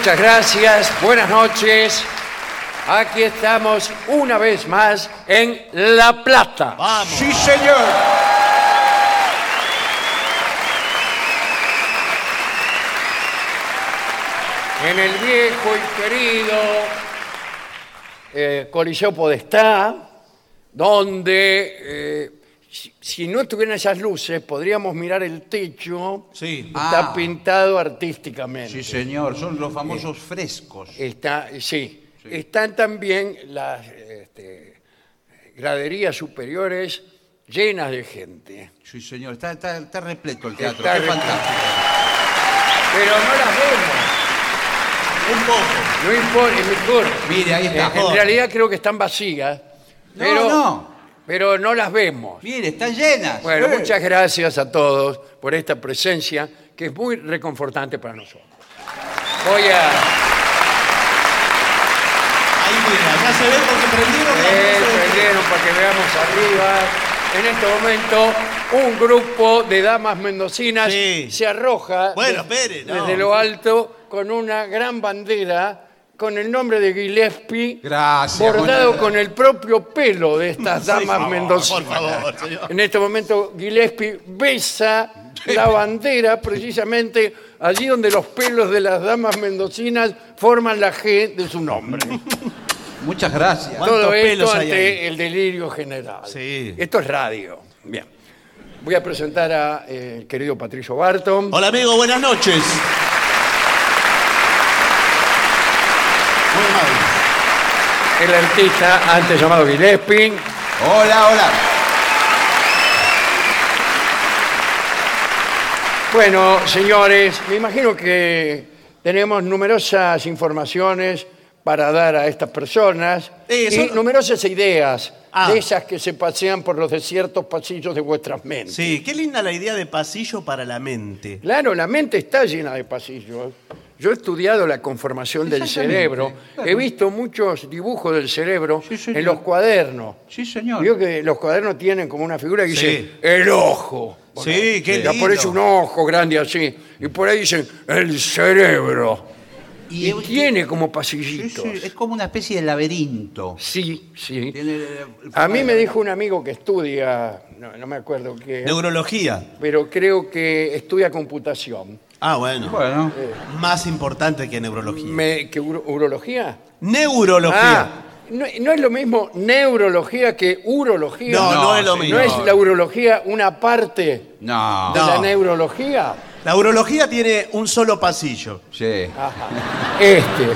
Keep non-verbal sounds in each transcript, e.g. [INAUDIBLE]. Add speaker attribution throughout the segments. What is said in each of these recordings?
Speaker 1: Muchas gracias, buenas noches. Aquí estamos una vez más en La Plata.
Speaker 2: Vamos.
Speaker 1: Sí, señor. En el viejo y querido eh, Coliseo Podestá, donde eh, si, si no estuvieran esas luces podríamos mirar el techo.
Speaker 2: Sí.
Speaker 1: Está
Speaker 3: Ah.
Speaker 1: pintado artísticamente.
Speaker 3: Sí, señor, son los famosos frescos.
Speaker 1: Está, sí. Están también las este, graderías superiores llenas de gente.
Speaker 3: Sí, señor, está, está- está repleto el teatro.
Speaker 1: Está
Speaker 3: Qué
Speaker 1: repleto.
Speaker 3: fantástico.
Speaker 1: Pero no las vemos.
Speaker 2: Un poco.
Speaker 1: No importa, es mejor.
Speaker 3: Mire, ahí está.
Speaker 1: Eh, en realidad creo que están vacías.
Speaker 3: No,
Speaker 1: Pero,
Speaker 3: no.
Speaker 1: Pero no las vemos.
Speaker 3: Mire, están llenas.
Speaker 1: Bueno, muchas gracias a todos por esta presencia que es muy reconfortante para nosotros. Voy a...
Speaker 2: Ahí mira, ya se ve porque prendieron las
Speaker 1: Eh,
Speaker 2: de-
Speaker 1: prendieron para que veamos arriba. En este momento, un grupo de damas mendocinas
Speaker 2: Sí.
Speaker 1: se arroja
Speaker 2: Bueno,
Speaker 1: de-
Speaker 2: espere, no.
Speaker 1: desde lo alto con una gran bandera con el nombre de Gillespie
Speaker 3: Gracias,
Speaker 1: bordado con el propio pelo de estas damas mendocinas.
Speaker 2: por favor, señor.
Speaker 1: En este momento, Gillespie besa la bandera precisamente allí donde los pelos de las damas mendocinas forman la G de su nombre. [LAUGHS]
Speaker 3: Muchas gracias.
Speaker 2: ¿Cuántos
Speaker 1: Todo esto
Speaker 2: pelos hay
Speaker 1: ante
Speaker 2: ahí?
Speaker 1: el delirio general.
Speaker 2: Sí.
Speaker 1: Esto es radio. Bien. Voy a presentar a eh, el querido Patricio Barton.
Speaker 2: Hola amigo, buenas noches. Muy amable.
Speaker 1: El artista antes llamado Gillespie.
Speaker 3: Hola, hola.
Speaker 1: Bueno, señores, me imagino que tenemos numerosas informaciones para dar a estas personas
Speaker 2: Eh,
Speaker 1: y
Speaker 2: son-
Speaker 1: numerosas ideas
Speaker 2: Ah.
Speaker 1: de esas que se pasean por los desiertos pasillos de vuestras mentes.
Speaker 2: Sí, qué linda la idea de pasillo para la mente.
Speaker 1: Claro, la mente está llena de pasillos. Yo he estudiado la conformación del cerebro.
Speaker 3: claro.
Speaker 1: He visto muchos dibujos del cerebro
Speaker 3: Sí,
Speaker 1: en los cuadernos.
Speaker 3: Sí, señor.
Speaker 1: Vio que los cuadernos tienen como una figura que
Speaker 2: Sí.
Speaker 1: dice el ojo.
Speaker 2: Sí, qué
Speaker 1: Ya
Speaker 2: lindo.
Speaker 1: aparece un ojo grande así. Y por ahí dicen el cerebro. Y,
Speaker 3: Y-
Speaker 1: tiene como pasillitos.
Speaker 3: sí, es como una especie de laberinto.
Speaker 1: Sí, sí.
Speaker 3: Tiene el- el-
Speaker 1: A mí me dijo un amigo que estudia, no, no me acuerdo qué,
Speaker 2: Neurología.
Speaker 1: pero creo que estudia computación.
Speaker 2: Ah, bueno.
Speaker 3: Bueno,
Speaker 2: Más importante que neurología.
Speaker 1: Me- ¿Que uro- urología?
Speaker 2: Neurología.
Speaker 1: Ah, no, no es lo mismo neurología que urología.
Speaker 2: no, no,
Speaker 3: No,
Speaker 2: es lo
Speaker 3: sí,
Speaker 2: mismo.
Speaker 1: ¿No es la urología una parte
Speaker 3: no.
Speaker 1: de
Speaker 2: No.
Speaker 1: la neurología?
Speaker 2: La urología tiene un solo pasillo.
Speaker 3: Sí.
Speaker 1: Este. [LAUGHS]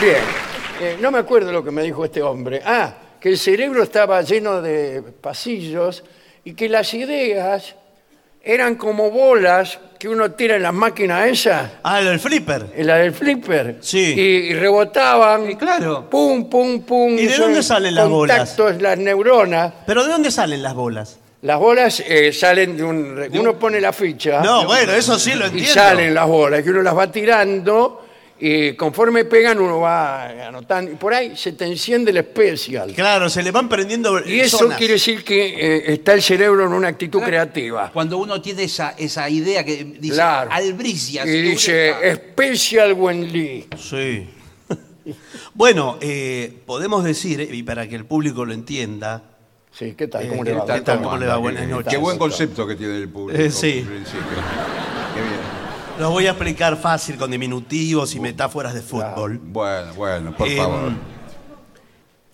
Speaker 1: Bien, eh, no me acuerdo lo que me dijo este hombre. Ah, que el cerebro estaba lleno de pasillos y que las ideas eran como bolas que uno tira en las máquinas esas,
Speaker 2: Ah, el flipper.
Speaker 1: en la del flipper.
Speaker 2: Sí.
Speaker 1: Y, y rebotaban.
Speaker 3: Y claro.
Speaker 1: Pum, pum, pum.
Speaker 2: ¿Y de
Speaker 1: son
Speaker 2: dónde salen las bolas?
Speaker 1: Contactos, las neuronas.
Speaker 2: ¿Pero de dónde salen las bolas?
Speaker 1: Las bolas eh, salen de un... re- Uno pone la ficha
Speaker 2: No, bueno, eso sí lo
Speaker 1: y
Speaker 2: entiendo.
Speaker 1: salen las bolas, que uno las va tirando y conforme pegan uno va anotando. Y por ahí se te enciende el especial.
Speaker 2: Claro, se le van prendiendo
Speaker 1: Y eso
Speaker 2: zonas.
Speaker 1: quiere decir que eh, está el cerebro en una actitud creativa.
Speaker 3: Cuando uno tiene esa, esa idea que dice
Speaker 1: Claro.
Speaker 3: albricias.
Speaker 1: Y dice, Special Wenli.
Speaker 2: Sí. [LAUGHS] bueno, eh, podemos decir, eh, y para que el público lo entienda,
Speaker 1: Sí, ¿qué tal? ¿Cómo
Speaker 2: ¿qué
Speaker 1: le va? ¿Qué tal?
Speaker 2: ¿Cómo le va? Buenas noches.
Speaker 3: Qué buen concepto que tiene el público.
Speaker 2: Eh, sí.
Speaker 3: en principio. Qué bien.
Speaker 2: Lo voy a explicar fácil con diminutivos y metáforas de fútbol.
Speaker 3: Bueno, bueno, por
Speaker 2: Em,
Speaker 3: favor.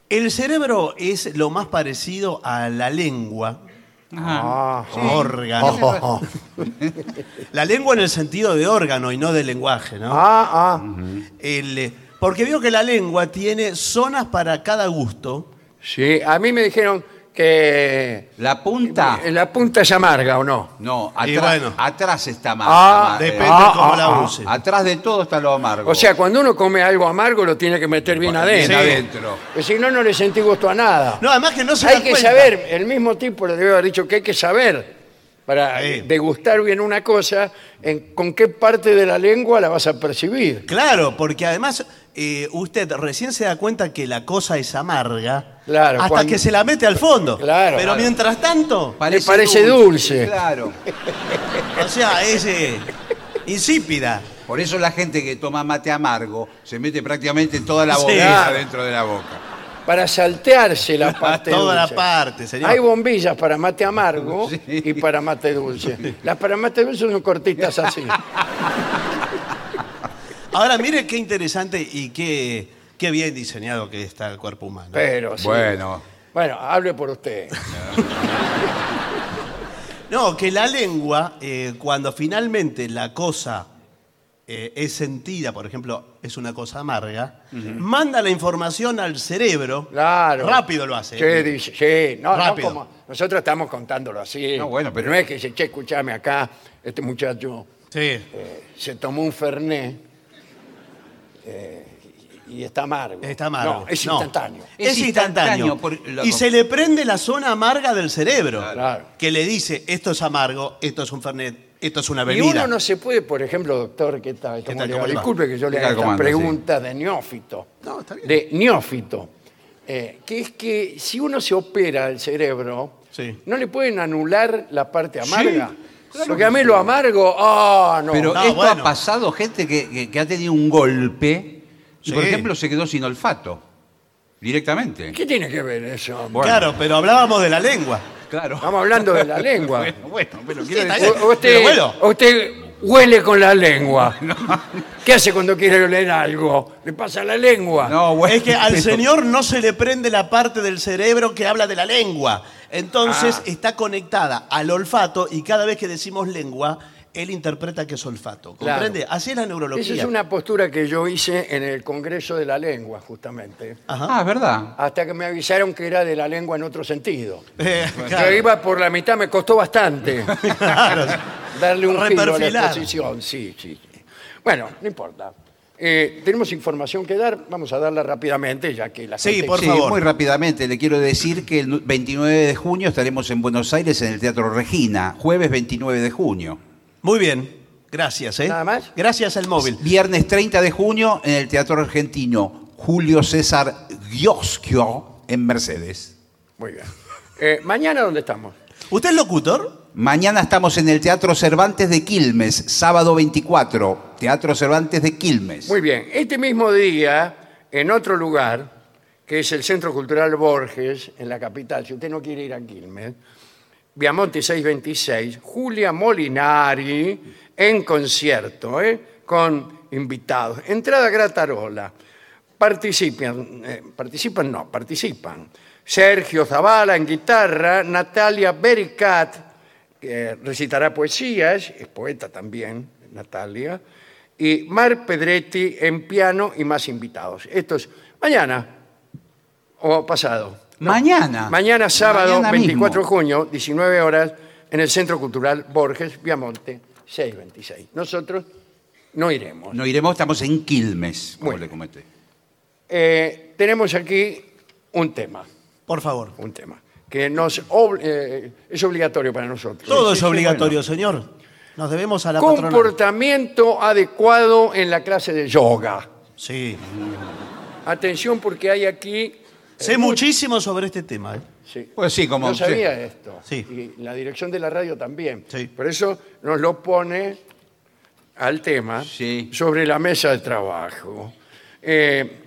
Speaker 2: El cerebro es lo más parecido a la lengua,
Speaker 1: Ah,
Speaker 2: órgano. [LAUGHS] La lengua en el sentido de órgano y no de lenguaje, ¿no?
Speaker 1: ah, ah.
Speaker 2: El, eh, porque veo que la lengua tiene zonas para cada gusto.
Speaker 1: Sí, a mí me dijeron que
Speaker 3: La punta.
Speaker 1: la punta es amarga o no.
Speaker 3: No,
Speaker 2: Y
Speaker 3: atrás,
Speaker 2: bueno.
Speaker 3: atrás está más.
Speaker 1: Ah,
Speaker 2: Depende
Speaker 1: Ah,
Speaker 2: cómo
Speaker 1: ah,
Speaker 2: la
Speaker 1: ah.
Speaker 2: use.
Speaker 3: Atrás de todo está lo amargo.
Speaker 1: O sea, cuando uno come algo amargo lo tiene que meter bien
Speaker 3: bien
Speaker 1: adentro.
Speaker 3: adentro.
Speaker 1: Porque si no, no le sentí gusto a nada.
Speaker 2: No, además que no se
Speaker 1: hay
Speaker 2: da
Speaker 1: que
Speaker 2: cuenta.
Speaker 1: saber, el mismo tipo le debe haber dicho que hay que saber para
Speaker 2: Sí.
Speaker 1: degustar bien una cosa, en, con qué parte de la lengua la vas a percibir.
Speaker 2: Claro, porque además eh, usted recién se da cuenta que la cosa es amarga
Speaker 1: Claro,
Speaker 2: hasta
Speaker 1: cuando-
Speaker 2: que se la mete al fondo.
Speaker 1: Claro,
Speaker 2: Pero
Speaker 1: claro.
Speaker 2: mientras tanto,
Speaker 1: Le parece dulce.
Speaker 3: Claro.
Speaker 2: o sea, es eh, insípida.
Speaker 3: Por eso la gente que toma mate amargo se mete prácticamente toda la
Speaker 2: Sí.
Speaker 3: boca
Speaker 1: Claro.
Speaker 3: dentro de la boca.
Speaker 1: Para saltearse la [LAUGHS] parte
Speaker 2: Toda la parte, señor.
Speaker 1: Hay bombillas para mate amargo [LAUGHS]
Speaker 3: Sí.
Speaker 1: y para mate dulce. Las para mate dulce son cortitas así. [LAUGHS]
Speaker 2: Ahora mire qué interesante y qué, qué bien diseñado que está el cuerpo humano.
Speaker 1: Pero sí.
Speaker 3: Bueno.
Speaker 1: Bueno, hable por usted.
Speaker 2: No, que la lengua, eh, cuando finalmente la cosa eh, es sentida, por ejemplo, es una cosa amarga, manda la información al cerebro.
Speaker 1: Claro.
Speaker 2: Rápido lo hace.
Speaker 1: Sí, dice, sí. No, no
Speaker 2: Rápido.
Speaker 1: como nosotros estamos contándolo así.
Speaker 3: No, bueno, pero-
Speaker 1: no es que dice, che, escúchame acá, este muchacho
Speaker 2: Sí.
Speaker 1: eh, se tomó un fernet eh, y está amargo.
Speaker 2: Está amargo.
Speaker 1: No, es
Speaker 2: No.
Speaker 1: instantáneo.
Speaker 2: Es,
Speaker 3: Es
Speaker 2: instantáneo.
Speaker 3: instantáneo, por- lo-
Speaker 2: y se le prende la zona amarga del cerebro.
Speaker 1: Claro.
Speaker 2: Que le dice, esto es amargo, esto es un fernet, esto es una
Speaker 1: Y
Speaker 2: bebida.
Speaker 1: uno no se puede, por ejemplo, doctor, ¿qué tal? ¿Cómo
Speaker 2: tal?
Speaker 1: le
Speaker 2: ¿Cómo
Speaker 1: va?
Speaker 2: le va?
Speaker 1: Disculpe que yo le
Speaker 3: ¿Qué
Speaker 1: haga
Speaker 3: tal?
Speaker 1: esta
Speaker 3: ¿Cómo anda?
Speaker 1: pregunta de neófito.
Speaker 2: No, está bien.
Speaker 1: De neófito. Eh, que es que si uno se opera el cerebro,
Speaker 2: Sí.
Speaker 1: no le pueden anular la parte amarga.
Speaker 3: claro
Speaker 1: Porque
Speaker 3: que
Speaker 1: a mí lo amargo, ah, no.
Speaker 3: Pero
Speaker 2: No,
Speaker 3: esto
Speaker 2: bueno.
Speaker 3: ha pasado gente que, que- que ha tenido un golpe y, por
Speaker 2: Sí.
Speaker 3: ejemplo, se quedó sin olfato. Directamente.
Speaker 1: ¿Qué tiene que ver eso?
Speaker 3: Bueno.
Speaker 2: Claro, pero hablábamos de la lengua.
Speaker 3: Claro.
Speaker 1: Estamos hablando de la [LAUGHS] lengua.
Speaker 3: Bueno, bueno, pero
Speaker 2: Sí,
Speaker 3: quiero decir-
Speaker 2: bien.
Speaker 1: O- o usted,
Speaker 2: Pero bueno.
Speaker 1: o usted huele con la lengua. [LAUGHS] ¿Qué hace cuando quiere oler algo? Le pasa la lengua.
Speaker 3: No, bueno,
Speaker 2: es que al
Speaker 3: pero-
Speaker 2: señor no se le prende la parte del cerebro que habla de la lengua. Entonces
Speaker 1: Ah.
Speaker 2: está conectada al olfato y cada vez que decimos lengua, él interpreta que es olfato.
Speaker 1: Claro.
Speaker 2: ¿Comprende? Así es la neurología.
Speaker 1: Esa es una postura que yo hice en el Congreso de la Lengua, justamente.
Speaker 2: Ajá.
Speaker 3: Ah, es verdad.
Speaker 1: Hasta que me avisaron que era de la lengua en otro sentido. [LAUGHS]
Speaker 2: Eh, claro.
Speaker 1: iba por la mitad, me costó bastante [LAUGHS]
Speaker 2: Claro.
Speaker 1: darle un giro a la exposición. Sí, sí, sí. Bueno, no importa. Eh, tenemos información que dar, vamos a darla rápidamente, ya que la
Speaker 2: Sí,
Speaker 1: gente...
Speaker 2: por
Speaker 3: sí,
Speaker 2: favor.
Speaker 3: muy rápidamente le quiero decir que el 29 de junio estaremos en Buenos Aires en el Teatro Regina, jueves 29 de junio.
Speaker 2: Muy bien. Gracias, ¿eh?
Speaker 1: ¿Nada más?
Speaker 2: Gracias al móvil.
Speaker 3: Viernes 30 de junio en el Teatro Argentino, Julio César Gioschio en Mercedes.
Speaker 1: Muy bien. Eh, ¿Mañana dónde estamos?
Speaker 2: ¿Usted es locutor?
Speaker 3: Mañana estamos en el Teatro Cervantes de Quilmes, sábado 24, Teatro Cervantes de Quilmes.
Speaker 1: Muy bien. Este mismo día, en otro lugar, que es el Centro Cultural Borges, en la capital, si usted no quiere ir a Quilmes, Viamonte 626, Julia Molinari en concierto, ¿eh? con invitados. Entrada gratarola. Participan, eh, participan, no, participan. Sergio Zavala en guitarra, Natalia Bericat, que recitará poesías, es poeta también, Natalia, y Mar Pedretti en piano y más invitados. Esto es mañana o pasado.
Speaker 3: Mañana.
Speaker 1: Mañana sábado,
Speaker 3: Mañana
Speaker 1: 24 de junio, 19 horas, en el Centro Cultural Borges, Viamonte, 626. Nosotros no iremos.
Speaker 3: No iremos, estamos en Quilmes, como
Speaker 1: Bueno.
Speaker 3: le comenté.
Speaker 1: Eh, tenemos aquí un tema,
Speaker 2: Por favor.
Speaker 1: un tema, que nos ob- eh, es obligatorio para nosotros.
Speaker 2: Todo es
Speaker 3: sí,
Speaker 2: obligatorio, señor. Nos debemos a la patrona.
Speaker 1: Comportamiento adecuado en la clase de yoga.
Speaker 2: Sí.
Speaker 1: Atención porque hay aquí...
Speaker 2: Sé muchísimo sobre este tema. ¿eh?
Speaker 1: Sí.
Speaker 3: Pues sí, como
Speaker 1: Yo
Speaker 3: sí.
Speaker 1: sabía esto.
Speaker 2: Sí.
Speaker 1: Y la dirección de la radio también.
Speaker 2: Sí.
Speaker 1: Por eso nos lo pone al tema
Speaker 3: Sí.
Speaker 1: sobre la mesa de trabajo. Eh,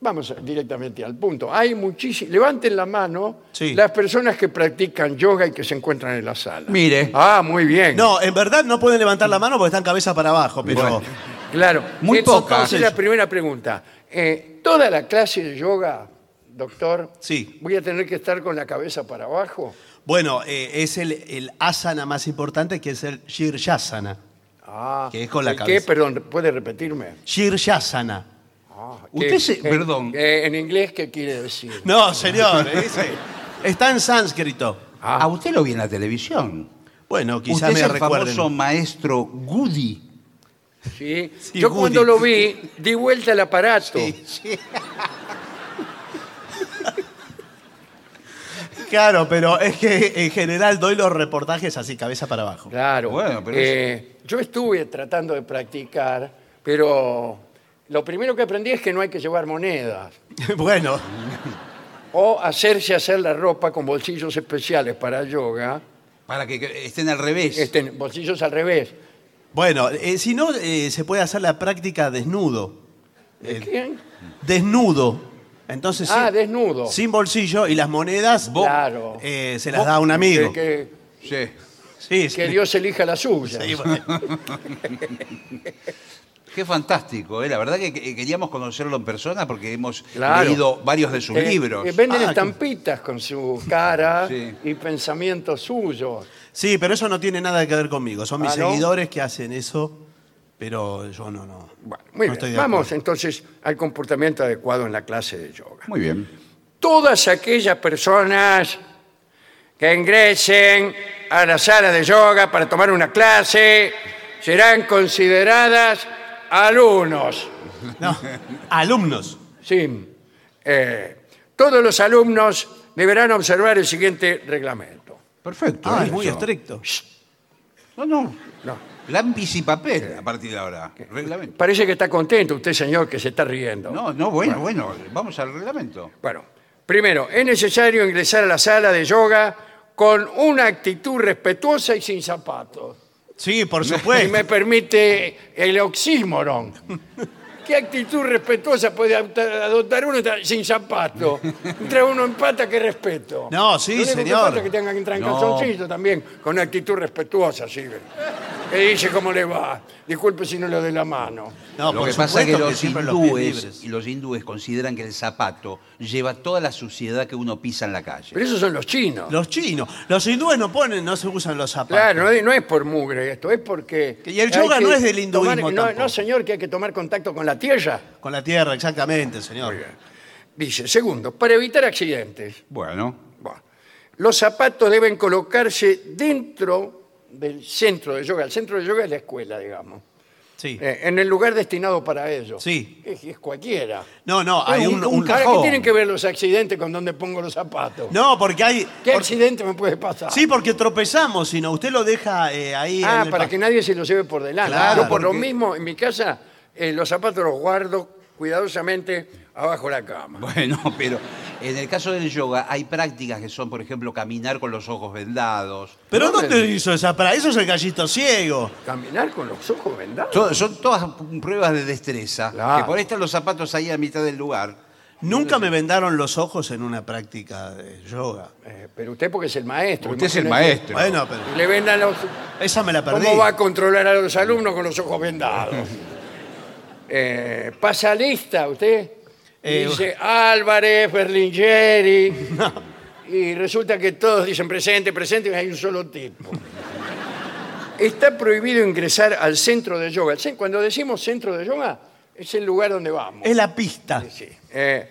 Speaker 1: vamos directamente al punto. Hay muchísimos. Levanten la mano
Speaker 2: Sí.
Speaker 1: las personas que practican yoga y que se encuentran en la sala.
Speaker 3: Mire.
Speaker 1: Ah, muy bien.
Speaker 2: No, en verdad no pueden levantar la mano porque están cabeza para abajo, pero.
Speaker 3: Bueno.
Speaker 1: Claro.
Speaker 3: Muy
Speaker 1: Entonces,
Speaker 3: pocas.
Speaker 1: la primera pregunta. Eh, ¿Toda la clase de yoga, doctor,
Speaker 2: Sí.
Speaker 1: voy a tener que estar con la cabeza para abajo?
Speaker 2: Bueno, eh, es el, el asana más importante que es el Shirshasana.
Speaker 1: Ah,
Speaker 2: Que es con la
Speaker 1: ¿el
Speaker 2: cabeza.
Speaker 1: ¿Qué? Perdón, ¿puede repetirme?
Speaker 2: Shirshasana.
Speaker 1: Ah,
Speaker 3: Usted
Speaker 1: ¿qué-
Speaker 3: se-
Speaker 1: qué-
Speaker 3: perdón.
Speaker 1: eh, en inglés, ¿qué quiere decir?
Speaker 2: No, señor. Está en sánscrito.
Speaker 3: A usted lo vi en la televisión.
Speaker 2: Bueno, quizá
Speaker 3: usted
Speaker 2: me
Speaker 3: es el
Speaker 2: recuerden.
Speaker 3: famoso maestro Goody.
Speaker 1: ¿sí?
Speaker 2: Sí,
Speaker 1: Yo
Speaker 2: Woody.
Speaker 1: cuando lo vi, di vuelta el aparato.
Speaker 2: Sí, sí. Claro, pero es que en general doy los reportajes así, cabeza para abajo.
Speaker 1: Claro.
Speaker 3: Bueno, pero
Speaker 1: Eh, Yo estuve tratando de practicar, pero lo primero que aprendí es que no hay que llevar monedas. [LAUGHS]
Speaker 2: bueno,
Speaker 1: O hacerse hacer la ropa con bolsillos especiales para yoga.
Speaker 3: Para que que estén al revés.
Speaker 1: Este, bolsillos al revés.
Speaker 2: bueno, eh, si no, eh, se puede hacer la práctica desnudo.
Speaker 1: ¿De
Speaker 2: Eh,
Speaker 1: quién?
Speaker 2: Desnudo. Entonces,
Speaker 1: Ah,
Speaker 2: sin-
Speaker 1: desnudo.
Speaker 2: sin bolsillo y las monedas vos,
Speaker 1: Claro.
Speaker 2: eh, se las da un amigo.
Speaker 1: Que,
Speaker 3: Sí.
Speaker 2: Sí,
Speaker 1: que-
Speaker 2: sí.
Speaker 1: que Dios elija la suya.
Speaker 2: Sí, bueno. [LAUGHS]
Speaker 3: Qué fantástico, ¿eh? La verdad que que queríamos conocerlo en persona porque hemos
Speaker 1: Claro.
Speaker 3: leído varios de sus
Speaker 1: Eh,
Speaker 3: libros.
Speaker 1: eh, venden
Speaker 2: Ah,
Speaker 1: estampitas con su cara [LAUGHS]
Speaker 3: Sí.
Speaker 1: y pensamientos suyos.
Speaker 2: Sí, pero eso no tiene nada que ver conmigo. Son mis
Speaker 1: Ah, ¿no?
Speaker 2: seguidores que hacen eso, pero yo no, no.
Speaker 1: Bueno, muy
Speaker 2: no
Speaker 1: bien.
Speaker 2: estoy de
Speaker 1: Vamos entonces al comportamiento adecuado en la clase de yoga.
Speaker 3: Muy bien.
Speaker 1: Todas aquellas personas que ingresen a la sala de yoga para tomar una clase serán consideradas alumnos. [LAUGHS]
Speaker 2: No, alumnos.
Speaker 1: Sí. Eh, todos los alumnos deberán observar el siguiente reglamento.
Speaker 3: Perfecto.
Speaker 2: Ah, es muy estricto.
Speaker 3: No, no.
Speaker 1: No,
Speaker 3: Lápiz y papel a partir de ahora. Reglamento.
Speaker 1: parece que está contento usted, señor, que se está riendo.
Speaker 3: No, no, bueno, bueno. Vamos al reglamento.
Speaker 1: Bueno, primero, es necesario ingresar a la sala de yoga con una actitud respetuosa y sin zapatos.
Speaker 2: Sí, por [LAUGHS]
Speaker 1: Si
Speaker 2: supuesto.
Speaker 1: me permite el oxímoron. [LAUGHS] ¿Qué actitud respetuosa puede adoptar- uno sin zapatos? [LAUGHS] Entra uno en pata, qué respeto.
Speaker 2: No, sí,
Speaker 1: Lo único que
Speaker 2: señor.
Speaker 1: falta es que tengan que entrar en
Speaker 3: No.
Speaker 1: calzoncillo también, con actitud respetuosa, sí. Que dice cómo le va. Disculpe si no le doy la mano.
Speaker 2: No,
Speaker 3: Lo
Speaker 2: por
Speaker 3: que pasa es que
Speaker 2: supuesto
Speaker 3: los
Speaker 2: siempre los pies
Speaker 3: hindúes
Speaker 2: libres.
Speaker 3: los hindúes consideran que el zapato lleva toda la suciedad que uno pisa en la calle.
Speaker 1: Pero esos son los chinos.
Speaker 2: Los chinos. Los hindúes no ponen, no se usan los zapatos.
Speaker 1: Claro, no es, no es por mugre esto, es porque...
Speaker 2: Y el
Speaker 1: hay
Speaker 2: yoga no es del hinduismo
Speaker 1: tomar- no,
Speaker 2: tampoco.
Speaker 1: no, señor, que hay que tomar contacto con la tierra.
Speaker 2: Con la tierra, exactamente, señor.
Speaker 1: Dice, segundo, para evitar accidentes,
Speaker 3: Bueno,
Speaker 1: bueno, los zapatos deben colocarse dentro del centro de yoga. El centro de yoga es la escuela, digamos.
Speaker 2: Sí.
Speaker 1: Eh, en el lugar destinado para ello.
Speaker 2: Sí.
Speaker 1: Es, es cualquiera.
Speaker 2: No, no, hay un, un
Speaker 1: Ahora, ¿qué tienen que ver los accidentes con dónde pongo los zapatos?
Speaker 2: No, porque hay.
Speaker 1: ¿Qué
Speaker 2: por-
Speaker 1: accidente me puede pasar?
Speaker 2: Sí, porque tropezamos, sino usted lo deja eh, ahí.
Speaker 1: Ah,
Speaker 2: en el
Speaker 1: para
Speaker 2: pa-
Speaker 1: que nadie se los lleve por delante.
Speaker 2: Claro,
Speaker 1: Yo por lo
Speaker 2: porque-
Speaker 1: mismo, en mi casa, eh, los zapatos los guardo cuidadosamente abajo de la cama. [LAUGHS]
Speaker 3: bueno, pero en el caso del yoga hay prácticas que son, por ejemplo, caminar con los ojos vendados.
Speaker 2: ¿Pero
Speaker 1: No,
Speaker 2: dónde
Speaker 1: me-
Speaker 2: hizo esa para Eso es el gallito ciego.
Speaker 1: Caminar con los ojos vendados.
Speaker 3: To- Son todas pruebas de destreza.
Speaker 1: Claro.
Speaker 3: Que por ahí están los zapatos ahí a mitad del lugar.
Speaker 2: Nunca me vendaron los ojos en una práctica de yoga.
Speaker 1: Eh, pero usted porque es el maestro.
Speaker 3: Usted es el maestro.
Speaker 2: Bueno, pero.
Speaker 1: Le vendan los...
Speaker 2: Esa me la perdí.
Speaker 1: ¿Cómo va a controlar a los alumnos con los ojos vendados? [LAUGHS] Eh, pasa lista usted. Y
Speaker 2: Eh,
Speaker 1: dice [LAUGHS] Álvarez, Berlingeri. Y resulta que todos dicen presente, presente, y hay un solo tipo. Está prohibido ingresar al centro de yoga. Cuando decimos centro de yoga, es el lugar donde vamos.
Speaker 2: Es la pista.
Speaker 1: Sí. Eh,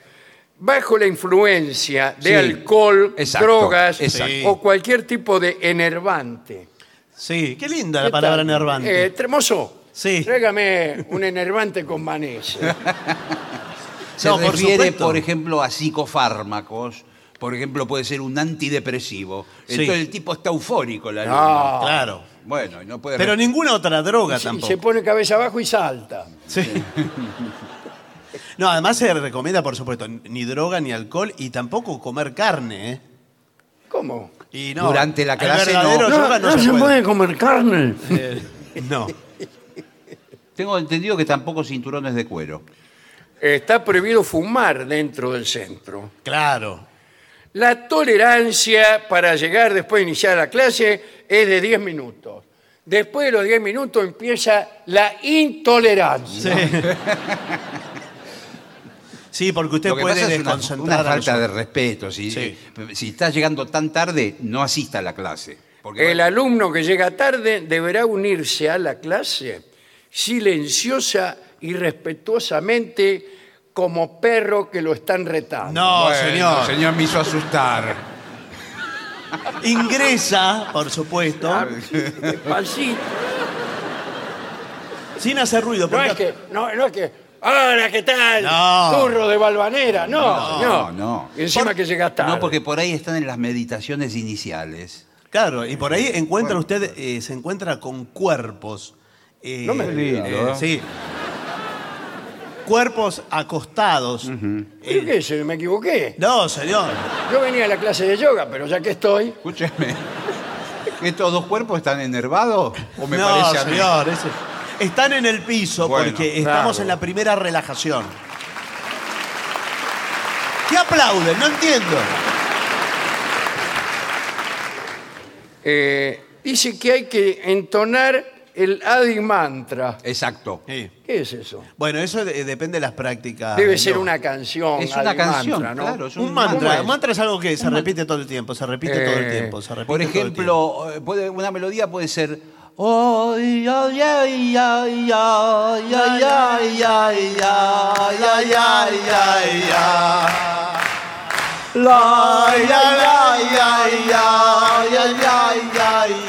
Speaker 1: bajo la influencia de
Speaker 3: Sí,
Speaker 1: alcohol,
Speaker 3: exacto,
Speaker 1: drogas
Speaker 3: exacto.
Speaker 1: o cualquier tipo de enervante.
Speaker 2: Sí, qué linda la
Speaker 1: ¿Qué
Speaker 2: palabra
Speaker 1: tal?
Speaker 2: nervante.
Speaker 1: Eh, Tremoso,
Speaker 2: Sí.
Speaker 1: tráigame un enervante con manese.
Speaker 3: Se
Speaker 2: No, por
Speaker 3: refiere,
Speaker 2: supuesto.
Speaker 3: por ejemplo, a psicofármacos. Por ejemplo, puede ser un antidepresivo.
Speaker 2: Sí.
Speaker 3: Entonces el tipo está eufórico, la
Speaker 1: No.
Speaker 2: Claro.
Speaker 3: Bueno, y no puede...
Speaker 2: Pero ninguna otra droga tampoco.
Speaker 1: se pone cabeza abajo y salta.
Speaker 2: Sí. No, además se recomienda, por supuesto, ni droga ni alcohol y tampoco comer carne, ¿eh?
Speaker 1: ¿Cómo?
Speaker 2: Y no,
Speaker 3: Durante la
Speaker 2: el
Speaker 3: clase
Speaker 2: verdadero
Speaker 3: no.
Speaker 2: yoga no, se, puede.
Speaker 1: comer carne.
Speaker 2: Eh, no.
Speaker 3: Tengo entendido que tampoco cinturones de cuero.
Speaker 1: Está prohibido fumar dentro del centro.
Speaker 2: Claro.
Speaker 1: La tolerancia para llegar después de iniciar la clase es de 10 minutos. Después de los 10 minutos empieza la intolerancia.
Speaker 2: Sí. Sí, porque usted
Speaker 3: Lo que
Speaker 2: puede
Speaker 3: pasa es una,
Speaker 2: desconcentrar
Speaker 3: una
Speaker 2: a los
Speaker 3: falta de
Speaker 2: otros.
Speaker 3: respeto. Si,
Speaker 2: Sí.
Speaker 3: si está llegando tan tarde, no asista a la clase. Porque
Speaker 1: El alumno que llega tarde deberá unirse a la clase silenciosa y respetuosamente como perro que lo están retando.
Speaker 2: No,
Speaker 3: Bueno,
Speaker 2: señor.
Speaker 3: señor me hizo asustar.
Speaker 2: Ingresa, por supuesto,
Speaker 1: Despacito.
Speaker 2: sin hacer ruido.
Speaker 1: No
Speaker 2: porque-
Speaker 1: es que, no, no es que, hola, ¿qué tal?
Speaker 2: No.
Speaker 1: Turro de Balvanera. No, no.
Speaker 3: No,
Speaker 1: encima que llega tarde.
Speaker 3: No, porque por ahí están en las meditaciones iniciales.
Speaker 2: Claro, y por ahí encuentra usted, eh, se encuentra con cuerpos. Eh,
Speaker 1: No me
Speaker 2: eh,
Speaker 3: ¿no?
Speaker 2: Sí. Cuerpos acostados.
Speaker 1: ¿Pero qué es? ¿Me equivoqué?
Speaker 2: No, señor.
Speaker 1: Yo venía a la clase de yoga, pero ya que estoy...
Speaker 3: Escúcheme. ¿Estos dos cuerpos están enervados? ¿O me
Speaker 2: no,
Speaker 3: parece a mí?
Speaker 2: señor. ese- Están en el piso
Speaker 3: Bueno,
Speaker 2: porque estamos
Speaker 1: claro.
Speaker 2: en la primera relajación. ¿Qué aplauden? No entiendo.
Speaker 1: eh, dice que hay que entonar el Adi Mantra.
Speaker 3: Exacto.
Speaker 2: Sí.
Speaker 1: ¿Qué es eso?
Speaker 2: Bueno, eso de- depende de las prácticas.
Speaker 1: Debe ser una canción.
Speaker 3: Es una
Speaker 1: Adi
Speaker 3: canción,
Speaker 1: Mantra, ¿no?
Speaker 3: claro. es
Speaker 2: Un mantra.
Speaker 1: es?
Speaker 2: Un mantra es algo que se repite todo el tiempo, se repite todo el
Speaker 1: Eh,
Speaker 2: tiempo. se repite
Speaker 3: Por
Speaker 2: todo el tiempo.
Speaker 3: ejemplo, eh, puede- una melodía puede ser. Ay, ay, ay, ay, ay, ay, ay, ay, ay, ay, ay, ay, ay. La, ay, ay, ay, ay, ay, ay, ay,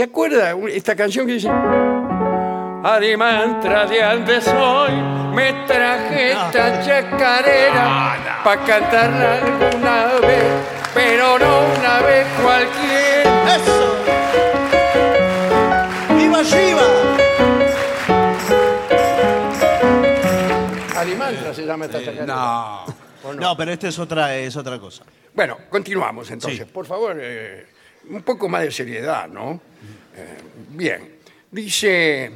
Speaker 1: ¿Te acuerdas esta canción que dice? Adi Mantra de donde soy, me traje esta chacarera para cantarla alguna vez, pero no una vez cualquiera.
Speaker 2: ¡Eso! ¡Viva Shiva!
Speaker 1: Adi Mantra se llama esta chacarera.
Speaker 3: No.
Speaker 1: ¿o no?
Speaker 2: No, pero esta es otra, es otra cosa.
Speaker 1: Bueno, continuamos entonces.
Speaker 2: Sí.
Speaker 1: Por favor, eh, un poco más de seriedad, ¿no? Eh, bien. Dice,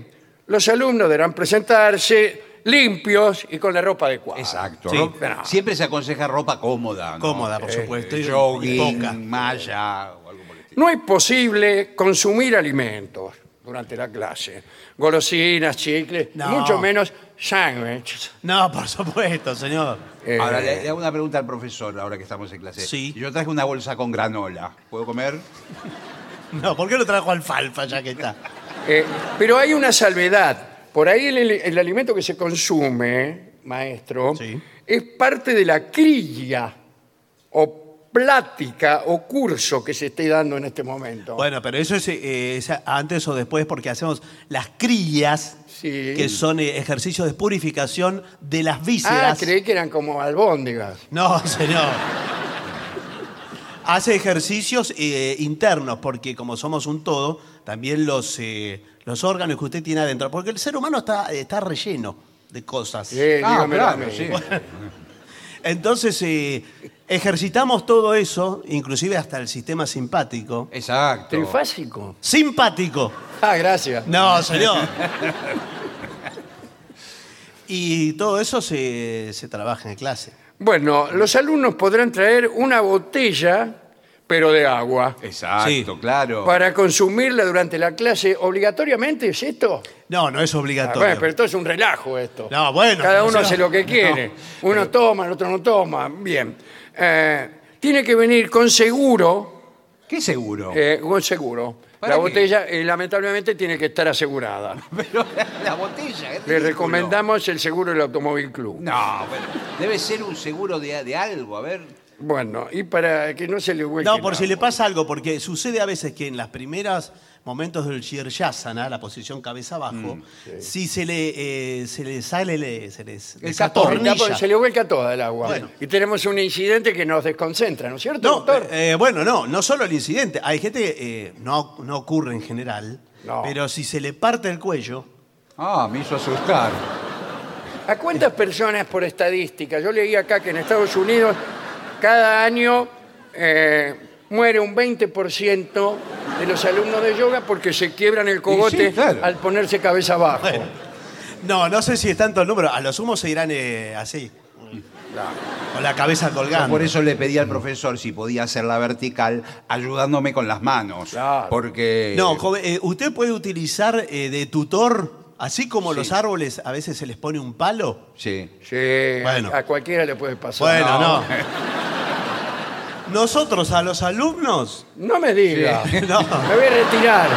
Speaker 1: los alumnos deberán presentarse limpios y con la ropa adecuada.
Speaker 3: Exacto.
Speaker 2: Sí.
Speaker 3: ¿no? Siempre se aconseja ropa cómoda. ¿no?
Speaker 2: Cómoda, por
Speaker 3: Eh,
Speaker 2: supuesto, y- poca.
Speaker 3: malla o algo por el estilo.
Speaker 1: No es posible consumir alimentos durante la clase. Golosinas, chicles,
Speaker 2: No.
Speaker 1: mucho menos sándwiches.
Speaker 2: No, por supuesto, señor.
Speaker 1: Eh,
Speaker 3: Ahora le, le hago una pregunta al profesor, ahora que estamos en clase.
Speaker 2: Sí.
Speaker 3: Yo traje una bolsa con granola. ¿Puedo comer? [LAUGHS]
Speaker 2: No, ¿por qué lo trajo alfalfa ya que está?
Speaker 1: eh, pero hay una salvedad. Por ahí el, el alimento que se consume, maestro,
Speaker 2: Sí.
Speaker 1: es parte de la crilla o plática o curso que se esté dando en este momento.
Speaker 2: Bueno, pero eso es, eh, es antes o después porque hacemos las crillas,
Speaker 1: Sí.
Speaker 2: que son eh, ejercicios de purificación de las
Speaker 1: ah,
Speaker 2: vísceras.
Speaker 1: creí que eran como albóndigas.
Speaker 2: No, señor. Hace ejercicios eh, internos, porque como somos un todo, también los, eh, los órganos que usted tiene adentro, porque el ser humano está, está relleno de cosas.
Speaker 1: Eh,
Speaker 3: Ah, claro, sí. [LAUGHS]
Speaker 2: Entonces, eh, ejercitamos todo eso, inclusive hasta el sistema simpático.
Speaker 3: Exacto.
Speaker 1: Trifásico.
Speaker 2: Simpático. [LAUGHS]
Speaker 1: Ah, gracias.
Speaker 2: No, señor. [LAUGHS] Y todo eso se, se trabaja en clase.
Speaker 1: Bueno, los alumnos podrán traer una botella, pero de agua,
Speaker 3: Exacto,
Speaker 2: Sí.
Speaker 3: claro.
Speaker 1: para consumirla durante la clase. ¿Obligatoriamente es esto?
Speaker 2: No, no es
Speaker 1: Ah,
Speaker 2: obligatorio.
Speaker 1: bueno, pero esto es un relajo esto.
Speaker 2: No, bueno,
Speaker 1: Cada
Speaker 2: no
Speaker 1: uno hace lo que quiere. [LAUGHS] Uno toma, el otro no toma. Bien. Eh, tiene que venir con seguro,
Speaker 3: ¿Qué seguro?
Speaker 1: eh, con seguro.
Speaker 3: ¿Para
Speaker 1: La
Speaker 3: qué?
Speaker 1: botella, eh, lamentablemente, tiene que estar asegurada. [LAUGHS]
Speaker 3: Pero la botella. es
Speaker 1: Le
Speaker 3: ridículo.
Speaker 1: recomendamos el seguro del Automóvil Club.
Speaker 3: No, bueno, debe ser un seguro de, de algo, a ver.
Speaker 1: Bueno, y para que no se le vuelque
Speaker 2: No, por si le pasa algo, porque sucede a veces que en las primeras momentos del Shiryasana, la posición cabeza abajo, si se le, eh, se le sale, le- se les
Speaker 3: El
Speaker 1: Se le vuelca toda el agua.
Speaker 2: Bueno.
Speaker 1: Y tenemos un incidente que nos desconcentra, ¿no es cierto,
Speaker 2: No,
Speaker 1: doctor?
Speaker 2: eh, bueno, no, no solo el incidente. Hay gente que eh, no, no ocurre en general,
Speaker 1: No.
Speaker 2: pero si se le parte el cuello,
Speaker 3: Ah, me hizo asustar.
Speaker 1: ¿A cuántas personas por estadística? Yo leí acá que en Estados Unidos cada año eh, muere un 20% de los alumnos de yoga porque se quiebran el cogote
Speaker 3: sí, claro.
Speaker 1: al ponerse cabeza abajo.
Speaker 2: Bueno. No, no sé si es tanto el número. A lo sumo se irán eh, así. Con la cabeza
Speaker 3: Yo
Speaker 2: colgando.
Speaker 3: por eso le pedí al profesor si podía hacerla vertical ayudándome con las manos.
Speaker 1: Claro.
Speaker 3: Porque.
Speaker 2: No, joven, eh, usted puede utilizar eh, de tutor, así como
Speaker 3: Sí.
Speaker 2: los árboles a veces se les pone un palo.
Speaker 3: Sí.
Speaker 1: Sí,
Speaker 2: Bueno.
Speaker 1: a cualquiera le puede pasar.
Speaker 2: Bueno, no. [LAUGHS] Nosotros a los alumnos
Speaker 1: No me diga. [LAUGHS]
Speaker 2: No.
Speaker 1: Me voy a retirar.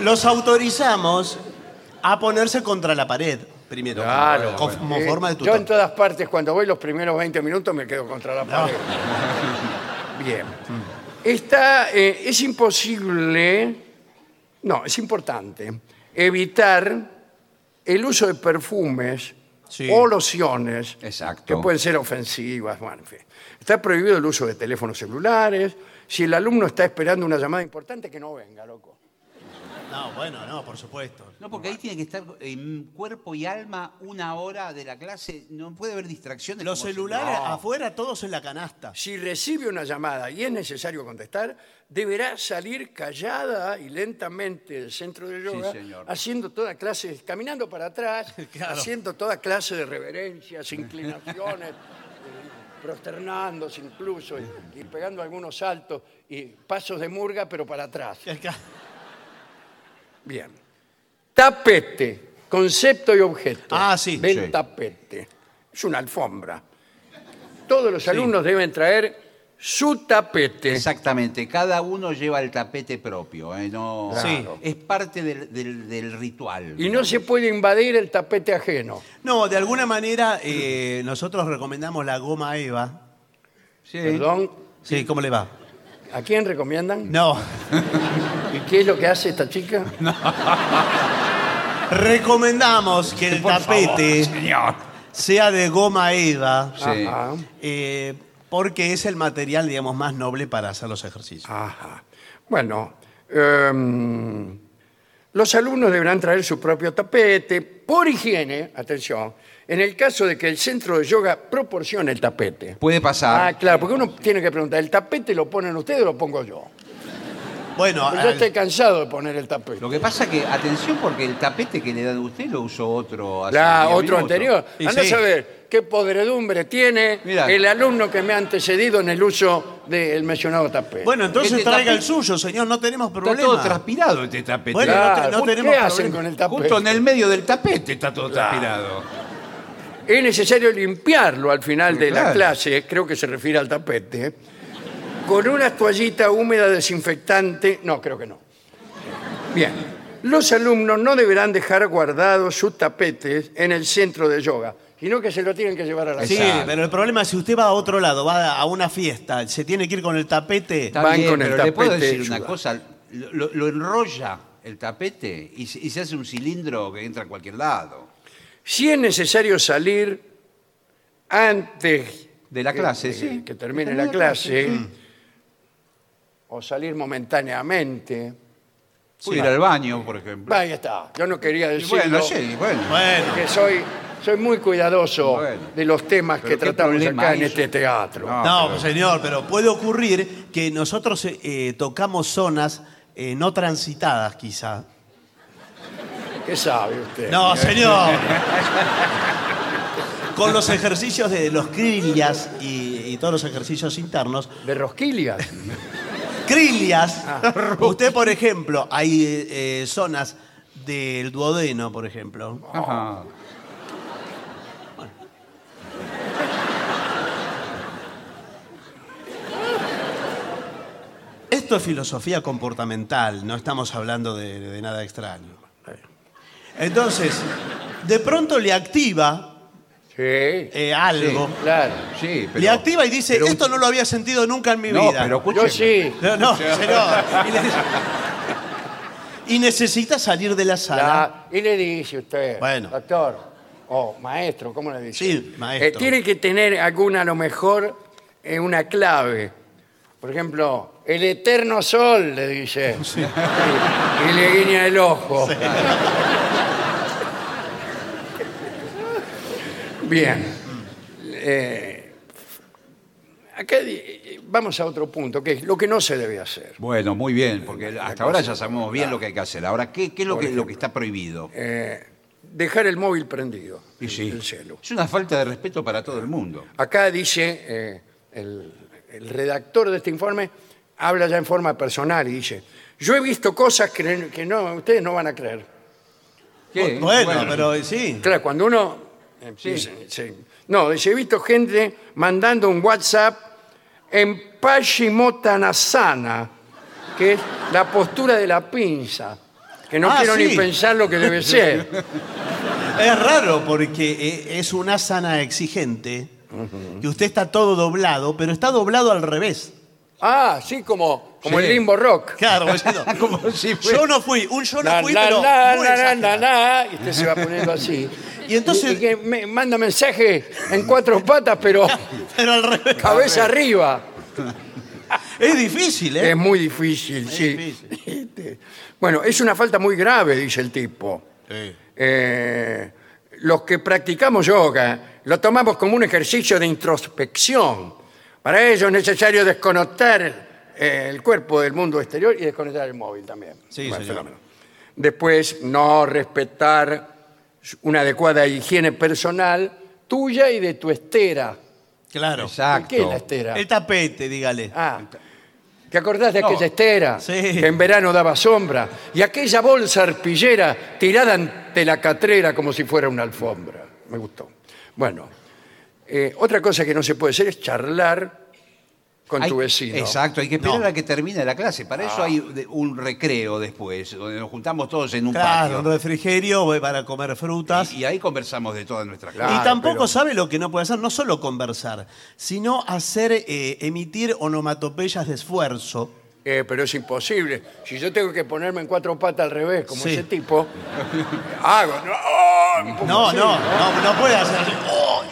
Speaker 2: los autorizamos a ponerse contra la pared primero.
Speaker 1: Claro.
Speaker 2: Como forma de
Speaker 1: Yo
Speaker 2: tutor.
Speaker 1: en todas partes, cuando voy los primeros 20 minutos, me quedo contra la pared. [LAUGHS] Bien. Está, eh, es imposible, no, es importante, evitar el uso de perfumes
Speaker 2: Sí.
Speaker 1: o lociones
Speaker 3: Exacto.
Speaker 1: que pueden ser ofensivas. bueno, en fin. Está prohibido el uso de teléfonos celulares. Si el alumno está esperando una llamada importante, que no venga, loco.
Speaker 2: No, bueno, no, por supuesto.
Speaker 3: No, porque ahí tiene que estar en cuerpo y alma una hora de la clase. No puede haber distracciones.
Speaker 2: Los
Speaker 3: como si-
Speaker 2: celulares
Speaker 3: No.
Speaker 2: afuera, todos en la canasta.
Speaker 1: Si recibe una llamada y es necesario contestar, deberá salir callada y lentamente del centro de yoga,
Speaker 3: señor.
Speaker 1: haciendo toda clase, caminando para atrás, [LAUGHS]
Speaker 2: Claro.
Speaker 1: haciendo toda clase de reverencias, inclinaciones, [LAUGHS] eh, prosternándose incluso y, y pegando algunos saltos y pasos de murga, pero para atrás. Bien. Tapete, concepto y objeto.
Speaker 2: Ah, sí.
Speaker 1: Del
Speaker 3: Sí.
Speaker 1: tapete. Es una alfombra. Todos los alumnos deben traer su tapete.
Speaker 3: Exactamente, cada uno lleva el tapete propio, ¿eh? no,
Speaker 2: Sí.
Speaker 3: es parte del, del- del ritual.
Speaker 1: Y no se puede invadir el tapete ajeno.
Speaker 2: No, de alguna manera eh, nosotros recomendamos la goma Eva.
Speaker 3: Sí.
Speaker 1: Perdón,
Speaker 2: Sí, ¿cómo le va?
Speaker 1: ¿A quién recomiendan?
Speaker 2: No, [LAUGHS]
Speaker 1: ¿Y qué es lo que hace esta chica? [LAUGHS]
Speaker 2: recomendamos que el tapete
Speaker 3: Señor.
Speaker 2: sea de goma Eva,
Speaker 3: Sí.
Speaker 1: Ajá.
Speaker 2: eh, porque es el material, digamos, más noble para hacer los ejercicios.
Speaker 1: Ajá. Bueno, em, los alumnos deberán traer su propio tapete por higiene, atención, en el caso de que el centro de yoga proporcione el tapete.
Speaker 3: Puede pasar.
Speaker 1: Ah, claro, porque uno tiene que preguntar, ¿el tapete lo ponen ustedes o lo pongo yo?
Speaker 2: Bueno,
Speaker 1: Pero yo
Speaker 2: al-
Speaker 1: estoy cansado de poner el tapete.
Speaker 3: Lo que pasa que, atención, porque el tapete que le dan a usted lo usó otro hace
Speaker 1: La,
Speaker 3: 10
Speaker 1: otro
Speaker 3: minutos.
Speaker 1: anterior.
Speaker 2: Y
Speaker 1: Anda
Speaker 2: sí.
Speaker 1: a saber qué podredumbre tiene
Speaker 3: Mirá.
Speaker 1: el alumno que me ha antecedido en el uso del mencionado tapete.
Speaker 2: bueno, entonces
Speaker 3: Este
Speaker 2: traiga
Speaker 3: tapete-
Speaker 2: el suyo, señor, no tenemos
Speaker 3: Está
Speaker 2: problema.
Speaker 3: todo transpirado este tapete.
Speaker 2: Bueno,
Speaker 1: Claro,
Speaker 2: no te- no
Speaker 1: ¿qué
Speaker 2: tenemos
Speaker 1: hacen
Speaker 2: problema.
Speaker 1: con el tapete?
Speaker 3: Justo en el medio del tapete está todo
Speaker 1: Claro.
Speaker 3: transpirado.
Speaker 1: Es necesario limpiarlo al final de la
Speaker 3: Claro.
Speaker 1: clase, creo que se refiere al tapete, con una toallita húmeda desinfectante. No, creo que no. Bien. Los alumnos no deberán dejar guardados sus tapetes en el centro de yoga, sino que se lo tienen que llevar a la
Speaker 2: Sí.
Speaker 3: Exacto.
Speaker 2: pero el problema es si usted va a otro lado, va a una fiesta, se tiene que ir con el tapete.
Speaker 3: Está
Speaker 1: Van
Speaker 3: bien,
Speaker 1: con el
Speaker 3: pero le puedo
Speaker 1: tapete
Speaker 3: decir una cosa. Lo, lo- lo enrolla el tapete y, se- y se hace un cilindro que entra a cualquier lado.
Speaker 1: Si es necesario salir antes
Speaker 3: De la clase,
Speaker 1: que,
Speaker 3: sí.
Speaker 1: que termine la clase, o salir momentáneamente,
Speaker 3: ir al baño, por ejemplo.
Speaker 1: ahí está. Yo no quería
Speaker 3: Y
Speaker 1: decirlo.
Speaker 3: bueno, sí, bueno.
Speaker 2: Bueno,
Speaker 1: que soy, soy muy cuidadoso
Speaker 3: Bueno.
Speaker 1: de los temas que
Speaker 3: Pero qué
Speaker 1: tratamos
Speaker 3: problema
Speaker 1: acá en
Speaker 3: hay,
Speaker 1: este teatro.
Speaker 3: No.
Speaker 2: no,
Speaker 3: pero-
Speaker 2: señor, pero puede ocurrir que nosotros eh, eh, tocamos zonas eh, no transitadas, quizá.
Speaker 1: ¿Qué sabe usted?
Speaker 2: No, señor. [LAUGHS] Con los ejercicios de los crillas y, y todos los ejercicios internos.
Speaker 1: ¿De rosquillas?
Speaker 2: Crillas. Usted, por ejemplo, hay eh, zonas del duodeno, por ejemplo.
Speaker 3: Ajá.
Speaker 2: Esto es filosofía comportamental, no estamos hablando de, de nada extraño. Entonces, de pronto le activa
Speaker 1: Sí.
Speaker 2: eh, algo.
Speaker 1: Claro.
Speaker 3: Sí, pero.
Speaker 2: le activa y dice,
Speaker 3: pero-
Speaker 2: esto no lo había sentido nunca en mi
Speaker 3: No,
Speaker 2: vida.
Speaker 3: pero
Speaker 1: Yo
Speaker 3: escúcheme.
Speaker 1: sí.
Speaker 2: No, no. [LAUGHS] Y, le- y necesita salir de la sala.
Speaker 1: La- y le dice usted,
Speaker 2: Bueno.
Speaker 1: doctor, o maestro, ¿cómo le dice?
Speaker 2: Sí, maestro.
Speaker 1: Eh, tiene que tener alguna, a lo mejor, eh, una clave. Por ejemplo, el eterno sol, le dice. Y, y le guiña el ojo. Bien. Eh, acá vamos a otro punto, que es lo que no se debe hacer.
Speaker 3: Bueno, muy bien, porque hasta ahora ya sabemos bien lo que hay que hacer. Ahora, ¿qué, qué es lo que, lo que está prohibido?
Speaker 1: Eh, dejar el móvil prendido,
Speaker 3: Y sí,
Speaker 1: el celu.
Speaker 3: es una falta de respeto para todo el mundo.
Speaker 1: Acá dice, eh, el, el redactor de este informe habla ya en forma personal y dice, yo he visto cosas que, que no, ustedes no van a creer.
Speaker 3: ¿Qué?
Speaker 2: Bueno, pero sí.
Speaker 1: Claro, cuando uno sí. No, dice, he visto gente mandando un WhatsApp en Pashimotanasana, que es la postura de la pinza, que no
Speaker 2: Ah,
Speaker 1: quiero ni pensar lo que debe [LAUGHS] ser.
Speaker 2: Es raro porque eh, es una sana exigente que usted está todo doblado, pero está doblado al revés.
Speaker 1: Ah, sí, como, como
Speaker 3: Sí.
Speaker 1: el limbo rock.
Speaker 2: Claro,
Speaker 3: Como [LAUGHS] si fuera-
Speaker 2: yo no fui, un yo no
Speaker 1: La,
Speaker 2: fui,
Speaker 1: la,
Speaker 2: pero
Speaker 1: la,
Speaker 2: muy
Speaker 1: la, la,
Speaker 2: exagerado.
Speaker 1: la, la, y usted se va poniendo así. [LAUGHS]
Speaker 2: Y entonces-
Speaker 1: Y, que me manda mensaje en cuatro [LAUGHS] patas, pero [LAUGHS]
Speaker 2: Pero al revés.
Speaker 1: cabeza arriba.
Speaker 2: Es difícil, ¿eh?
Speaker 1: Es muy difícil, sí.
Speaker 2: difícil.
Speaker 1: Este, Bueno, es una falta muy grave, dice el tipo. Eh, los que practicamos yoga lo tomamos como un ejercicio de introspección. Para ello es necesario desconectar eh, el cuerpo del mundo exterior y desconectar el móvil también.
Speaker 2: Sí,
Speaker 1: Buen
Speaker 2: señor.
Speaker 1: fenómeno. Después, no respetar una adecuada higiene personal tuya y de tu estera.
Speaker 2: Claro.
Speaker 3: Exacto.
Speaker 1: ¿Qué es la estera?
Speaker 2: El tapete, dígale.
Speaker 1: Ah, ¿te acordás de
Speaker 3: No.
Speaker 1: aquella estera
Speaker 2: Sí.
Speaker 1: que en verano daba sombra? Y aquella bolsa arpillera tirada ante la catrera como si fuera una alfombra. Me gustó. Bueno, eh, otra cosa que no se puede hacer es charlar con
Speaker 3: Hay-
Speaker 1: tu vecino.
Speaker 3: Exacto, hay que esperar
Speaker 2: No.
Speaker 3: a que termine la clase. Para eso hay de- un recreo después, donde nos juntamos todos en un
Speaker 2: Claro, un
Speaker 3: patio.
Speaker 2: refrigerio voy para comer frutas.
Speaker 3: Y, y ahí conversamos de todas nuestras clases.
Speaker 2: y tampoco
Speaker 1: pero-
Speaker 2: sabe lo que no puede hacer, no solo conversar, sino hacer, eh, emitir onomatopeyas de esfuerzo.
Speaker 1: Eh, pero es imposible. Si yo tengo que ponerme en cuatro patas al revés, como
Speaker 2: Sí.
Speaker 1: ese tipo, [LAUGHS] hago. No, ¡oh! Un poco
Speaker 2: No,
Speaker 1: así,
Speaker 2: no, no, no puede hacer así. ¡Oh!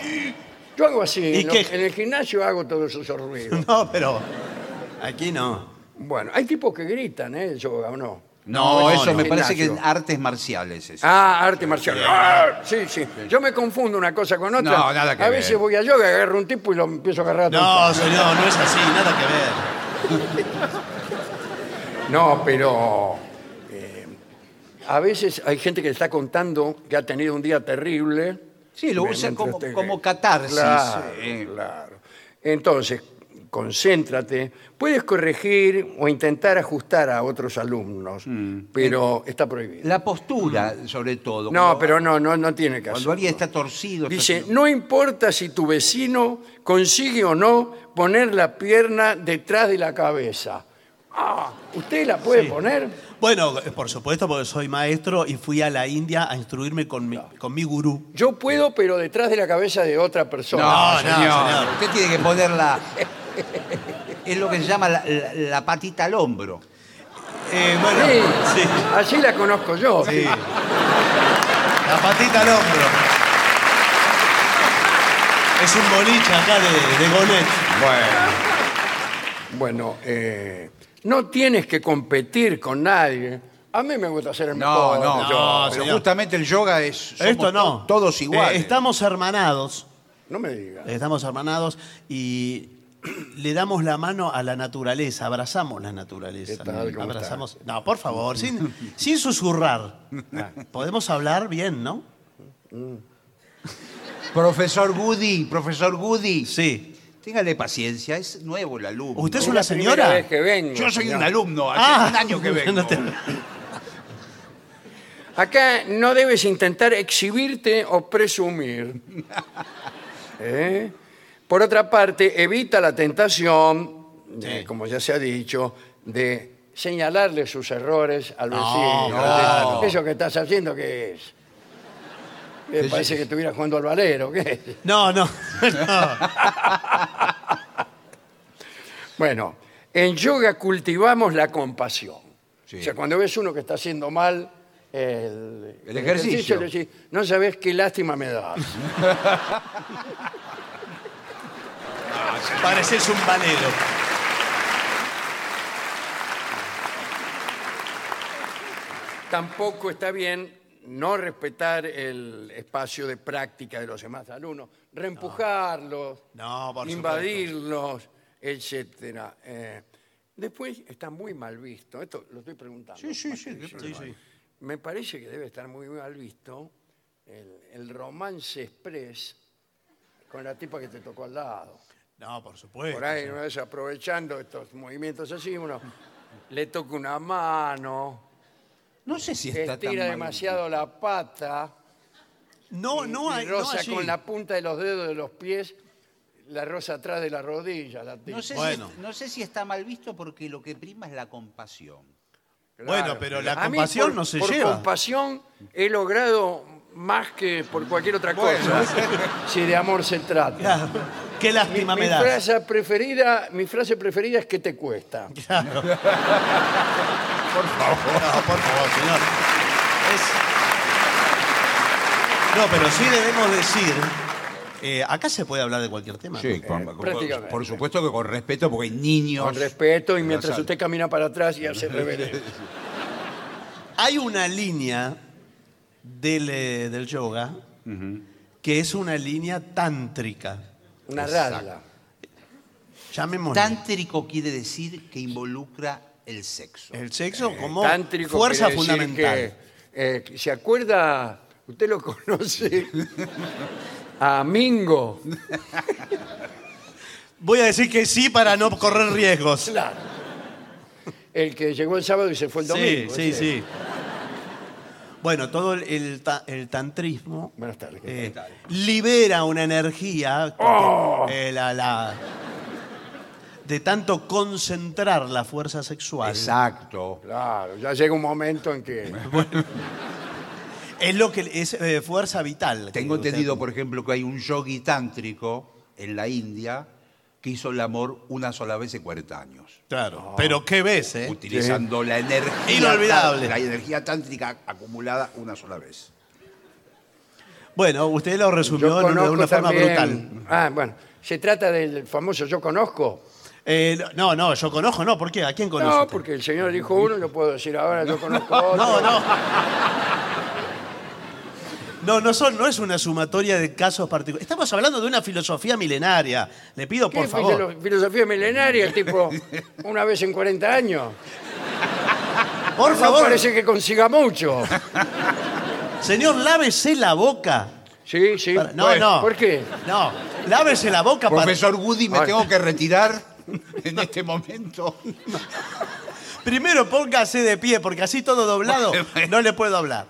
Speaker 1: Yo hago así.
Speaker 2: ¿Y
Speaker 1: en, lo-
Speaker 2: qué?
Speaker 1: en el gimnasio hago todos esos [LAUGHS] ruidos.
Speaker 2: No, pero aquí no.
Speaker 1: Bueno, hay tipos que gritan, ¿eh? Yoga o no.
Speaker 3: No,
Speaker 2: No,
Speaker 3: eso
Speaker 2: no.
Speaker 3: me parece que
Speaker 1: Gimnasio.
Speaker 3: artes marciales es.
Speaker 1: Ah, arte marcial. Ah, sí, sí. Yo me confundo una cosa con otra.
Speaker 3: No, nada que
Speaker 1: a
Speaker 3: ver.
Speaker 1: veces voy a yoga, agarro un tipo y lo empiezo a agarrar a
Speaker 2: No,
Speaker 1: trompadas.
Speaker 2: señor, no es así, nada que ver. [LAUGHS]
Speaker 1: No, pero eh, a veces hay gente que está contando que ha tenido un día terrible.
Speaker 3: Sí, lo
Speaker 1: Me-
Speaker 3: usa
Speaker 1: mientras
Speaker 3: como,
Speaker 1: te-
Speaker 3: como catarsis.
Speaker 1: Claro,
Speaker 3: eh.
Speaker 1: claro. Entonces, concéntrate. Puedes corregir o intentar ajustar a otros alumnos,
Speaker 3: Mm.
Speaker 1: pero está prohibido.
Speaker 3: La postura, sobre todo.
Speaker 1: No,
Speaker 3: Cuando-
Speaker 1: pero no, no, no tiene caso.
Speaker 3: Cuando alguien está torcido.
Speaker 1: Dice, no importa si tu vecino consigue o no poner la pierna detrás de la cabeza. Ah, ¿usted la puede
Speaker 2: Sí.
Speaker 1: poner?
Speaker 2: Bueno, eh, por supuesto, porque soy maestro y fui a la India a instruirme con mi, con mi gurú.
Speaker 1: Yo puedo, pero detrás de la cabeza de otra persona.
Speaker 3: No,
Speaker 2: No,
Speaker 3: señor.
Speaker 2: señor.
Speaker 3: Usted tiene que ponerla. es lo que se llama la, la- la patita al hombro.
Speaker 2: Eh, bueno,
Speaker 1: Sí,
Speaker 2: sí,
Speaker 1: así la conozco yo.
Speaker 2: sí. La patita al hombro. Es un boliche acá de, de Gonet.
Speaker 1: Bueno, eh, no tienes que competir con nadie. A mí me gusta ser el
Speaker 3: No,
Speaker 1: mejor.
Speaker 3: no,
Speaker 2: No,
Speaker 3: pero
Speaker 2: señor.
Speaker 3: justamente el yoga es. somos
Speaker 2: Esto no.
Speaker 3: to- Todos iguales.
Speaker 2: Eh, estamos hermanados.
Speaker 1: No me digas.
Speaker 2: Estamos hermanados y [CLEARS THROAT] le damos la mano a la naturaleza, abrazamos la naturaleza.
Speaker 1: ¿Qué tal? ¿Cómo
Speaker 2: abrazamos. No, por favor, sin, [LAUGHS] sin susurrar. Podemos hablar bien, ¿no?
Speaker 3: Profesor Goody, profesor Goody.
Speaker 2: Sí.
Speaker 3: Téngale paciencia, es nuevo el alumno.
Speaker 2: ¿Usted es una señora?
Speaker 1: vez que vengo,
Speaker 3: Yo soy
Speaker 1: señor.
Speaker 3: un alumno, hace
Speaker 2: Ah,
Speaker 3: un año que [LAUGHS] vengo.
Speaker 2: no te-
Speaker 1: Acá no debes intentar exhibirte o presumir. [LAUGHS] ¿Eh? Por otra parte, evita la tentación, de,
Speaker 2: Sí.
Speaker 1: como ya se ha dicho, de señalarle sus errores al
Speaker 2: No,
Speaker 1: vecino.
Speaker 2: claro.
Speaker 1: Eso que estás haciendo, ¿qué es?
Speaker 2: Sí,
Speaker 1: parece
Speaker 2: sí.
Speaker 1: que estuviera jugando al valero. ¿qué?
Speaker 2: No, no. no.
Speaker 1: Bueno, en yoga cultivamos la compasión.
Speaker 3: Sí.
Speaker 1: O sea, cuando ves uno que está haciendo mal el,
Speaker 3: El ejercicio.
Speaker 1: le decís, no sabes qué lástima me das. [LAUGHS]
Speaker 2: Pareces un valero.
Speaker 1: Tampoco está bien no respetar el espacio de práctica de los demás alumnos, reempujarlos,
Speaker 2: No, por
Speaker 1: invadirlos. etcétera. Eh, después está muy mal visto, esto lo estoy preguntando.
Speaker 3: Sí, sí, sí,
Speaker 1: decirlo.
Speaker 2: problema.
Speaker 1: Me parece que debe estar muy mal visto el, el romance express con la tipa que te tocó al lado.
Speaker 2: No, por supuesto.
Speaker 1: Por ahí, aprovechando estos movimientos así, uno le toca una mano,
Speaker 3: No sé si está tan
Speaker 1: estira
Speaker 3: mal.
Speaker 1: demasiado la pata.
Speaker 2: No,
Speaker 1: y-
Speaker 2: no
Speaker 1: y
Speaker 2: hay. no
Speaker 1: roza
Speaker 2: allí.
Speaker 1: con la punta de los dedos de los pies, la rosa atrás de la rodilla. La tipa.
Speaker 3: No sé,
Speaker 2: Bueno.
Speaker 3: si, no sé si está mal visto porque lo que prima es la compasión.
Speaker 2: Bueno, pero la
Speaker 1: A mí,
Speaker 2: compasión
Speaker 1: por-
Speaker 2: no se
Speaker 1: por
Speaker 2: lleva.
Speaker 1: compasión he logrado más que por cualquier otra cosa, [LAUGHS] si de amor se trata.
Speaker 2: Claro. Qué
Speaker 1: Mi,
Speaker 2: lástima
Speaker 1: mi
Speaker 2: me das.
Speaker 1: frase preferida, mi frase preferida es que te cuesta. [LAUGHS]
Speaker 2: Por favor. [LAUGHS] No, por favor, señor. Es- No, pero sí debemos decir. eh, acá se puede hablar de cualquier tema.
Speaker 3: Sí, con- con-
Speaker 1: prácticamente.
Speaker 3: por supuesto que con respeto, porque hay niños.
Speaker 1: Con respeto y mientras usted camina para atrás y hace reverencia. [LAUGHS]
Speaker 2: Hay una línea del, eh, del yoga que es una línea tántrica.
Speaker 1: Una raya.
Speaker 2: Llamémosle.
Speaker 3: Tántrico quiere decir que involucra el sexo.
Speaker 2: El sexo como
Speaker 1: Tántrico
Speaker 2: fuerza
Speaker 1: quiere decir
Speaker 2: fundamental.
Speaker 1: que, eh, ¿Se acuerda? Usted lo conoce [LAUGHS] a Mingo.
Speaker 2: Voy a decir que sí para no correr riesgos.
Speaker 1: Claro. El que llegó el sábado y se fue el
Speaker 2: Sí,
Speaker 1: domingo.
Speaker 2: sí,
Speaker 1: ese.
Speaker 2: sí. Bueno, todo el, el ta- el tantrismo
Speaker 1: Buenas tardes. ¿qué
Speaker 2: eh, libera una energía porque, eh, la- la- de tanto concentrar la fuerza sexual.
Speaker 3: Exacto.
Speaker 1: Claro, ya llega un momento en que. [LAUGHS]
Speaker 2: Es lo que es eh, fuerza vital.
Speaker 3: Tengo
Speaker 2: usted-
Speaker 3: entendido, por ejemplo, que hay un yogi tántrico en la India que hizo el amor una sola vez en 40 años.
Speaker 2: Claro. Pero qué ves, ¿eh?
Speaker 3: Utilizando la energía.
Speaker 2: Inolvidable.
Speaker 3: La energía tántrica acumulada una sola vez.
Speaker 2: Bueno, usted lo resumió de una- forma
Speaker 1: también-
Speaker 2: brutal.
Speaker 1: Ah, bueno. Se trata del famoso Yo conozco.
Speaker 2: Eh, no, no, yo conozco, no. ¿Por qué? ¿A quién conoce?
Speaker 1: No,
Speaker 2: usted?
Speaker 1: porque el señor dijo uno, yo puedo decir ahora Yo conozco [LAUGHS] otro.
Speaker 2: No, no. No, no, son, no es una sumatoria de casos particulares. Estamos hablando de una filosofía milenaria. Le pido,
Speaker 1: ¿Qué
Speaker 2: por favor.
Speaker 1: filo- filosofía milenaria? El tipo, una vez en 40 años.
Speaker 2: Por
Speaker 1: No
Speaker 2: favor,
Speaker 1: parece que consiga mucho.
Speaker 2: señor, lávese la boca.
Speaker 1: Sí, sí.
Speaker 2: Para- no,
Speaker 1: Bueno,
Speaker 2: no.
Speaker 1: ¿Por qué?
Speaker 2: No, lávese la boca para...
Speaker 3: Profesor Woody, me
Speaker 1: Ay.
Speaker 3: tengo que retirar [LAUGHS] en este momento. [LAUGHS]
Speaker 2: Primero póngase de pie, porque así todo doblado no le puedo hablar.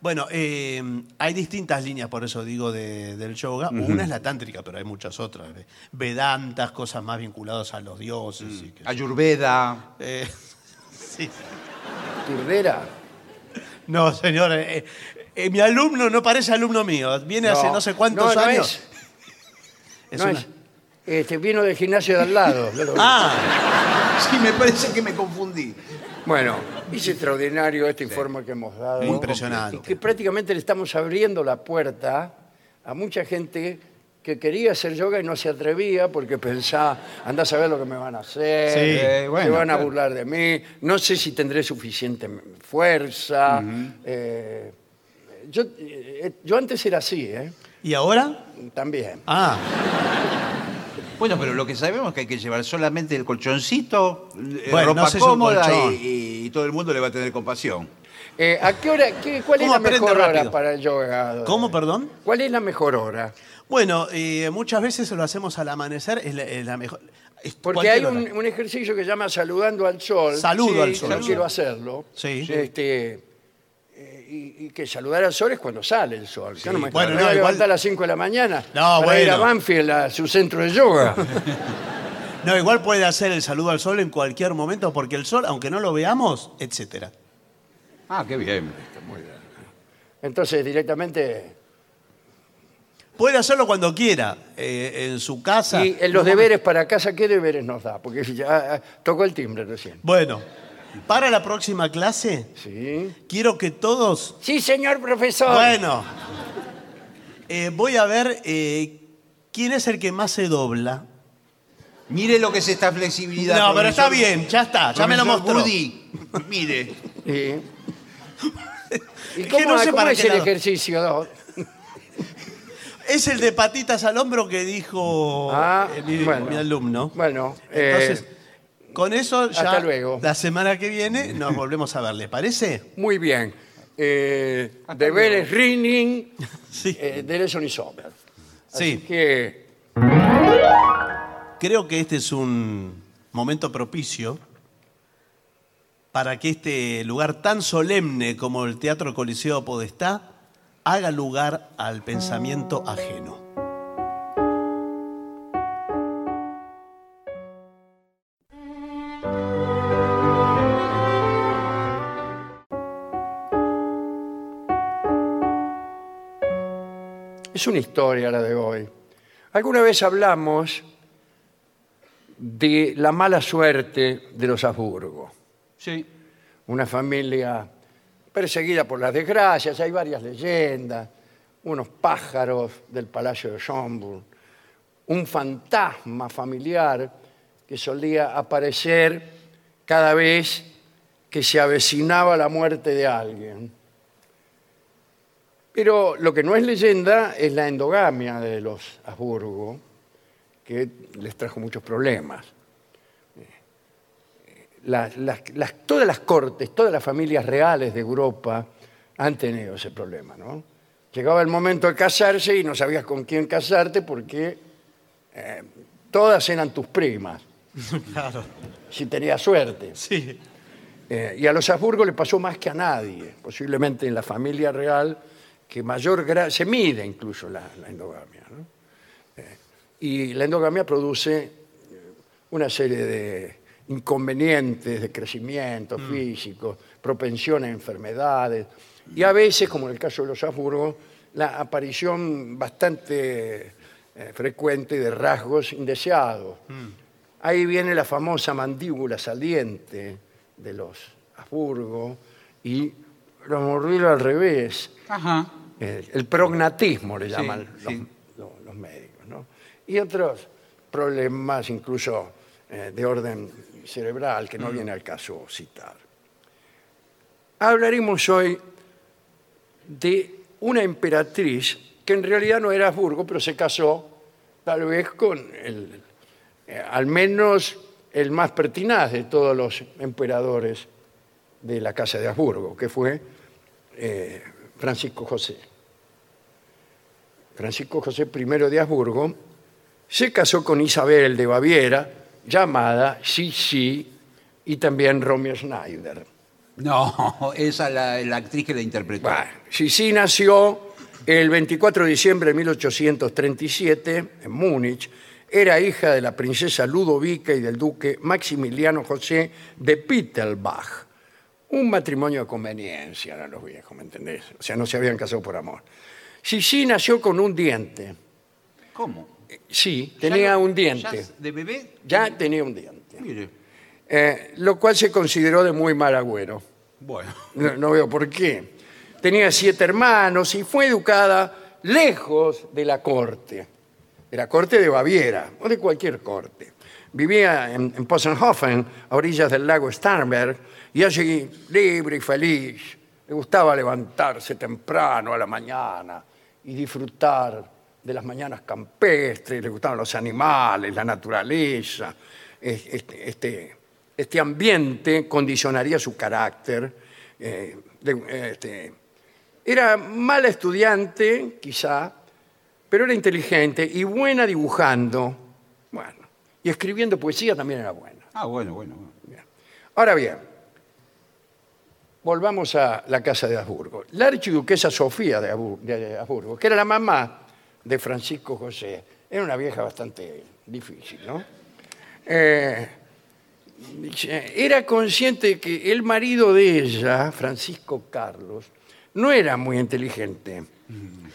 Speaker 2: Bueno, eh, hay distintas líneas, por eso digo, de- del yoga. Una es la tántrica, pero hay muchas otras. Vedantas, cosas más vinculadas a los dioses. y qué sé yo.
Speaker 3: Ayurveda.
Speaker 2: Eh, [LAUGHS] sí.
Speaker 1: Turdera.
Speaker 2: No, señor, eh, eh, mi alumno no parece alumno mío. Viene hace no sé cuántos
Speaker 1: no, no
Speaker 2: años.
Speaker 1: es.
Speaker 2: Es
Speaker 1: no
Speaker 2: una-
Speaker 1: es. Este, vino del gimnasio de al lado. [LAUGHS]
Speaker 2: Ah,
Speaker 3: Sí, me parece que me confundí.
Speaker 1: Bueno, es extraordinario este informe que hemos dado.
Speaker 2: Impresionante.
Speaker 1: Y que prácticamente le estamos abriendo la puerta a mucha gente que quería hacer yoga y no se atrevía porque pensaba, anda a saber lo que me van a hacer,
Speaker 2: Sí,
Speaker 3: bueno,
Speaker 1: se van a
Speaker 3: claro.
Speaker 1: burlar de mí, no sé si tendré suficiente fuerza. eh, yo, eh, yo antes era así, ¿eh?
Speaker 2: ¿y ahora?
Speaker 1: También.
Speaker 2: Ah,
Speaker 3: Bueno, pero lo que sabemos es que hay que llevar solamente el colchoncito, eh,
Speaker 2: Bueno,
Speaker 3: ropa
Speaker 2: no sé
Speaker 3: cómoda y, y todo el mundo le va a tener compasión.
Speaker 1: Eh, ¿A qué hora, qué- cuál es
Speaker 2: ¿Cómo
Speaker 1: la mejor hora para el yoga?
Speaker 2: ¿cómo, perdón?
Speaker 1: ¿Cuál es la mejor hora?
Speaker 2: Bueno, eh, muchas veces lo hacemos al amanecer, es la, es la mejor. es
Speaker 1: Porque hay un, ejercicio que se llama saludando al sol.
Speaker 2: Saludo al sol.
Speaker 1: Yo quiero hacerlo.
Speaker 2: Sí.
Speaker 1: Este, y, y que saludar al sol es cuando sale el sol. Yo no me,
Speaker 2: Bueno,
Speaker 1: me
Speaker 2: no,
Speaker 1: voy a
Speaker 2: igual-
Speaker 1: levantar a las 5 de la mañana
Speaker 2: No,
Speaker 1: para ir a
Speaker 2: bueno.
Speaker 1: Banfield, a su centro de yoga. [LAUGHS]
Speaker 2: No, igual puede hacer el saludo al sol en cualquier momento, porque el sol, aunque no lo veamos, etcétera.
Speaker 3: Ah, qué bien.
Speaker 1: Entonces, directamente.
Speaker 2: Puede hacerlo cuando quiera, eh, en su casa.
Speaker 1: Y en los deberes para casa, ¿qué deberes nos da? Porque ya ah, tocó el timbre recién.
Speaker 2: Bueno, para la próxima clase,
Speaker 1: Sí.
Speaker 2: quiero que todos.
Speaker 1: Sí, señor profesor.
Speaker 2: Bueno, eh, voy a ver eh, quién es el que más se dobla.
Speaker 3: Mire lo que es esta flexibilidad.
Speaker 2: No, pero está
Speaker 3: profesor-
Speaker 2: bien, ya está, ya me lo
Speaker 3: profesor
Speaker 2: mostró.
Speaker 3: Woody, mire.
Speaker 1: Sí. [LAUGHS] ¿Y
Speaker 2: Es
Speaker 1: cómo,
Speaker 2: no sé
Speaker 1: cómo
Speaker 2: para
Speaker 1: es
Speaker 2: qué
Speaker 1: el
Speaker 2: lado.
Speaker 1: ejercicio? [LAUGHS]
Speaker 2: Es el de patitas al hombro que dijo
Speaker 1: Ah,
Speaker 2: eh, mi,
Speaker 1: bueno.
Speaker 2: mi alumno.
Speaker 1: Bueno,
Speaker 2: Entonces,
Speaker 1: eh,
Speaker 2: con eso ya
Speaker 1: hasta luego.
Speaker 2: la semana que viene nos volvemos a ver, ¿le parece?
Speaker 1: muy bien. Eh,
Speaker 3: Hasta
Speaker 1: de
Speaker 3: luego.
Speaker 1: Vélez Rinning, [LAUGHS]
Speaker 2: Sí.
Speaker 1: eh, de Lesson y Sommer. Así
Speaker 2: Sí.
Speaker 1: que
Speaker 2: Creo que este es un momento propicio para que este lugar tan solemne como el Teatro Coliseo Podestá haga lugar al pensamiento ajeno.
Speaker 1: Es una historia la de hoy. Alguna vez hablamos de la mala suerte de los Habsburgo.
Speaker 3: Sí.
Speaker 1: una familia perseguida por las desgracias, hay varias leyendas, unos pájaros del Palacio de Schönbrunn, un fantasma familiar que solía aparecer cada vez que se avecinaba la muerte de alguien. Pero lo que no es leyenda es la endogamia de los Habsburgo, que les trajo muchos problemas las- las- las- todas las cortes, todas las familias reales de Europa han tenido ese problema, ¿no? Llegaba el momento de casarse y no sabías con quién casarte porque eh, todas eran tus primas, [LAUGHS]
Speaker 2: Claro.
Speaker 1: si tenías suerte.
Speaker 2: Sí.
Speaker 1: Eh, y a los Habsburgo le pasó más que a nadie, posiblemente en la familia real, que mayor gra- se mide incluso la, la endogamia. ¿no? Eh, y la endogamia produce eh, una serie de inconvenientes de crecimiento físico, propensión a enfermedades, y a veces, como en el caso de los Habsburgo, la aparición bastante eh, frecuente de rasgos indeseados. Ahí viene la famosa mandíbula saliente de los Habsburgo y los morbillos al revés.
Speaker 3: Ajá.
Speaker 1: El, el prognatismo le
Speaker 3: Sí,
Speaker 1: llaman los,
Speaker 3: sí.
Speaker 1: los- los médicos. ¿no? Y otros problemas incluso eh, de orden cerebral que no
Speaker 3: Mm.
Speaker 1: viene al caso citar. Hablaremos hoy de una emperatriz que en realidad no era Habsburgo, pero se casó tal vez con el, eh, al menos el más pertinaz de todos los emperadores de la Casa de Habsburgo, que fue eh, Francisco José. Francisco José I de Habsburgo se casó con Isabel de Baviera, llamada Sisi, y también Romeo Schneider.
Speaker 3: No, [LAUGHS] esa es la, la actriz que la interpretó.
Speaker 1: Bueno, Sisi nació el 24 de diciembre de 1837 en Múnich. Era hija de la princesa Ludovica y del duque Maximiliano José de Pittelbach. Un matrimonio de conveniencia eran los viejos, ¿me entendés? O sea, no se habían casado por amor. Sisi nació con un diente.
Speaker 3: ¿Cómo?
Speaker 1: Sí,
Speaker 3: Ya
Speaker 1: tenía un
Speaker 3: ya
Speaker 1: diente.
Speaker 3: ¿De bebé?
Speaker 1: Ya tenía un diente.
Speaker 3: Mire.
Speaker 1: Eh, lo cual se consideró de muy mal agüero.
Speaker 3: Bueno.
Speaker 1: No, no veo por qué. Tenía siete hermanos y fue educada lejos de la corte, de la corte de Baviera o de cualquier corte. Vivía en, en Possenhofen, a orillas del lago Starnberg, y allí, libre y feliz, le gustaba levantarse temprano a la mañana y disfrutar de las mañanas campestres, le gustaban los animales, la naturaleza. Es- Este, este, este ambiente condicionaría su carácter. eh, de- este, era mala estudiante, quizá, pero era inteligente y buena dibujando. Bueno, y escribiendo poesía también era buena.
Speaker 3: Ah, bueno, bueno. bueno.
Speaker 1: Ahora bien, volvamos a la casa de Habsburgo. La archiduquesa Sofía de Habsburgo, que era la mamá de Francisco José, era una vieja bastante difícil, ¿no? Eh, era consciente de que el marido de ella, Francisco Carlos, no era muy inteligente,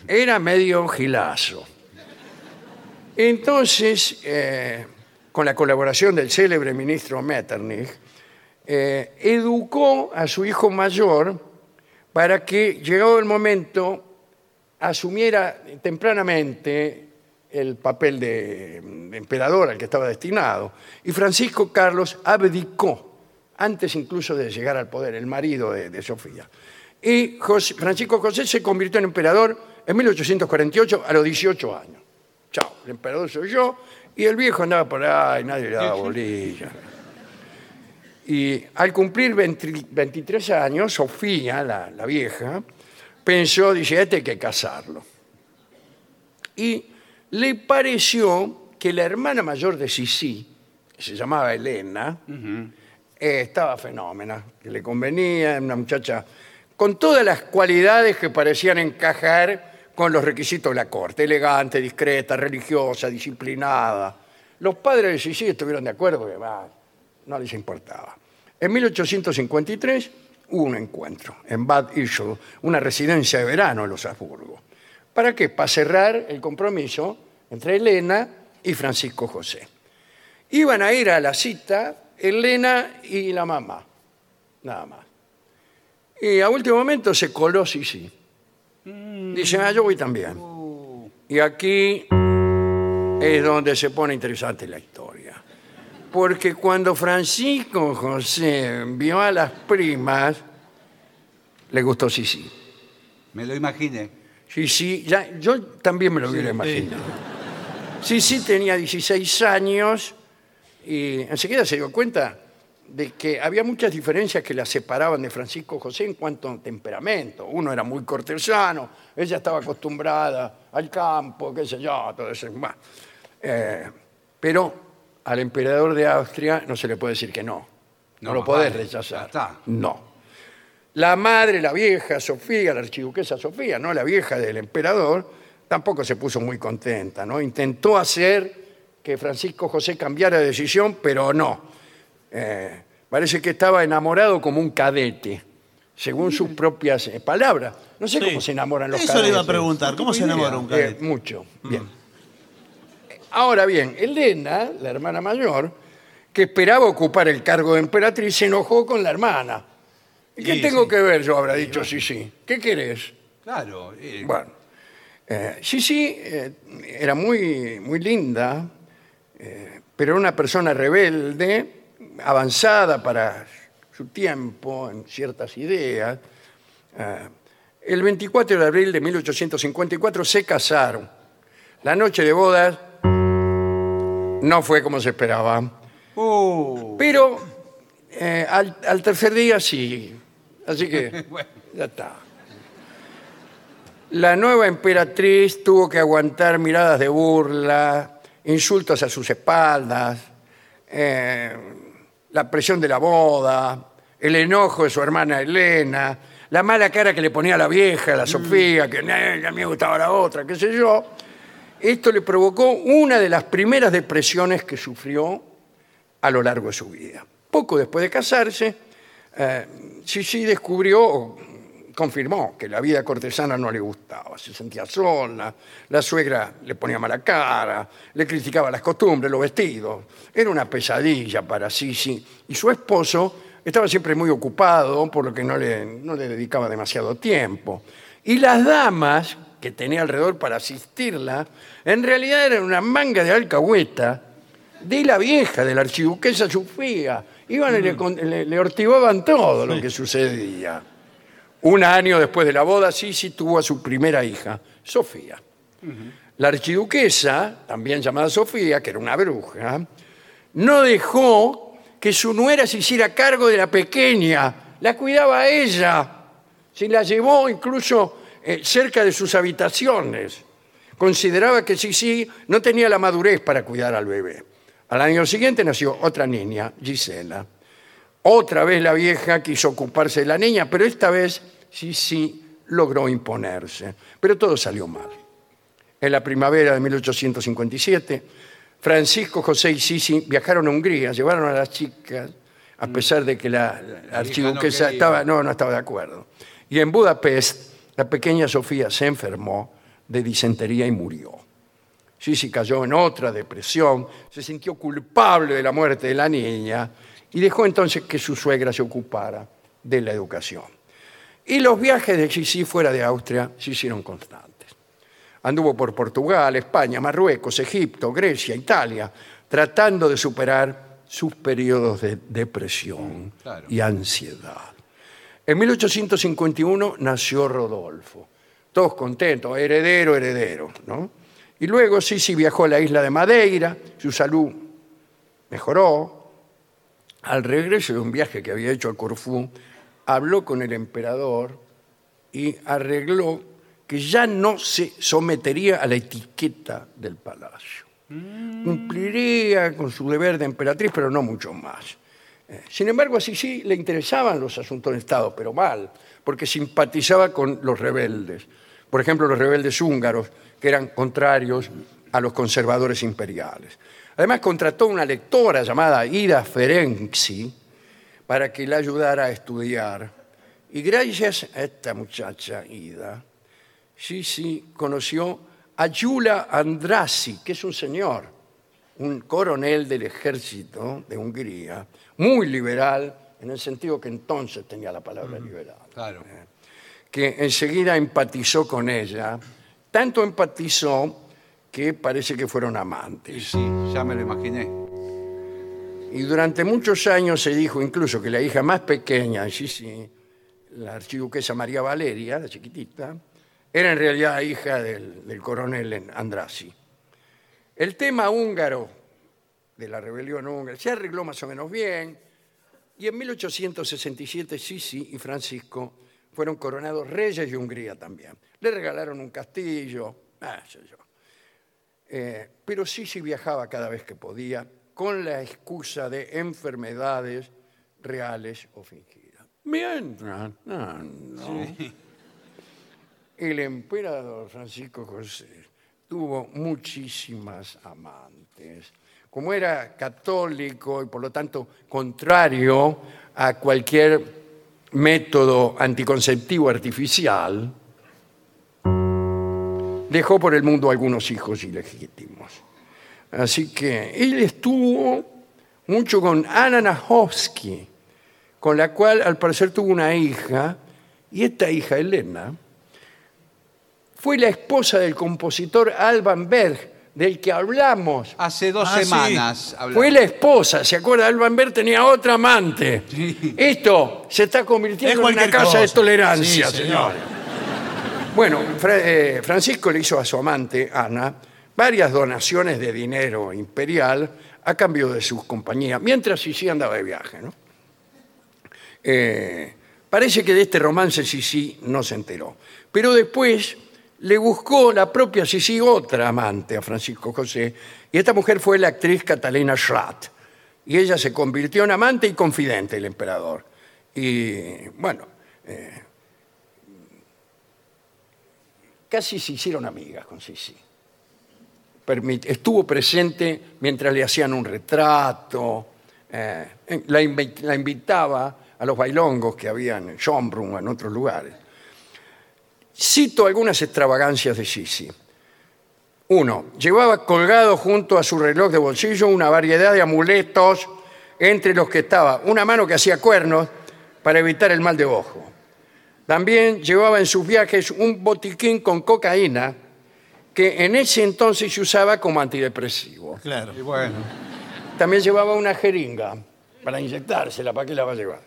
Speaker 1: era medio gilazo. Entonces, eh, con la colaboración del célebre ministro Metternich, eh, educó a su hijo mayor para que, llegado el momento, asumiera tempranamente el papel de mm, emperador al que estaba destinado. Y Francisco Carlos abdicó, antes incluso de llegar al poder, el marido de, de Sofía. Y José- Francisco José se convirtió en emperador en 1848 a los 18 años. Chao, el emperador soy yo y el viejo andaba por ahí, nadie le daba bolilla. Y al cumplir 20 23 años, Sofía, la, la vieja, pensó, dice, este hay que casarlo. Y le pareció que la hermana mayor de Sisi, que se llamaba Elena, eh, estaba fenómena, que le convenía, una muchacha con todas las cualidades que parecían encajar con los requisitos de la corte, elegante, discreta, religiosa, disciplinada. Los padres de Sisi estuvieron de acuerdo, va, no les importaba. En 1853 hubo un encuentro en Bad Ischl, una residencia de verano en los Habsburgo. ¿Para qué? Para cerrar el compromiso entre Elena y Francisco José. Iban a ir a la cita Elena y la mamá, nada más. Y a último momento se coló Sisi. Dice, ah, yo voy también. Y aquí es donde se pone interesante la historia. Porque cuando Francisco José vio a las primas, le gustó Sisi.
Speaker 3: Me lo imaginé.
Speaker 1: Sisi, ya, yo también me lo hubiera imaginado. Sisi tenía 16 años y enseguida se dio cuenta de que había muchas diferencias que la separaban de Francisco José en cuanto a temperamento. Uno era muy cortesano, ella estaba acostumbrada al campo, qué sé yo, todo eso. Eh, pero al emperador de Austria no se le puede decir que no. No,
Speaker 3: No,
Speaker 1: lo podés
Speaker 3: vale,
Speaker 1: rechazar.
Speaker 3: ya está.
Speaker 1: No. La madre, la vieja Sofía, la archiduquesa Sofía, no la vieja del emperador, tampoco se puso muy contenta, ¿no? Intentó hacer que Francisco José cambiara de decisión, pero no. Eh, parece que estaba enamorado como un cadete, según sus propias eh, palabras. No sé
Speaker 2: Sí.
Speaker 1: cómo se enamoran los
Speaker 2: Eso
Speaker 1: cadetes.
Speaker 2: le iba a preguntar. ¿Cómo se enamora un
Speaker 1: Eh,
Speaker 2: cadete?
Speaker 1: mucho. Bien. Ahora bien, Elena, la hermana mayor, que esperaba ocupar el cargo de emperatriz, se enojó con la hermana. ¿Y qué tengo
Speaker 2: sí.
Speaker 1: que ver? Yo habrá dicho sí, sí. ¿Qué querés?
Speaker 3: Claro. eh,
Speaker 1: Bueno, eh, sí, sí, eh, era muy, muy linda, eh, pero era una persona rebelde, avanzada para su tiempo en ciertas ideas. Eh, el 24 de abril de 1854 se casaron. La noche de bodas no fue como se esperaba,
Speaker 3: uh,
Speaker 1: pero eh, al, al tercer día sí. Así que [LAUGHS]
Speaker 3: bueno,
Speaker 1: ya está. La nueva emperatriz tuvo que aguantar miradas de burla, insultos a sus espaldas, eh, la presión de la boda, el enojo de su hermana Elena, la mala cara que le ponía la vieja, la Sofía, que "Eh, a mí me gustaba la otra, qué sé yo. Esto le provocó una de las primeras depresiones que sufrió a lo largo de su vida. Poco después de casarse, eh, Sisi descubrió, confirmó, que la vida cortesana no le gustaba. Se sentía sola, la suegra le ponía mala cara, le criticaba las costumbres, los vestidos. Era una pesadilla para Sisi. Y su esposo estaba siempre muy ocupado, por lo que no le, no le dedicaba demasiado tiempo. Y las damas que tenía alrededor para asistirla, en realidad eran una manga de alcahueta de la vieja, de la archiduquesa Sofía. Iban y le, con- le- le ortigaban todo lo que sucedía. Un año después de la boda, Sisi tuvo a su primera hija, Sofía. La archiduquesa, también llamada Sofía, que era una bruja, no dejó que su nuera se hiciera cargo de la pequeña. La cuidaba a ella. Se la llevó incluso eh, cerca de sus habitaciones. Consideraba que Sisi no tenía la madurez para cuidar al bebé. Al año siguiente nació otra niña, Gisela. Otra vez la vieja quiso ocuparse de la niña, pero esta vez Sisi logró imponerse. Pero todo salió mal. En la primavera de 1857, Francisco, José y Sisi viajaron a Hungría, llevaron a las chicas, a pesar de que la, la archiduquesa
Speaker 3: quería.
Speaker 1: estaba, no, no estaba de acuerdo. Y en Budapest, la pequeña Sofía se enfermó de disentería y murió. Sisi cayó en otra depresión, se sintió culpable de la muerte de la niña y dejó entonces que su suegra se ocupara de la educación. Y los viajes de Sisi fuera de Austria se hicieron constantes. Anduvo por Portugal, España, Marruecos, Egipto, Grecia, Italia, tratando de superar sus periodos de depresión
Speaker 3: claro.
Speaker 1: y ansiedad. En 1851 nació Rodolfo. todos contentos, heredero, heredero, ¿no? Y luego Sisi viajó a la isla de Madeira, su salud mejoró. Al regreso de un viaje que había hecho a Corfú, habló con el emperador y arregló que ya no se sometería a la etiqueta del palacio. Cumpliría con su deber de emperatriz, pero no mucho más. Sin embargo, a Sisi le interesaban los asuntos de Estado, pero mal, porque simpatizaba con los rebeldes. Por ejemplo, los rebeldes húngaros, que eran contrarios a los conservadores imperiales. Además, contrató una lectora llamada Ida Ferenczi para que la ayudara a estudiar. Y gracias a esta muchacha, Ida, Sisi conoció a Yula Andrasi, que es un señor, un coronel del ejército de Hungría, muy liberal, en el sentido que entonces tenía la palabra liberal,
Speaker 3: Claro.
Speaker 1: que enseguida empatizó con ella, tanto empatizó que parece que fueron
Speaker 3: Y
Speaker 1: amantes.
Speaker 3: sí, ya me lo imaginé.
Speaker 1: Y durante muchos años se dijo incluso que la hija más pequeña, sí, sí, la archiduquesa María Valeria, la chiquitita, era en realidad hija del, del coronel Andrasi. El tema húngaro de la rebelión húngara se arregló más o menos bien y en 1867 Sisi y Francisco fueron coronados reyes de Hungría también. Le regalaron un castillo, ah, sé yo. Eh, pero Sisi viajaba cada vez que podía con la excusa de enfermedades reales o fingidas. Mientras el emperador Francisco José tuvo muchísimas amantes. Como era católico y por lo tanto contrario a cualquier método anticonceptivo artificial, dejó por el mundo algunos hijos ilegítimos. Así que él estuvo mucho con Anna Nahovsky, con la cual al parecer tuvo una hija, y esta hija, Elena, fue la esposa del compositor Alban Berg, del que hablamos.
Speaker 3: Hace dos
Speaker 2: Ah, sí.
Speaker 3: semanas hablamos.
Speaker 1: Fue la esposa, ¿se acuerda? Alban Berg tenía otra amante. Esto se está convirtiendo
Speaker 2: Es
Speaker 1: en una
Speaker 2: cualquier
Speaker 1: casa de
Speaker 2: cosa.
Speaker 1: tolerancia,
Speaker 2: Sí,
Speaker 1: señor.
Speaker 2: señor.
Speaker 1: Bueno, Fra- eh, Francisco le hizo a su amante, Ana, varias donaciones de dinero imperial a cambio de sus compañías, mientras Sisi andaba de viaje. ¿no? Eh, parece que de este romance Sisi no se enteró. Pero después le buscó la propia Sisi otra amante a Francisco José, y esta mujer fue la actriz Catalina Schratt. Y ella se convirtió en amante y confidente del emperador. Y bueno, eh, casi se hicieron amigas con Sisi. Estuvo presente mientras le hacían un retrato, eh, la, invi- la invitaba a los bailongos que habían en Schönbrunn o en otros lugares. Cito algunas extravagancias de Sisi. Uno, llevaba colgado junto a su reloj de bolsillo una variedad de amuletos, entre los que estaba una mano que hacía cuernos para evitar el mal de ojo. También llevaba en sus viajes un botiquín con cocaína que en ese entonces se usaba como antidepresivo.
Speaker 2: Claro.
Speaker 3: Y bueno,
Speaker 1: También llevaba una jeringa para inyectársela, ¿para qué la va a llevar?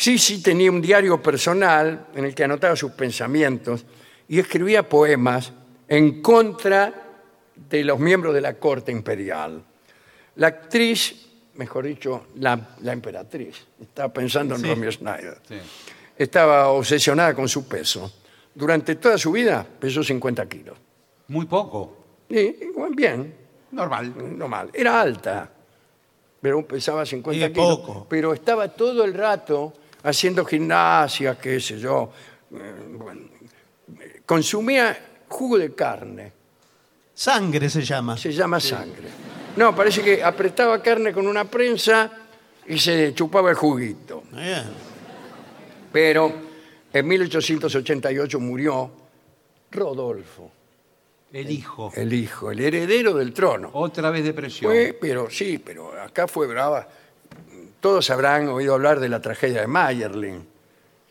Speaker 1: Sisi tenía un diario personal en el que anotaba sus pensamientos y escribía poemas en contra de los miembros de la corte imperial. La actriz, mejor dicho, la, la emperatriz, estaba pensando en
Speaker 2: Sí.
Speaker 1: Romeo Schneider,
Speaker 3: sí.
Speaker 1: estaba obsesionada con su peso. Durante toda su vida pesó 50 kilos.
Speaker 3: Muy poco.
Speaker 1: Igual bien,
Speaker 3: Normal.
Speaker 1: no mal. Era alta, pero pesaba 50
Speaker 2: Y
Speaker 1: kilos.
Speaker 2: poco.
Speaker 1: Pero estaba todo el rato haciendo gimnasia, qué sé yo. eh, bueno, consumía jugo de carne,
Speaker 2: Sangre se llama.
Speaker 1: se llama sangre. No, parece que apretaba carne con una prensa y se chupaba el juguito.
Speaker 2: Bien.
Speaker 1: Pero en 1888 murió Rodolfo,
Speaker 3: El hijo.
Speaker 1: el hijo, el heredero del trono.
Speaker 3: Otra vez depresión.
Speaker 1: Fue, pero sí, pero acá fue brava. Todos habrán oído hablar de la tragedia de Mayerling.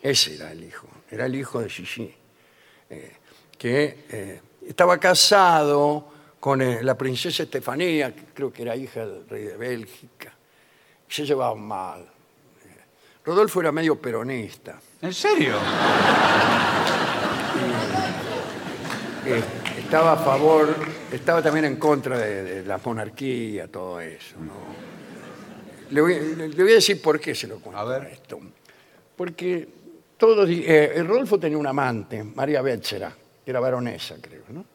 Speaker 1: Ese era el hijo, era el hijo de Gigi, eh, que eh, estaba casado con eh, la princesa Estefanía, que creo que era hija del rey de Bélgica. Se llevaban mal. Rodolfo era medio peronista.
Speaker 3: ¿En serio?
Speaker 1: eh, estaba a favor, estaba también en contra de, de la monarquía, todo eso. ¿no? Le, voy, le voy a decir por qué se lo cuento
Speaker 3: A ver.
Speaker 1: esto. Porque todos, eh, Rodolfo tenía un amante, María Béchera, que era baronesa, creo, ¿no?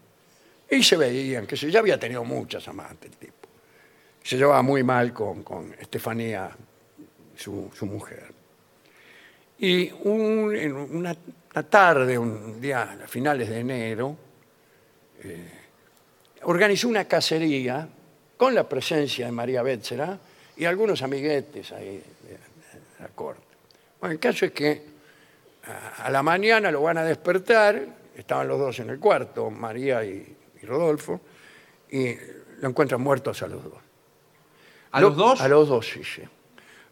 Speaker 1: Y se veían, que se, ya había tenido muchas amantes el tipo. Se llevaba muy mal con, con Estefanía, su, su mujer. Y un- en una, una tarde, un día a finales de enero, eh, organizó una cacería con la presencia de María Bétzera y algunos amiguetes ahí de, la corte. Bueno, el caso es que a, a la mañana lo van a despertar, estaban los dos en el cuarto, María y, y Rodolfo, y lo encuentran muertos a los dos.
Speaker 3: ¿A
Speaker 1: Lo-
Speaker 3: los dos?
Speaker 1: A los dos, sí, sí.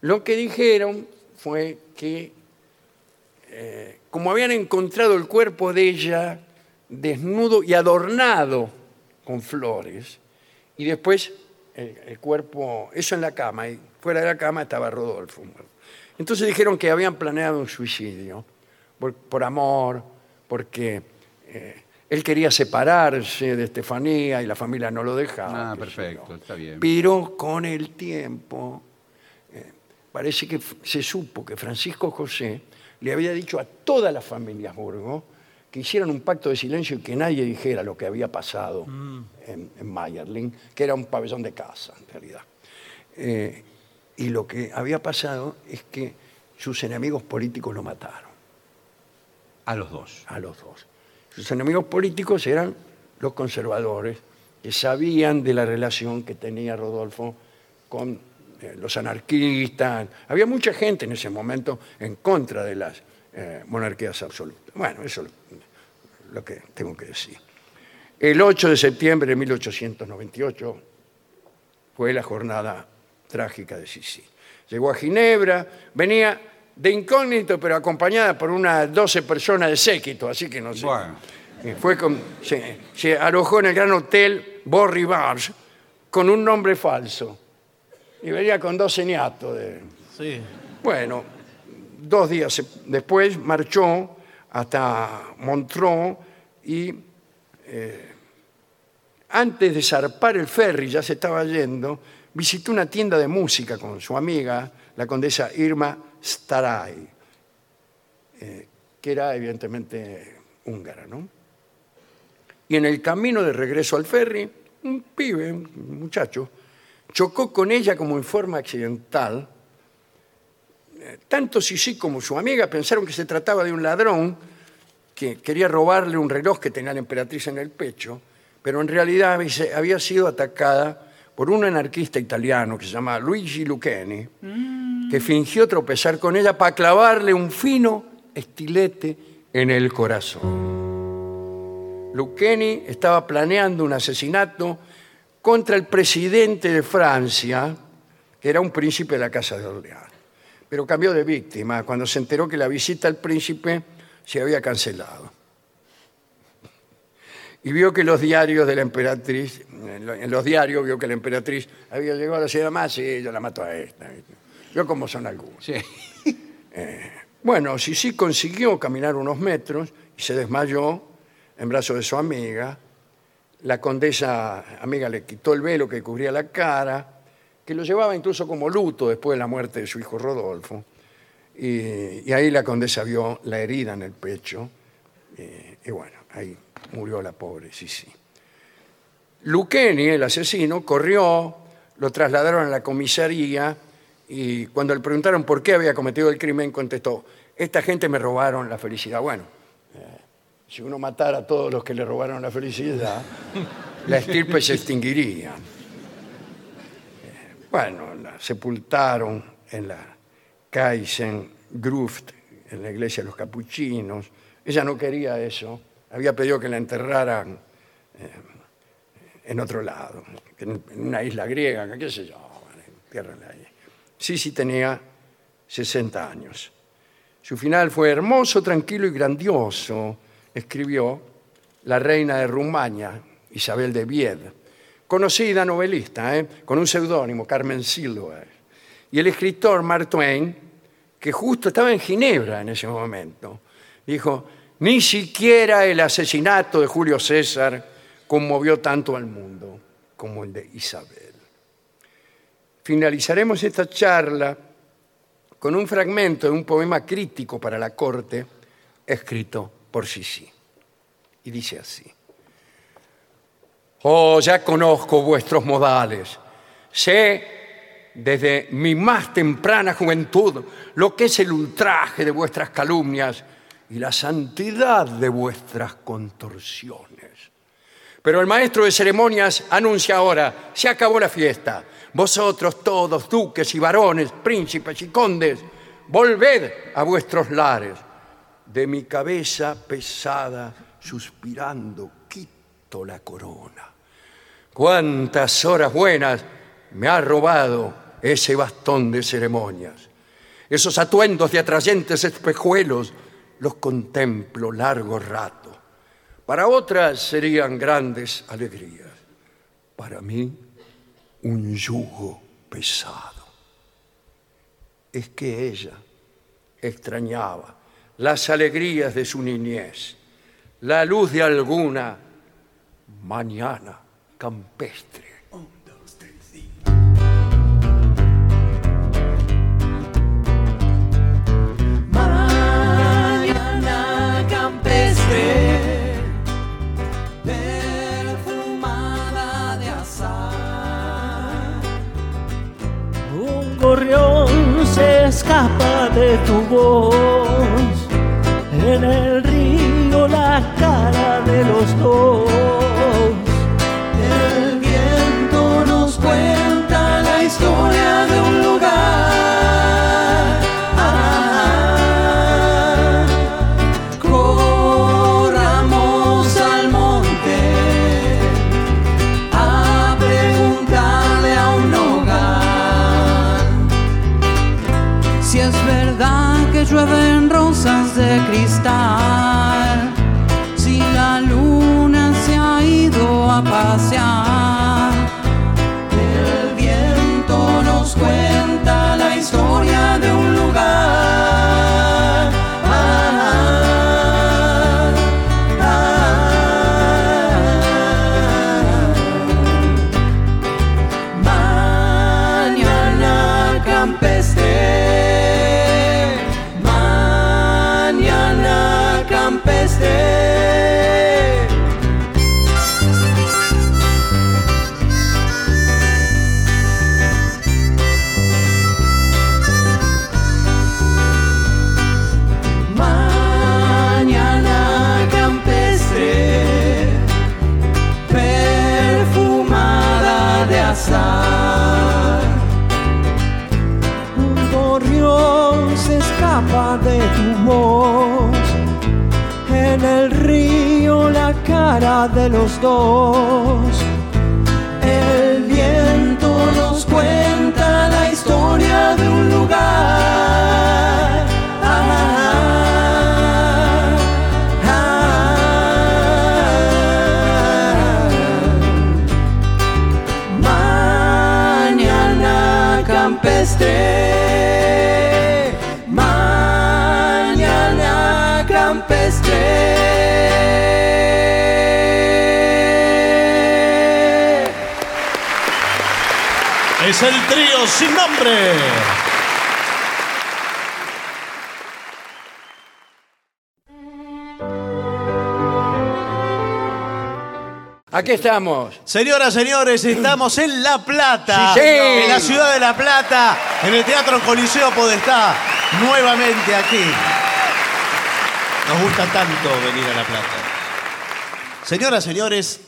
Speaker 1: Lo que dijeron fue que, eh, como habían encontrado el cuerpo de ella desnudo y adornado con flores, y después el, el cuerpo, eso en la cama, y fuera de la cama estaba Rodolfo. Entonces dijeron que habían planeado un suicidio, por, por amor, porque eh, él quería separarse de Estefanía y la familia no lo dejaba.
Speaker 3: Ah, perfecto, está bien.
Speaker 1: Pero con el tiempo, eh, parece que se supo que Francisco José le había dicho a todas las familias Burgo que hicieran un pacto de silencio y que nadie dijera lo que había pasado en, en Mayerling, que era un pabellón de casa, en realidad. Eh, y lo que había pasado es que sus enemigos políticos lo mataron
Speaker 3: A los dos.
Speaker 1: a los dos. Sus enemigos políticos eran los conservadores, que sabían de la relación que tenía Rodolfo con eh, los anarquistas. Había mucha gente en ese momento en contra de las eh, monarquías absolutas. Bueno, eso es lo, lo que tengo que decir. El 8 de septiembre de 1898 fue la jornada trágica de Sisi. Llegó a Ginebra, venía de incógnito, pero acompañada por unas 12 personas de séquito, así que no sé.
Speaker 3: Bueno.
Speaker 1: Fue con- se, se alojó en el gran hotel Beau Rivage con un nombre falso. Y venía con dos señatos de,
Speaker 2: Sí.
Speaker 1: bueno, dos días después marchó hasta Montreux y eh, antes de zarpar el ferry, ya se estaba yendo, visitó una tienda de música con su amiga, la condesa Irma Staray, eh, que era evidentemente húngara, ¿no? Y en el camino de regreso al ferry, un pibe, un muchacho, chocó con ella como en forma accidental. Tanto Sisi como su amiga pensaron que se trataba de un ladrón que quería robarle un reloj que tenía la emperatriz en el pecho, pero en realidad había- sido atacada por un anarquista italiano que se llama Luigi Lucchini, que fingió tropezar con ella para clavarle un fino estilete en el corazón. Lucchini estaba planeando un asesinato contra el presidente de Francia, que era un príncipe de la Casa de Orleans. Pero cambió de víctima cuando se enteró que la visita al príncipe se había cancelado. Y vio que los diarios de la emperatriz, en lo- en los diarios vio que la emperatriz había llegado a la ciudad más y yo la mato a esta. Yo como son algunos.
Speaker 3: Sí. [LAUGHS]
Speaker 1: Bueno, Sisi consiguió caminar unos metros y se desmayó en brazos de su amiga. La condesa amiga le quitó el velo que cubría la cara, que lo llevaba incluso como luto después de la muerte de su hijo Rodolfo. Y, ahí la condesa vio la herida en el pecho. eh, y bueno, ahí murió la pobre Sisi. Lucchini, el asesino, corrió, lo trasladaron a la comisaría y cuando le preguntaron por qué había cometido el crimen, contestó, esta gente me robaron la felicidad. Bueno, eh, si uno matara a todos los que le robaron la felicidad, la estirpe se extinguiría. Eh, Bueno, la sepultaron en la Kaisengruft, en la iglesia de los capuchinos. Ella no quería eso, había pedido que la enterraran en otro lado, en una isla griega, qué sé yo, entiérrenla ahí. Sí tenía 60 años. Su final fue hermoso, tranquilo y grandioso, escribió la reina de Rumania, Isabel de Vied, conocida novelista, ¿eh? con un seudónimo, Carmen Silver, y el escritor Mark Twain, que justo estaba en Ginebra en ese momento, dijo, Ni siquiera el asesinato de Julio César conmovió tanto al mundo como el de Isabel. Finalizaremos esta charla con un fragmento de un poema crítico para la corte escrito por Sisi. Y dice así. Oh, ya conozco vuestros modales. Sé desde mi más temprana juventud lo que es el ultraje de vuestras calumnias y la santidad de vuestras contorsiones. Pero el maestro de ceremonias anuncia ahora, se acabó la fiesta. Vosotros todos, duques y varones, príncipes y condes, volved a vuestros lares. De mi cabeza pesada, suspirando, quito la corona. Cuántas horas buenas me ha robado ese bastón de ceremonias. Esos atuendos de atrayentes espejuelos los contemplo largo rato. Para otras serían grandes alegrías. Para mí, un yugo pesado. Es que ella extrañaba las alegrías de su niñez, la luz de alguna mañana campestre.
Speaker 4: Mañana campestre, perfumada de azar. Un gorrión se escapa de tu voz, en el río la cara de los dos. Es el
Speaker 2: trío sin nombre.
Speaker 1: Aquí estamos.
Speaker 2: Señoras, señores, estamos en La Plata.
Speaker 1: Sí, sí.
Speaker 2: En la ciudad de La Plata, en el Teatro Coliseo Podestá. Nuevamente aquí. Nos gusta tanto venir a La Plata. Señoras, señores,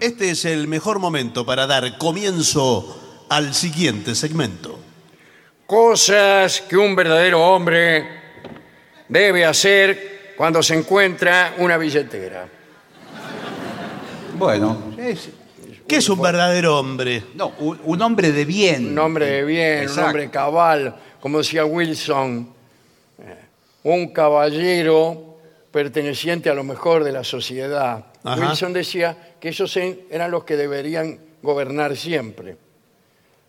Speaker 2: este es el mejor momento para dar comienzo al siguiente segmento.
Speaker 1: Cosas que un verdadero hombre debe hacer cuando se encuentra una billetera.
Speaker 3: Bueno, es-
Speaker 2: ¿Qué es un verdadero hombre?
Speaker 3: no, un, un hombre de bien.
Speaker 1: Un hombre de bien, un
Speaker 3: Exacto.
Speaker 1: hombre cabal, como decía Wilson, eh, un caballero perteneciente a lo mejor de la sociedad.
Speaker 2: Ajá.
Speaker 1: Wilson decía que esos en- eran los que deberían gobernar siempre,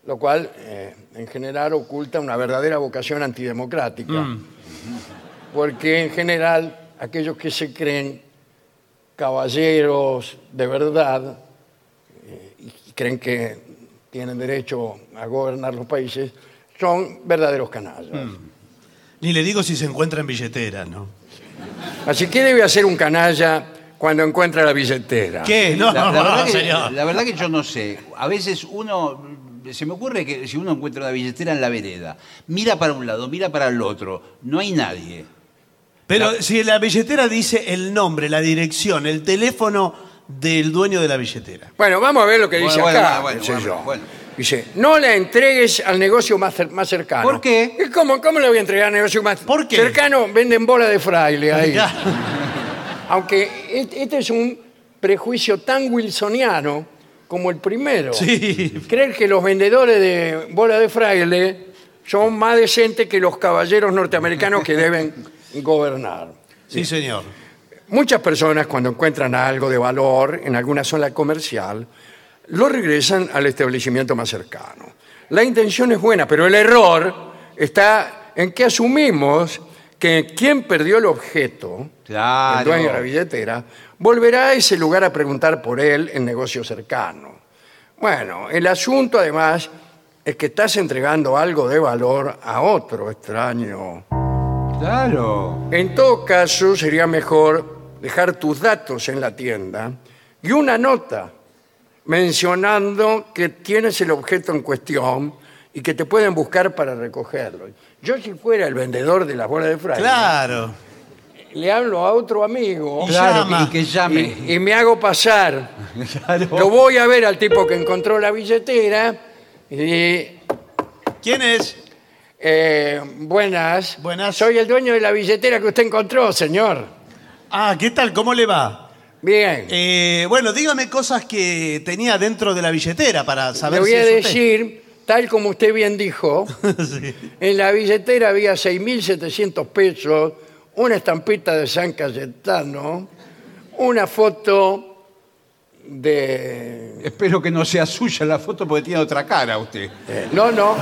Speaker 1: lo cual eh, en general oculta una verdadera vocación antidemocrática,
Speaker 2: Mm.
Speaker 1: porque en general aquellos que se creen caballeros de verdad eh, y creen que tienen derecho a gobernar los países, son verdaderos canallas.
Speaker 2: Mm. Ni le digo si se encuentra en billetera, ¿no?
Speaker 1: Así que debe hacer un canalla cuando encuentra la billetera.
Speaker 2: ¿Qué? No,
Speaker 3: La, la
Speaker 2: no,
Speaker 3: verdad que,
Speaker 2: señor.
Speaker 3: la verdad que yo no sé. A veces uno. Se me ocurre que si uno encuentra una billetera en la vereda, mira para un lado, mira para el otro, no hay nadie.
Speaker 2: Pero si la billetera dice el nombre, la dirección, el teléfono del dueño de la billetera.
Speaker 1: Bueno, vamos a ver lo que
Speaker 3: Bueno,
Speaker 1: dice
Speaker 3: bueno,
Speaker 1: acá.
Speaker 3: bueno,
Speaker 1: qué sé
Speaker 3: bueno,
Speaker 1: yo.
Speaker 3: bueno.
Speaker 1: Dice, no la entregues al negocio más, cer- más cercano.
Speaker 3: ¿Por qué?
Speaker 1: ¿Y ¿Cómo, ¿Cómo le voy a entregar al negocio más
Speaker 2: ¿Por qué?
Speaker 1: cercano? Venden bola de fraile ahí. Aunque et- este es un prejuicio tan wilsoniano como el primero.
Speaker 2: Sí.
Speaker 1: Creer que los vendedores de bola de fraile son más decentes que los caballeros norteamericanos que deben gobernar.
Speaker 2: Sí, señor.
Speaker 1: Muchas personas cuando encuentran algo de valor en alguna zona comercial, lo regresan al establecimiento más cercano. La intención es buena, pero el error está en que asumimos que quien perdió el objeto,
Speaker 3: Claro.
Speaker 1: el dueño de la billetera, volverá a ese lugar a preguntar por él en negocio cercano. Bueno, el asunto además es que estás entregando algo de valor a otro extraño.
Speaker 3: Claro.
Speaker 1: En todo caso, sería mejor dejar tus datos en la tienda y una nota mencionando que tienes el objeto en cuestión y que te pueden buscar para recogerlo. Yo si fuera el vendedor de las bolas de fraile,
Speaker 2: Claro.
Speaker 1: le hablo a otro amigo
Speaker 2: Y
Speaker 3: Claro,
Speaker 2: llama.
Speaker 3: y que llame.
Speaker 1: y, y me hago pasar. [LAUGHS]
Speaker 3: Claro.
Speaker 1: Lo voy a ver al tipo que encontró la billetera y
Speaker 2: ¿Quién es?
Speaker 1: eh, buenas.
Speaker 2: Buenas.
Speaker 1: Soy el dueño de la billetera que usted encontró, señor.
Speaker 2: Ah, ¿qué tal? ¿Cómo le va?
Speaker 1: Bien.
Speaker 2: Eh, bueno, dígame cosas que tenía dentro de la billetera para saber
Speaker 1: Le voy
Speaker 2: si
Speaker 1: a
Speaker 2: es usted.
Speaker 1: decir, tal como usted bien dijo, [LAUGHS]
Speaker 2: Sí.
Speaker 1: en la billetera había 6.700 pesos, una estampita de San Cayetano, una foto de...
Speaker 3: Espero que no sea suya la foto porque tiene otra cara usted.
Speaker 1: eh, no, no,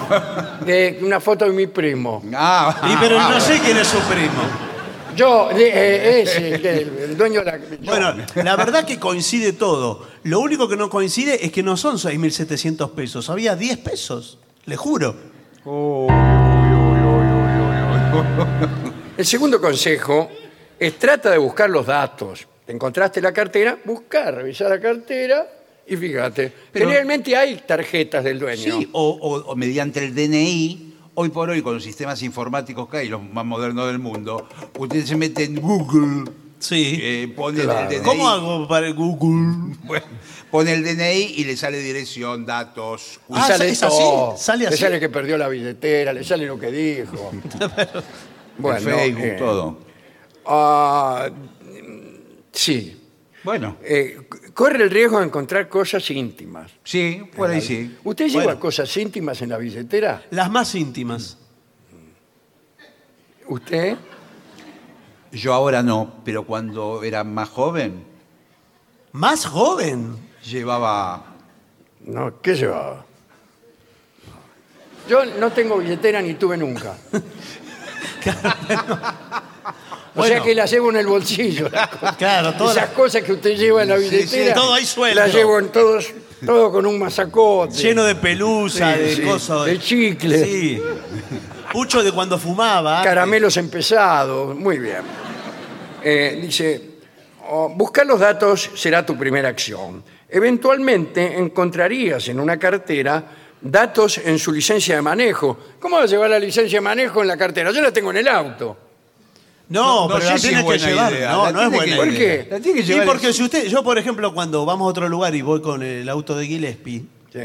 Speaker 1: de una foto de mi primo.
Speaker 3: Ah,
Speaker 2: Y pero
Speaker 3: ah,
Speaker 2: no sé quién es su primo.
Speaker 1: Yo, eh, ese, el dueño de la... yo.
Speaker 2: Bueno, la verdad que coincide todo. Lo único que no coincide es que no son 6.700 pesos. Había 10 pesos. Le juro.
Speaker 1: El segundo consejo es trata de buscar los datos. Te encontraste la cartera, buscar, revisar la cartera y fíjate.
Speaker 3: Pero-
Speaker 1: Generalmente hay tarjetas del dueño.
Speaker 3: Sí, o, o- o mediante el DNI, hoy por hoy con los sistemas informáticos que hay, los más modernos del mundo, usted se mete en Google,
Speaker 2: Sí.
Speaker 3: eh, pone
Speaker 1: Claro.
Speaker 3: el DNI.
Speaker 2: ¿Cómo hago para [LAUGHS] el Google?
Speaker 3: Bueno, pone el DNI y le sale dirección, datos.
Speaker 1: Y
Speaker 2: Ah,
Speaker 1: sale
Speaker 2: ¿es así? ¿Sale
Speaker 1: Le
Speaker 2: así?
Speaker 1: sale que perdió la billetera, le sale lo que dijo. [LAUGHS]
Speaker 3: el Facebook,
Speaker 1: eh,
Speaker 3: todo.
Speaker 1: ah, sí.
Speaker 3: Bueno,
Speaker 1: Eh, corre el riesgo de encontrar cosas íntimas.
Speaker 3: sí, por ahí sí.
Speaker 1: ¿Usted lleva
Speaker 2: Bueno.
Speaker 1: cosas íntimas en la billetera?
Speaker 2: Las más íntimas.
Speaker 1: ¿Usted?
Speaker 3: Yo ahora no, pero cuando era más joven,
Speaker 2: ¿Más joven?
Speaker 3: llevaba.
Speaker 1: No, ¿qué llevaba? Yo no tengo billetera ni tuve nunca. [LAUGHS] O sea
Speaker 2: Bueno.
Speaker 1: que la llevo en el bolsillo. [LAUGHS]
Speaker 2: Claro, todas
Speaker 1: Esas
Speaker 2: las-
Speaker 1: cosas que usted lleva en la
Speaker 3: Sí, sí,
Speaker 1: billetera.
Speaker 2: todo ahí suelto.
Speaker 1: Las llevo en todos, todo con un masacote.
Speaker 2: Lleno de pelusa,
Speaker 1: Sí,
Speaker 2: de cosas.
Speaker 1: de chicle.
Speaker 2: Sí. Pucho de cuando fumaba.
Speaker 1: Caramelos empezados. Muy bien. Eh, dice, oh, buscar los datos será tu primera acción. Eventualmente encontrarías en una cartera datos en su licencia de manejo. ¿Cómo va a llevar la licencia de manejo en la cartera? Yo la tengo en el auto.
Speaker 2: No,
Speaker 3: No
Speaker 2: pero la
Speaker 3: si
Speaker 2: tiene
Speaker 3: es
Speaker 2: que
Speaker 3: buena
Speaker 2: llevar.
Speaker 3: idea.
Speaker 2: No,
Speaker 3: La
Speaker 2: no es
Speaker 3: tiene
Speaker 2: buena
Speaker 3: que-
Speaker 1: ¿Por qué?
Speaker 3: La tiene que
Speaker 2: Sí,
Speaker 3: llevar
Speaker 2: porque si usted, yo por ejemplo, cuando vamos a otro lugar y voy con el auto de Gillespie,
Speaker 1: Sí.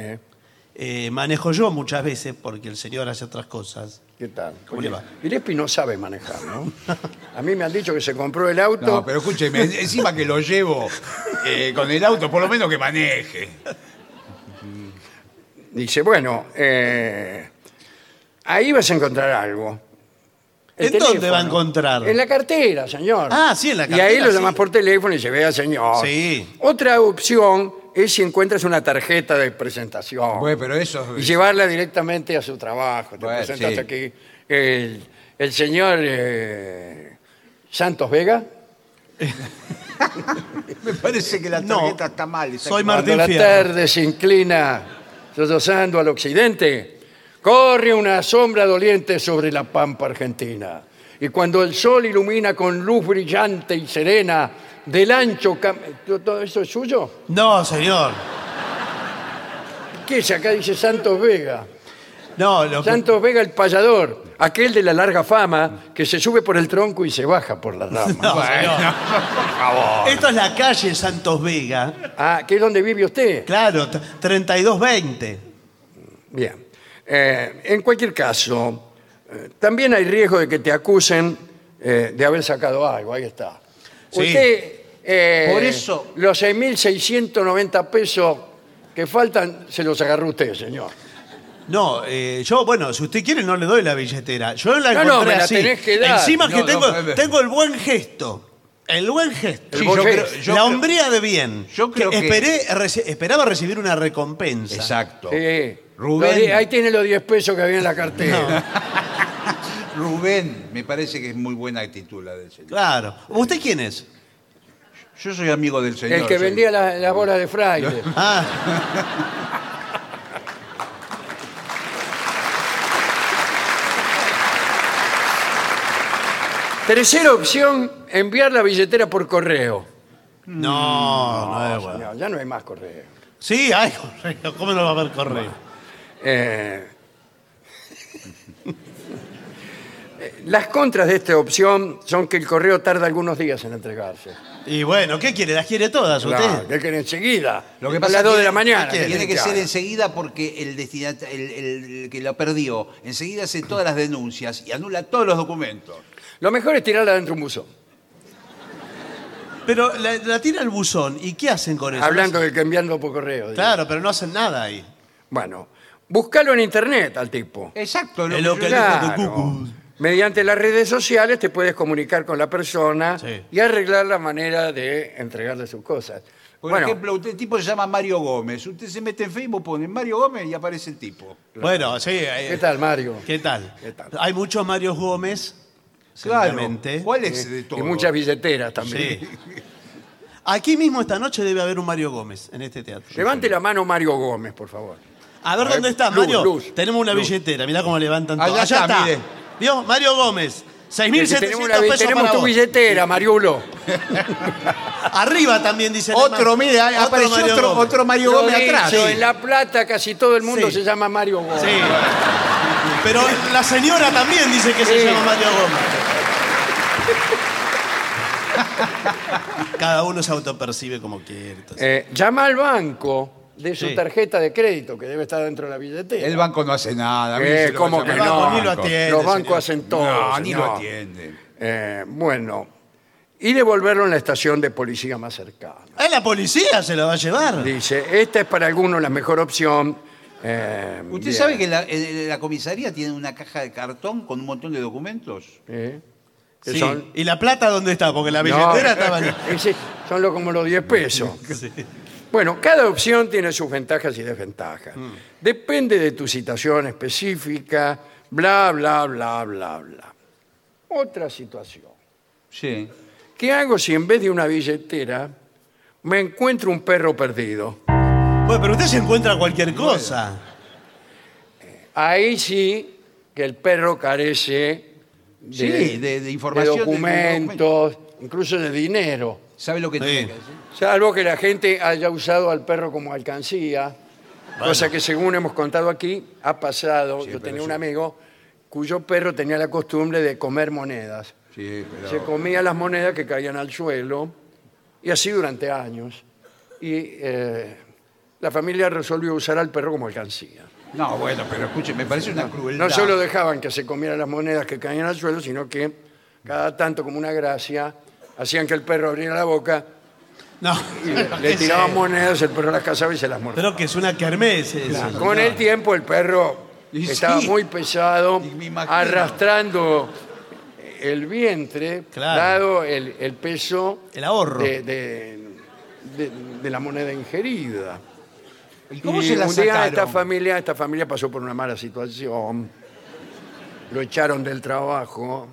Speaker 2: eh, manejo yo muchas veces porque el señor hace otras cosas.
Speaker 1: ¿Qué tal?
Speaker 2: ¿Cómo le va?
Speaker 1: Gillespie no sabe manejar, ¿no? [LAUGHS] A mí me han dicho que se compró el auto.
Speaker 3: No, pero escúcheme, [LAUGHS] encima que lo llevo eh, con el auto, por lo menos que maneje.
Speaker 1: Dice, bueno, eh, ahí vas a encontrar algo. El
Speaker 2: ¿En dónde va a encontrar?
Speaker 1: En la cartera, señor.
Speaker 2: Ah, sí, en la
Speaker 1: Y ahí
Speaker 2: cartera,
Speaker 1: lo
Speaker 2: sí.
Speaker 1: llamas por teléfono y se vea, señor.
Speaker 2: Sí.
Speaker 1: Otra opción es si encuentras una tarjeta de presentación
Speaker 3: Bueno, pero eso.
Speaker 1: y llevarla directamente a su trabajo. Te
Speaker 3: Bueno,
Speaker 1: presentas
Speaker 3: sí.
Speaker 1: aquí. El, el señor eh, Santos Vega. [LAUGHS]
Speaker 3: Me parece que la
Speaker 2: No,
Speaker 3: tarjeta está mal. está
Speaker 2: soy
Speaker 3: equivocada.
Speaker 2: Martín
Speaker 1: Cuando la
Speaker 2: Fierro.
Speaker 1: tarde se inclina sollozando al occidente, corre una sombra doliente sobre la pampa argentina. Y cuando el sol ilumina con luz brillante y serena del ancho cam- ¿Todo eso es suyo?
Speaker 2: No, señor.
Speaker 1: ¿Qué es? Acá dice Santos Vega.
Speaker 2: No, lo que-
Speaker 1: Santos Vega el payador, aquel de la larga fama que se sube por el tronco y se baja por la rama.
Speaker 2: No, señor. Esto es la calle Santos Vega.
Speaker 1: Ah, ¿qué es donde vive usted?
Speaker 2: Claro, t- 3220.
Speaker 1: Bien. Eh, en cualquier caso, eh, también hay riesgo de que te acusen eh, de haber sacado algo. Ahí está.
Speaker 2: Sí.
Speaker 1: Usted,
Speaker 3: Por eso-
Speaker 1: Los 6.690 pesos que faltan se los agarró usted, señor.
Speaker 2: No, eh, yo, bueno, si usted quiere no le doy la billetera. Yo la
Speaker 1: No,
Speaker 2: encontré
Speaker 1: no, me la
Speaker 2: así.
Speaker 1: tenés que dar.
Speaker 2: Encima que
Speaker 3: No,
Speaker 2: tengo, el buen gesto. El buen gesto.
Speaker 3: Sí, yo creo- yo
Speaker 2: la
Speaker 3: creo-
Speaker 2: hombría de bien.
Speaker 3: Yo creo que-
Speaker 2: esperé, reci- esperaba recibir una recompensa.
Speaker 3: Exacto.
Speaker 1: Sí.
Speaker 3: Rubén.
Speaker 1: Los ahí tiene los 10 pesos que había en la cartera. [LAUGHS]
Speaker 3: Rubén, me parece que es muy buena actitud la del señor.
Speaker 2: Claro. ¿Usted quién es?
Speaker 3: Yo soy amigo del señor.
Speaker 1: El que
Speaker 3: soy-
Speaker 1: vendía la- las bolas de fraile.
Speaker 2: Ah, [LAUGHS]
Speaker 1: Tercera opción, enviar la billetera por correo.
Speaker 2: no, no es bueno.
Speaker 1: No, ya no hay más correo.
Speaker 2: Sí, hay correo. ¿Cómo no va a haber correo?
Speaker 1: Eh, las contras de esta opción son que el correo tarda algunos días en entregarse.
Speaker 2: Y bueno, ¿qué quiere? ¿Las quiere todas usted?
Speaker 1: Claro, que quiere enseguida.
Speaker 3: Lo que
Speaker 1: a
Speaker 3: pasa
Speaker 1: las
Speaker 3: es
Speaker 1: 2
Speaker 3: que
Speaker 1: de la mañana.
Speaker 3: Tiene que ser enseguida porque el, destinata- el, el- el que lo perdió enseguida hace todas las denuncias y anula todos los documentos.
Speaker 1: Lo mejor es tirarla dentro de un buzón.
Speaker 2: Pero la, la tira al buzón. ¿Y qué hacen con eso?
Speaker 1: Hablando de que enviando por correo. digo.
Speaker 2: Claro, pero no hacen nada ahí.
Speaker 1: Bueno, búscalo en internet al tipo.
Speaker 3: Exacto.
Speaker 2: Es lo que dijo
Speaker 1: Claro. Mediante las redes sociales te puedes comunicar con la persona
Speaker 2: Sí.
Speaker 1: y arreglar la manera de entregarle sus cosas.
Speaker 3: Por
Speaker 1: bueno,
Speaker 3: ejemplo, usted, el tipo se llama Mario Gómez. Usted se mete en Facebook, pone Mario Gómez y aparece el tipo.
Speaker 2: Bueno, sí. eh,
Speaker 1: ¿qué tal, Mario?
Speaker 2: ¿Qué tal?
Speaker 1: ¿Qué tal?
Speaker 2: Hay muchos Mario Gómez.
Speaker 3: Claro.
Speaker 2: seguramente.
Speaker 3: ¿Cuál es de todo?
Speaker 1: Y muchas billeteras también.
Speaker 2: Sí. Aquí mismo esta noche debe haber un Mario Gómez en este teatro.
Speaker 1: Levante la mano Mario Gómez, por favor.
Speaker 2: A ver dónde está,
Speaker 1: luz,
Speaker 2: Mario.
Speaker 1: luz,
Speaker 2: Tenemos una
Speaker 1: luz.
Speaker 2: billetera. Mirá cómo levantan todo.
Speaker 3: Allá
Speaker 2: Allá
Speaker 3: está, mire.
Speaker 2: ¿Vio? Mario Gómez. 6.700
Speaker 1: tenemos una-
Speaker 2: pesos
Speaker 1: tenemos
Speaker 2: para
Speaker 1: tu
Speaker 2: vos.
Speaker 1: billetera, Mariulo. [LAUGHS]
Speaker 2: Arriba también dice
Speaker 3: Otro,
Speaker 2: mano.
Speaker 3: mire, apareció otro,
Speaker 2: Gómez.
Speaker 3: otro Mario
Speaker 1: Lo
Speaker 3: Gómez
Speaker 1: dicho,
Speaker 3: atrás.
Speaker 1: En La Plata casi todo el mundo
Speaker 2: Sí.
Speaker 1: se llama Mario Gómez.
Speaker 2: Sí. Pero la señora también dice que se
Speaker 1: Sí.
Speaker 2: llama Mario Gómez. [LAUGHS] Cada uno se autopercibe como quiere. entonces.
Speaker 1: Eh, llama al banco de su
Speaker 2: Sí.
Speaker 1: tarjeta de crédito que debe estar dentro de la billetera.
Speaker 3: El banco no hace nada.
Speaker 1: Eh,
Speaker 3: mire, se lo
Speaker 1: ¿cómo que
Speaker 2: El
Speaker 1: no?
Speaker 2: banco ni lo atiende.
Speaker 1: Los bancos
Speaker 2: señor.
Speaker 1: hacen todo.
Speaker 3: No, ni lo
Speaker 1: señor.
Speaker 3: atiende.
Speaker 1: Eh, bueno, y devolverlo en la estación de policía más cercana.
Speaker 2: Ah, la policía se lo va a llevar.
Speaker 1: Dice, esta es para algunos la mejor opción. Eh,
Speaker 3: ¿Usted
Speaker 1: bien.
Speaker 3: sabe que la, la comisaría tiene una caja de cartón con un montón de documentos?
Speaker 1: ¿Eh? Que
Speaker 2: Sí.
Speaker 1: son-
Speaker 2: ¿Y la plata dónde está? Porque la
Speaker 1: No,
Speaker 2: billetera estaba [LAUGHS] en...
Speaker 1: ese- son lo- como los 10 pesos. [LAUGHS] Bueno, cada opción tiene sus ventajas y desventajas.
Speaker 2: Mm.
Speaker 1: Depende de tu situación específica, bla, bla, bla, bla, bla. Otra situación.
Speaker 3: Sí.
Speaker 1: ¿Qué hago si en vez de una billetera me encuentro un perro perdido?
Speaker 2: Bueno, pero usted se encuentra cualquier cosa.
Speaker 1: Ahí sí que el perro carece de,
Speaker 3: Sí, de- de información, de- de
Speaker 1: documentos, incluso de dinero.
Speaker 3: ¿Sabe lo que
Speaker 2: Sí.
Speaker 3: tiene que decir?
Speaker 1: Salvo que la gente haya usado al perro como alcancía, cosa que según hemos contado aquí, ha pasado. Yo tenía un amigo cuyo perro tenía la costumbre de comer monedas.
Speaker 3: Sí, pero...
Speaker 1: Se comía las monedas que caían al suelo y así durante años. Y eh, la familia resolvió usar al perro como alcancía.
Speaker 3: No, bueno, pero escuche, me parece una crueldad.
Speaker 1: No solo dejaban que se comieran las monedas que caían al suelo, sino que cada tanto como una gracia hacían que el perro abriera la boca
Speaker 2: No.
Speaker 1: y le, le [LAUGHS] tiraban monedas, el perro las cazaba y se las mordía.
Speaker 2: Pero que es una kermés eso.
Speaker 1: Con el tiempo el perro
Speaker 3: Y
Speaker 1: estaba
Speaker 3: sí.
Speaker 1: muy pesado,
Speaker 3: Y me imagino.
Speaker 1: arrastrando el vientre,
Speaker 2: Claro.
Speaker 1: dado el, el peso
Speaker 2: El ahorro.
Speaker 1: de, de- de- de la moneda ingerida.
Speaker 3: ¿Y cómo
Speaker 1: Y
Speaker 3: se la
Speaker 1: un día
Speaker 3: sacaron?
Speaker 1: esta familia, esta familia pasó por una mala situación, lo echaron del trabajo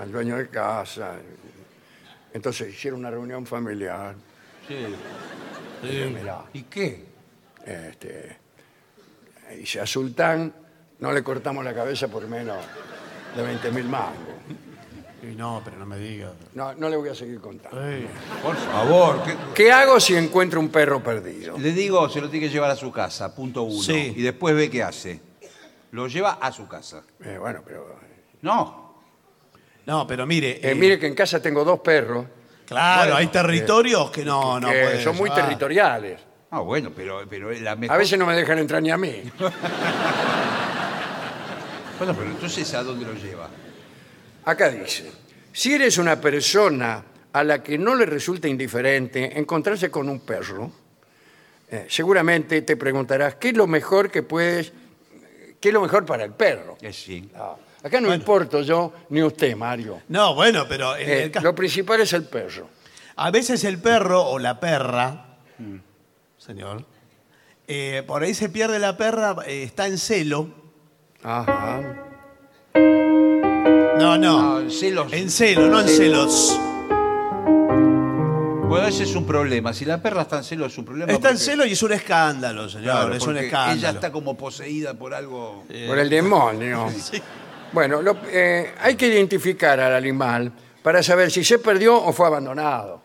Speaker 1: al dueño de casa, Entonces hicieron una reunión familiar. Mirá,
Speaker 3: ¿Y qué?
Speaker 1: este, dice, a Sultán no le cortamos la cabeza por menos de 20 mil mangos.
Speaker 2: Y no, pero no me diga.
Speaker 1: No, no le voy a seguir contando.
Speaker 3: Por favor. ¿qué-
Speaker 1: ¿Qué hago si encuentro un perro perdido?
Speaker 3: Le digo, se lo tiene que llevar a su casa, punto uno.
Speaker 2: Sí.
Speaker 3: Y después ve qué hace. Lo lleva a su casa.
Speaker 1: Eh, bueno, pero...
Speaker 3: No.
Speaker 2: No, pero mire.
Speaker 1: eh,
Speaker 2: eh,
Speaker 1: mire que en casa tengo dos perros
Speaker 2: claro,
Speaker 1: bueno,
Speaker 2: hay territorios que no, no
Speaker 1: que
Speaker 2: puede
Speaker 1: son muy
Speaker 2: llevar.
Speaker 1: territoriales.
Speaker 3: Ah, bueno, pero, pero la mejor...
Speaker 1: A veces no me dejan entrar ni a mí. [LAUGHS]
Speaker 3: Bueno, pero entonces, ¿a dónde lo lleva?
Speaker 1: Acá dice, si eres una persona a la que no le resulta indiferente encontrarse con un perro, eh, seguramente te preguntarás, ¿qué es lo mejor que puedes, qué es lo mejor para el perro?
Speaker 3: Eh, sí.
Speaker 1: Ah, acá no importo yo ni usted, Mario.
Speaker 2: No, bueno, pero en
Speaker 1: Eh,
Speaker 2: el ca-
Speaker 1: lo principal es el perro.
Speaker 2: a veces el perro o la perra, señor, eh, por ahí se pierde la perra, eh, está en celo.
Speaker 1: Ajá.
Speaker 2: No, no.
Speaker 3: No, en celos.
Speaker 2: En celo, no en celos.
Speaker 3: Bueno, ese es un problema. Si la perra está en celo, es un problema.
Speaker 2: Está en
Speaker 3: porque-
Speaker 2: celo y es un escándalo, señor.
Speaker 3: Claro,
Speaker 2: es un
Speaker 3: porque
Speaker 2: escándalo.
Speaker 3: Ella está como poseída por algo.
Speaker 1: Por el demonio. [LAUGHS] Bueno, lo- eh, hay que identificar al animal para saber si se perdió o fue abandonado.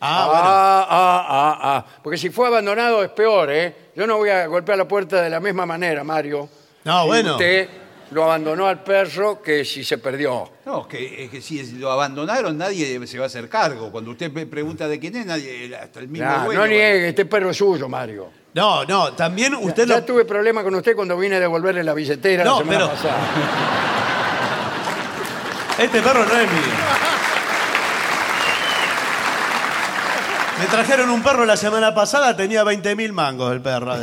Speaker 2: Ah,
Speaker 1: ah, ah, ah, ah. Porque si fue abandonado es peor, ¿eh? Yo no voy a golpear la puerta de la misma manera, Mario.
Speaker 2: No,
Speaker 1: si
Speaker 2: bueno.
Speaker 1: Usted lo abandonó al perro que si se perdió.
Speaker 3: No, que, es que si lo abandonaron, nadie se va a hacer cargo. Cuando usted pe- pregunta de quién es, nadie, hasta el mismo
Speaker 1: Ya,
Speaker 3: dueño.
Speaker 1: no niegue, este perro es suyo, Mario.
Speaker 2: No, no, también usted
Speaker 1: Ya
Speaker 2: lo...
Speaker 1: tuve problemas con usted cuando vine a devolverle la billetera
Speaker 2: No,
Speaker 1: la semana
Speaker 2: pero-
Speaker 1: pasada. [LAUGHS]
Speaker 2: Este perro no es mío. Me trajeron un perro la semana pasada, tenía 20.000 mangos el perro.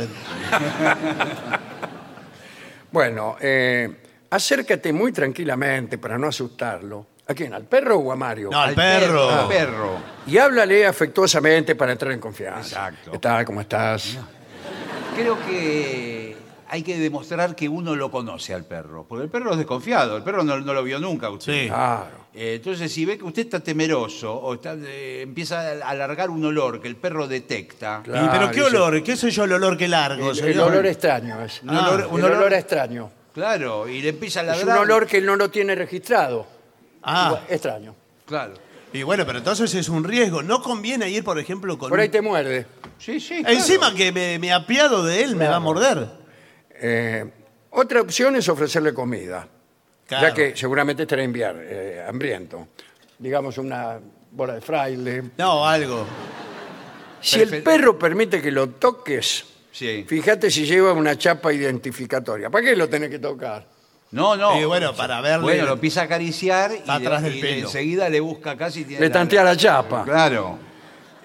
Speaker 1: Bueno, eh, acércate muy tranquilamente para no asustarlo. ¿A quién? ¿Al perro o a Mario?
Speaker 2: No, al perro.
Speaker 3: Al perro.
Speaker 1: Y háblale afectuosamente para entrar en confianza.
Speaker 3: Exacto.
Speaker 1: ¿Qué tal? ¿Cómo estás?
Speaker 3: Creo que hay que demostrar que uno lo conoce al perro. Porque el perro es desconfiado. El perro no, no lo vio nunca. Usted.
Speaker 2: Sí.
Speaker 1: Claro.
Speaker 3: Eh, entonces, si ve que usted está temeroso o está, eh, empieza a alargar un olor que el perro detecta,
Speaker 1: Claro,
Speaker 2: ¿Y pero qué
Speaker 1: dice-
Speaker 2: olor? ¿Qué sé yo el olor que largo,
Speaker 1: El, el
Speaker 2: señor?
Speaker 1: olor extraño es.
Speaker 3: Un olor- un
Speaker 1: el
Speaker 3: olor-
Speaker 1: olor extraño.
Speaker 3: claro, y le empieza a
Speaker 1: Es
Speaker 3: ladrar.
Speaker 1: un olor que él no lo tiene registrado.
Speaker 2: Ah,
Speaker 1: Extraño.
Speaker 3: Claro.
Speaker 2: y bueno, pero entonces es un riesgo. No conviene ir, por ejemplo, con...
Speaker 1: Por ahí
Speaker 2: un-
Speaker 1: te muerde.
Speaker 3: Sí, sí. claro.
Speaker 2: Encima que me, me apiado de él, me va a morder.
Speaker 1: Eh, otra opción es ofrecerle comida,
Speaker 2: Claro.
Speaker 1: ya que seguramente estará enviar, eh, hambriento. Digamos una bola de fraile.
Speaker 2: No, algo.
Speaker 1: Si el perro permite que lo toques,
Speaker 3: Sí.
Speaker 1: fíjate si lleva una chapa identificatoria. ¿Para qué lo tenés que tocar?
Speaker 3: No, no.
Speaker 2: Y bueno, para verle-
Speaker 3: Bueno, lo empieza a acariciar y,
Speaker 2: Está atrás
Speaker 3: de-
Speaker 2: del
Speaker 3: y
Speaker 2: pelo.
Speaker 3: enseguida le busca casi. tiene
Speaker 1: Le tantea la chapa.
Speaker 3: Claro.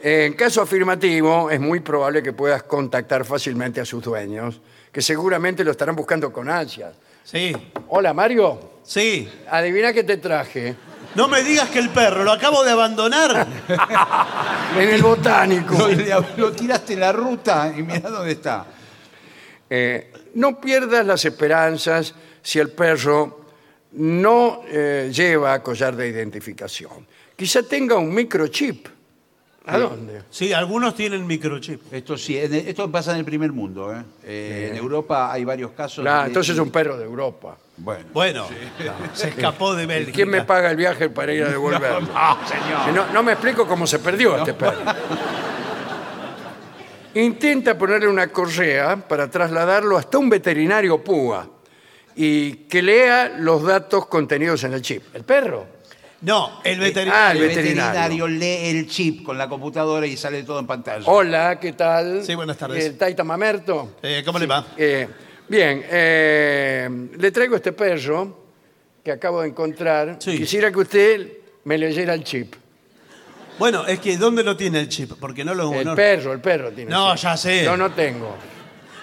Speaker 1: En caso afirmativo, es muy probable que puedas contactar fácilmente a sus dueños, que seguramente lo estarán buscando con ansias.
Speaker 2: Sí,
Speaker 1: Hola, Mario.
Speaker 2: sí.
Speaker 1: Adivina qué te traje.
Speaker 2: No me digas que el perro lo acabo de abandonar. [LAUGHS]
Speaker 1: En el botánico.
Speaker 3: Lo, tiraste en la ruta y mira dónde está.
Speaker 1: Eh, no pierdas las esperanzas si el perro no eh, lleva collar de identificación. Quizá tenga un microchip. ¿A dónde?
Speaker 2: Sí, algunos tienen microchip.
Speaker 3: Esto sí, en- esto pasa en el primer mundo. ¿eh? Eh, en Europa hay varios casos.
Speaker 1: Claro,
Speaker 3: de-
Speaker 1: entonces es un perro de Europa.
Speaker 3: Bueno.
Speaker 2: Bueno, [LAUGHS] se escapó de Bélgica.
Speaker 1: ¿Quién me paga el viaje para ir a [LAUGHS] devolverlo? No, no me explico cómo se perdió este perro. Intenta ponerle una correa para trasladarlo hasta un veterinario púa y que lea los datos contenidos en el chip. ¿El perro?
Speaker 2: No, el
Speaker 1: Ah,
Speaker 2: veterinario.
Speaker 1: el
Speaker 3: el
Speaker 1: veterinario.
Speaker 3: veterinario lee el chip con la computadora y sale todo en pantalla.
Speaker 1: Hola, ¿qué tal?
Speaker 2: Sí, buenas tardes.
Speaker 1: ¿El Taita Mamerto?
Speaker 2: Eh, ¿Cómo le va?
Speaker 1: Eh, bien, eh, le traigo este perro que acabo de encontrar.
Speaker 2: Sí.
Speaker 1: Quisiera que usted me leyera el chip.
Speaker 2: Bueno, es que ¿dónde lo tiene el chip? Porque no lo...
Speaker 1: El
Speaker 2: no-
Speaker 1: perro, el perro tiene.
Speaker 2: No,
Speaker 1: chip.
Speaker 2: ya sé.
Speaker 1: Yo no tengo.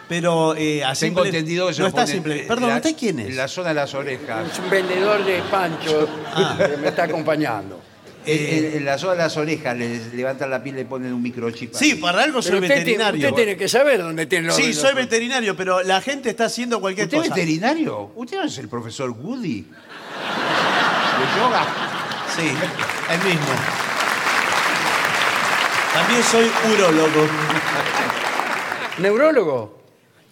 Speaker 2: Pero eh, a
Speaker 3: Tengo
Speaker 2: simple-
Speaker 3: entendido que se
Speaker 2: No
Speaker 3: lo
Speaker 2: está
Speaker 3: ponen
Speaker 2: simple.
Speaker 3: en
Speaker 2: Perdón,
Speaker 3: la-
Speaker 2: ¿usted quién es?
Speaker 3: En la zona de las orejas.
Speaker 1: Es un vendedor de pancho
Speaker 2: Ah.
Speaker 1: que me está acompañando.
Speaker 3: En, en- en la zona de las orejas les levantan la piel y le ponen un microchip.
Speaker 2: Sí, para algo soy
Speaker 1: Pero usted, tiene,
Speaker 2: veterinario.
Speaker 1: usted tiene que saber dónde tiene los
Speaker 2: Sí,
Speaker 1: los-
Speaker 2: soy veterinario, pero la gente está haciendo cualquier
Speaker 3: ¿Usted es
Speaker 2: cosa.
Speaker 3: veterinario? ¿Usted no es el profesor Woody? ¿De yoga?
Speaker 2: Sí, el mismo. También soy urólogo.
Speaker 1: ¿Neurólogo?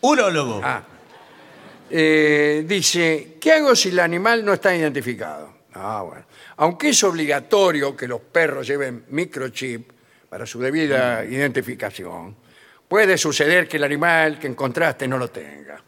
Speaker 2: Urólogo.
Speaker 1: Ah. Eh, dice, ¿qué hago si el animal no está identificado? Ah, bueno. Aunque es obligatorio que los perros lleven microchip para su debida identificación, puede suceder que el animal que encontraste no lo tenga.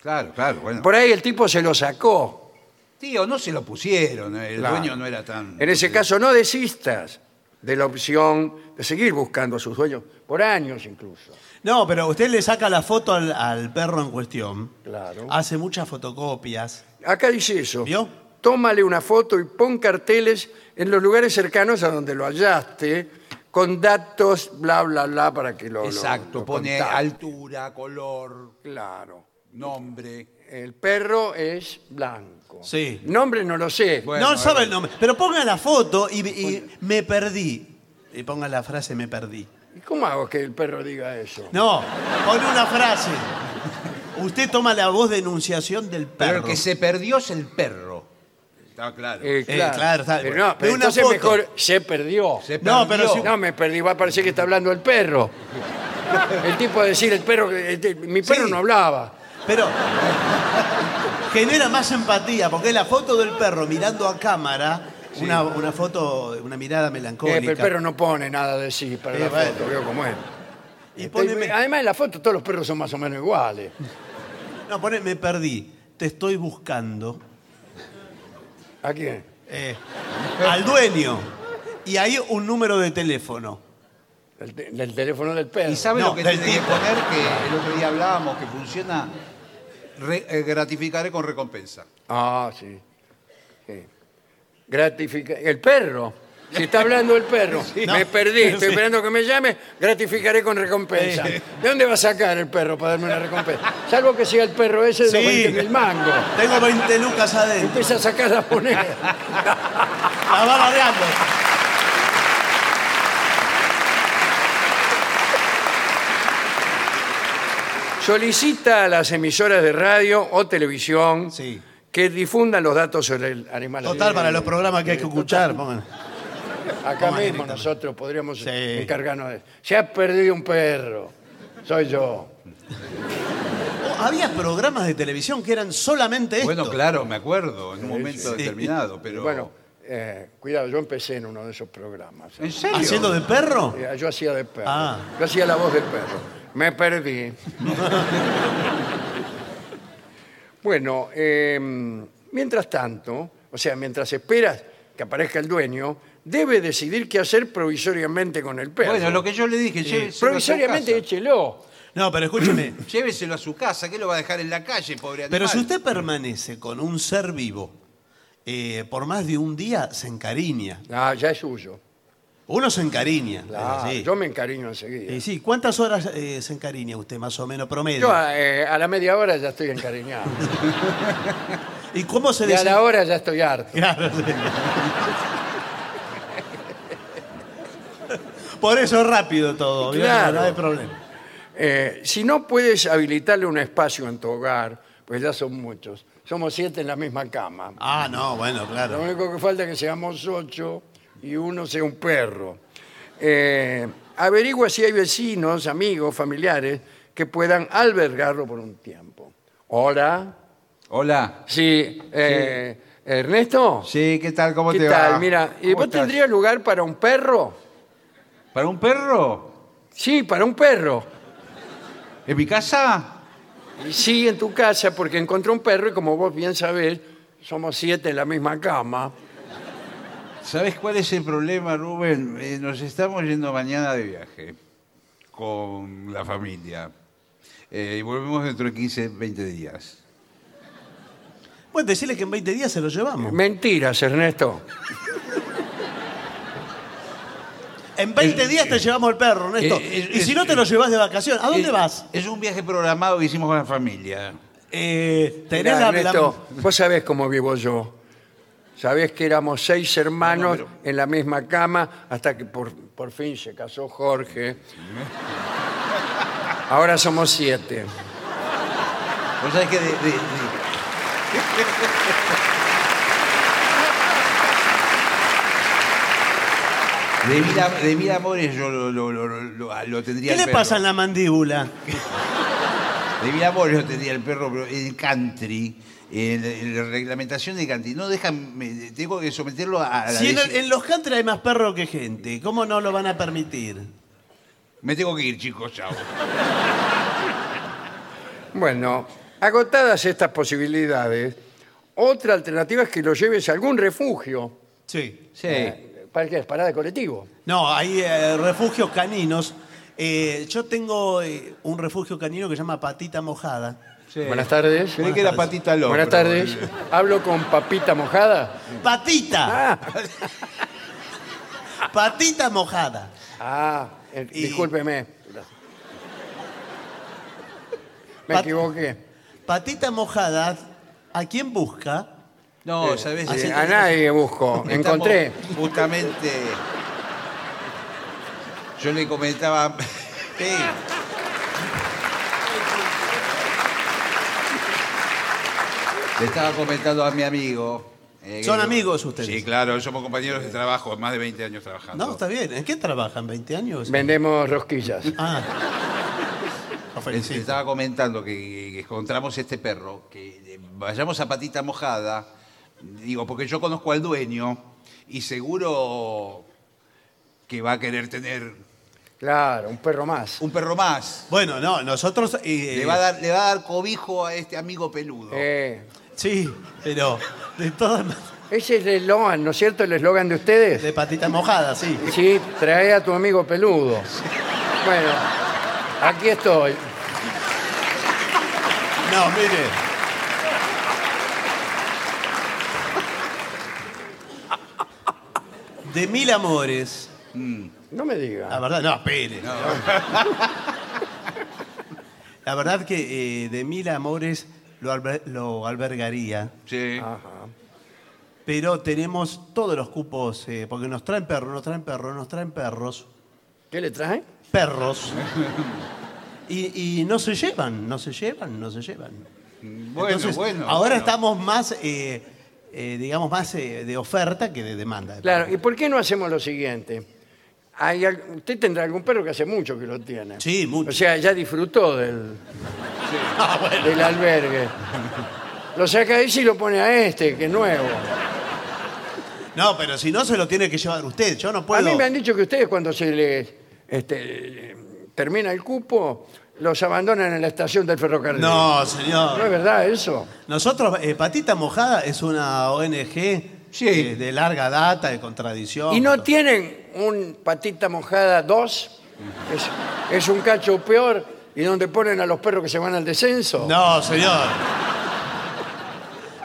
Speaker 3: Claro, claro, bueno.
Speaker 1: Por ahí el tipo se lo sacó.
Speaker 3: Tío, no se lo pusieron, el
Speaker 1: Claro.
Speaker 3: dueño no era tan...
Speaker 1: En ese caso, no desistas de la opción de seguir buscando a sus dueños, por años incluso.
Speaker 2: No, pero usted le saca la foto al, al perro en cuestión.
Speaker 1: Claro.
Speaker 2: Hace muchas fotocopias.
Speaker 1: Acá dice eso.
Speaker 2: ¿Vio?
Speaker 1: Tómale una foto y pon carteles en los lugares cercanos a donde lo hallaste, con datos, bla, bla, bla, para que lo.
Speaker 3: Exacto,
Speaker 1: lo
Speaker 3: pone
Speaker 1: contacte.
Speaker 3: altura, color,
Speaker 1: Claro.
Speaker 3: nombre.
Speaker 1: El perro es blanco.
Speaker 2: Sí.
Speaker 1: Nombre no lo sé.
Speaker 3: Bueno,
Speaker 2: no sabe el nombre. Pero ponga la foto y, y me perdí. Y ponga la frase me perdí.
Speaker 1: ¿Y cómo hago que el perro diga eso?
Speaker 2: No, pone una frase. Usted toma la voz de enunciación del
Speaker 3: Pero
Speaker 2: perro.
Speaker 3: el que se perdió es el perro. Está claro.
Speaker 1: Eh,
Speaker 2: Eh, claro, está-
Speaker 1: Pero, no, pero
Speaker 2: una
Speaker 1: entonces
Speaker 2: foto.
Speaker 1: mejor se perdió.
Speaker 3: Se
Speaker 2: No, pero
Speaker 3: perdió.
Speaker 2: si-
Speaker 1: No, me perdí, va a parecer que está hablando el perro. El tipo a decir, el perro, que- este, mi perro
Speaker 2: Sí.
Speaker 1: no hablaba.
Speaker 2: Pero genera más empatía, porque es la foto del perro mirando a cámara, una, una foto, una mirada
Speaker 1: Eh,
Speaker 2: melancólica.
Speaker 1: pero el perro no pone nada de sí para
Speaker 2: Eh,
Speaker 1: la foto, veo cómo es.
Speaker 2: Y
Speaker 1: Este,
Speaker 2: poneme-
Speaker 1: Además, en la foto todos los perros son más o menos iguales.
Speaker 2: No, pone me perdí, te estoy buscando.
Speaker 1: ¿A quién?
Speaker 2: eh, al dueño. Y ahí un número de teléfono.
Speaker 1: El, te- el teléfono del perro.
Speaker 3: ¿Y sabe
Speaker 2: No,
Speaker 3: lo que
Speaker 2: del
Speaker 3: tiene que
Speaker 2: tipo.
Speaker 3: poner? Que el otro día hablábamos que funciona. Re- eh, gratificaré con recompensa.
Speaker 1: Ah, sí. sí. Gratifica... El perro. Si está hablando el perro, [LAUGHS]
Speaker 2: No.
Speaker 1: me perdí, [LAUGHS] estoy
Speaker 2: Sí.
Speaker 1: esperando que me llame, gratificaré con recompensa.
Speaker 2: Sí.
Speaker 1: ¿De dónde va a sacar el perro para darme una recompensa? Salvo que sea el perro ese de los 20 mil mangos.
Speaker 2: Tengo 20 lucas adentro.
Speaker 1: Empieza a sacar la moneda. [LAUGHS]
Speaker 2: La va bardeando.
Speaker 1: Solicita a las emisoras de radio o televisión
Speaker 2: Sí.
Speaker 1: Que difundan los datos sobre el animal.
Speaker 2: Total, para los programas que hay que escuchar. pongan.
Speaker 1: Acá mismo nosotros podríamos
Speaker 2: Sí.
Speaker 1: encargarnos de eso. Se ha perdido un perro. Soy yo.
Speaker 2: Oh, había programas de televisión que eran solamente esto.
Speaker 3: Bueno, claro, me acuerdo, en un momento
Speaker 2: sí.
Speaker 3: determinado, pero.
Speaker 1: Bueno, eh, cuidado, yo empecé en uno de esos programas.
Speaker 3: ¿En serio?
Speaker 2: ¿Haciendo de perro?
Speaker 1: Eh, Yo hacía de perro.
Speaker 2: Ah.
Speaker 1: Yo hacía la voz del perro. Me perdí. [LAUGHS] bueno, eh, mientras tanto, o sea, mientras esperas que aparezca el dueño, debe decidir qué hacer provisoriamente con el perro.
Speaker 3: Bueno, lo que yo le dije, lléveselo a su
Speaker 1: provisoriamente
Speaker 3: casa.
Speaker 1: échelo.
Speaker 2: No, pero escúcheme. [CLEARS THROAT]
Speaker 3: Lléveselo a su casa, ¿qué lo va a dejar en la calle, pobre animal?
Speaker 2: Pero si usted permanece con un ser vivo eh, por más de un día, se encariña.
Speaker 1: Ah, ya es suyo.
Speaker 2: Uno se encariña. Es así.
Speaker 1: Yo me encariño enseguida.
Speaker 2: Eh, sí, ¿cuántas horas eh, se encariña usted más o menos promedio?
Speaker 1: Yo eh, a la media hora ya estoy encariñado. [LAUGHS]
Speaker 2: ¿Y cómo se
Speaker 1: y a la hora ya estoy harto.
Speaker 2: Claro, sí. Por eso es rápido todo.
Speaker 1: Claro.
Speaker 2: no hay problema.
Speaker 1: Eh, si no puedes habilitarle un espacio en tu hogar, pues ya son muchos. Somos siete en la misma cama.
Speaker 2: Ah, no, bueno,
Speaker 1: Lo
Speaker 2: claro.
Speaker 1: único que falta es que seamos ocho y uno sea un perro. Eh, averigua si hay vecinos, amigos, familiares que puedan albergarlo por un tiempo. Hola.
Speaker 3: Hola.
Speaker 1: Sí, eh, Ernesto.
Speaker 3: Sí, ¿qué tal? ¿Cómo
Speaker 1: ¿Qué
Speaker 3: te
Speaker 1: tal?
Speaker 3: va?
Speaker 1: Mira, ¿y
Speaker 3: ¿Cómo
Speaker 1: vos
Speaker 3: estás?
Speaker 1: tendrías lugar para un perro?
Speaker 3: ¿Para un perro?
Speaker 1: Sí, para un perro.
Speaker 3: ¿En mi casa?
Speaker 1: Y Sí, en tu casa, porque encontré un perro y como vos bien sabés, somos siete en la misma cama.
Speaker 3: ¿Sabes cuál es el problema, Rubén? Eh, nos estamos yendo mañana de viaje con la familia. Eh, y volvemos dentro de 15, 20 días.
Speaker 2: Bueno, decirle que en 20 días se lo llevamos.
Speaker 1: Mentiras, Ernesto.
Speaker 2: En 20 días te llevamos el perro.
Speaker 3: Eh, eh,
Speaker 2: y si
Speaker 3: eh,
Speaker 2: no te lo llevas de vacaciones, ¿a dónde
Speaker 3: Eh,
Speaker 2: vas?
Speaker 3: Es un viaje programado que hicimos con la familia.
Speaker 2: Eh, tenés
Speaker 1: Mirá,
Speaker 2: la-
Speaker 1: Ernesto, vos sabés cómo vivo yo. Sabés que éramos seis hermanos
Speaker 3: No, no,
Speaker 1: en la misma cama hasta que por, por fin se casó Jorge. Ahora somos siete.
Speaker 3: Vos sabés que de- de- de- De mil, am- de mil amores yo lo, lo- lo- lo- lo tendría
Speaker 2: ¿Qué
Speaker 3: el
Speaker 2: le pasa en la mandíbula?
Speaker 3: De mil amores yo tendría el perro, pero en country, la reglamentación de country, no dejan, me- tengo que someterlo a, a la
Speaker 2: Si en,
Speaker 3: deci-
Speaker 2: el- en los country hay más perros que gente, ¿cómo no lo van a permitir?
Speaker 3: Me tengo que ir, chicos, chao.
Speaker 1: Bueno, agotadas estas posibilidades, otra alternativa es que lo lleves a algún refugio.
Speaker 2: Sí.
Speaker 3: Sí.
Speaker 1: Eh, ¿Para qué? ¿Parada de colectivo?
Speaker 2: No, hay eh, refugios caninos. Eh, yo tengo eh, un refugio canino que se llama Patita Mojada.
Speaker 3: Sí.
Speaker 1: Buenas tardes.
Speaker 3: Creí que era patita loco.
Speaker 1: Buenas tardes. ¿Hablo con Papita Mojada?
Speaker 2: ¡Patita!
Speaker 1: Ah, [LAUGHS]
Speaker 2: ¡Patita mojada!
Speaker 1: ah eh,
Speaker 2: Y-
Speaker 1: discúlpeme. Me
Speaker 2: Pat-
Speaker 1: equivoqué.
Speaker 2: Patita mojada, ¿a quién busca?
Speaker 3: No, ¿sabes?
Speaker 1: Eh,
Speaker 3: Eh,
Speaker 1: a nadie busco.
Speaker 3: estamos
Speaker 1: Encontré.
Speaker 3: Justamente. Yo le comentaba. [LAUGHS]
Speaker 2: Sí.
Speaker 3: Le estaba comentando a mi amigo. eh,
Speaker 2: ¿Son
Speaker 3: que-
Speaker 2: amigos ustedes?
Speaker 5: Sí, claro, somos compañeros de trabajo, más de 20 años trabajando.
Speaker 2: No, está bien. ¿En qué trabajan? ¿20 años?
Speaker 1: Vendemos rosquillas.
Speaker 2: Ah. Lo
Speaker 3: Le
Speaker 2: felicito.
Speaker 3: estaba comentando que, que encontramos este perro, que eh, vayamos a patita mojada, digo, porque yo conozco al dueño y seguro que va a querer tener
Speaker 1: Claro, un perro más.
Speaker 3: un perro más.
Speaker 2: Bueno, no, nosotros... eh,
Speaker 3: Le va, a dar, le va a dar cobijo a este amigo peludo.
Speaker 1: Eh,
Speaker 2: Sí, pero de todas maneras...
Speaker 1: ese es el eslogan, ¿no es cierto? El eslogan de ustedes.
Speaker 2: De patita mojada, sí.
Speaker 1: Sí, trae a tu amigo peludo. Bueno, aquí estoy.
Speaker 2: No, mire. De mil amores.
Speaker 1: No me diga.
Speaker 2: La verdad, no, espere. La verdad que eh, de mil amores lo, alber- lo albergaría,
Speaker 3: Sí.
Speaker 1: Ajá.
Speaker 2: pero tenemos todos los cupos, eh, porque nos traen perros, nos traen perros, nos traen perros,
Speaker 1: ¿Qué le trae?
Speaker 2: perros, y, y no se llevan, no se llevan, no se llevan.
Speaker 3: Bueno,
Speaker 2: Entonces,
Speaker 3: bueno.
Speaker 2: Ahora
Speaker 3: bueno.
Speaker 2: estamos más, eh, eh, digamos, más eh, de oferta que de demanda.
Speaker 1: Claro, ¿y por qué no hacemos lo siguiente? Hay al- usted tendrá algún perro que hace mucho que lo tiene.
Speaker 2: Sí, mucho.
Speaker 1: O sea, ya disfrutó del, del albergue. Lo saca ese y lo pone a este, que es nuevo.
Speaker 2: No, pero si no se lo tiene que llevar usted. Yo no puedo.
Speaker 1: A mí me han dicho que ustedes cuando se les este, termina el cupo, los abandonan en la estación del ferrocarril.
Speaker 2: No,
Speaker 1: ¿No es
Speaker 2: señor.
Speaker 1: verdad eso?
Speaker 2: Nosotros, eh, Patita Mojada es una ONG
Speaker 3: Sí.
Speaker 2: eh, de larga data, de contradicción.
Speaker 1: ¿Y no tienen un patita mojada 2? Es, es un cacho peor y donde ponen a los perros que se van al descenso.
Speaker 2: No, señor.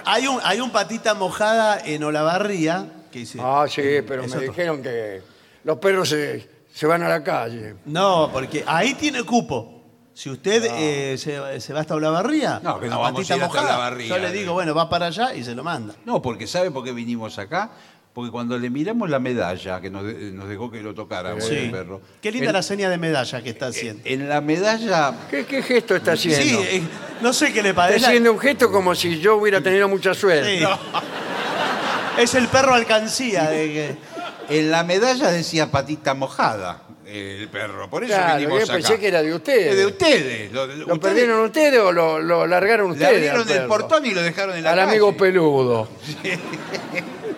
Speaker 2: Hay un, hay un Patita Mojada en Olavarría que dice.
Speaker 1: Ah, sí, pero
Speaker 2: Es
Speaker 1: me
Speaker 2: otro.
Speaker 1: dijeron que los perros se, se van a la calle.
Speaker 2: No, porque ahí tiene cupo. Si usted eh, se, se va hasta Olavarría,
Speaker 3: No, que no vamos
Speaker 2: Patita
Speaker 3: a ir hasta
Speaker 2: Mojada,
Speaker 3: Olavarría,
Speaker 2: yo le
Speaker 3: eh.
Speaker 2: digo, bueno, va para allá y se lo manda.
Speaker 3: No, porque ¿sabe por qué vinimos acá? Porque cuando le miramos la medalla que nos, de- nos dejó que lo
Speaker 2: Sí.
Speaker 3: el perro.
Speaker 2: Qué linda
Speaker 3: en,
Speaker 2: la seña de medalla que está haciendo.
Speaker 3: en la medalla
Speaker 1: ¿Qué, qué gesto está haciendo?
Speaker 2: Sí, eh, no sé qué le
Speaker 1: Está
Speaker 2: parece.
Speaker 1: haciendo un gesto como si yo hubiera tenido mucha suerte.
Speaker 2: Sí. Es el perro alcancía de que.
Speaker 3: En la medalla decía patita mojada eh, el perro. Por eso
Speaker 1: Claro,
Speaker 3: vinimos
Speaker 1: yo
Speaker 3: acá.
Speaker 1: pensé que era de ustedes.
Speaker 3: Es de ustedes. Lo,
Speaker 1: ¿Lo
Speaker 3: ustedes
Speaker 1: perdieron ustedes o lo, lo largaron
Speaker 3: Le
Speaker 1: ustedes?
Speaker 3: abrieron
Speaker 1: al
Speaker 3: el
Speaker 1: perro?
Speaker 3: portón y lo dejaron en la
Speaker 1: Al
Speaker 3: calle.
Speaker 1: amigo peludo.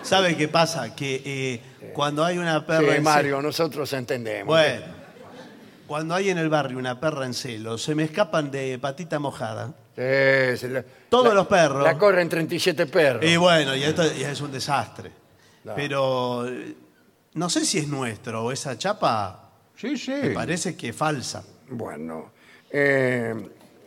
Speaker 2: ¿Sabe qué pasa? Que eh, cuando hay una perra
Speaker 1: Sí,
Speaker 2: en
Speaker 1: Mario, nosotros entendemos.
Speaker 2: Bueno, cuando hay en el barrio una perra en celo, se me escapan de patita mojada.
Speaker 1: Sí, se la-
Speaker 2: Todos
Speaker 1: la-
Speaker 2: los perros.
Speaker 1: La corren 37 perros.
Speaker 2: Y bueno, y esto ya es un desastre. Pero eh, no sé si es nuestro o esa chapa
Speaker 3: Sí, sí.
Speaker 2: me parece que es falsa.
Speaker 1: Bueno, eh,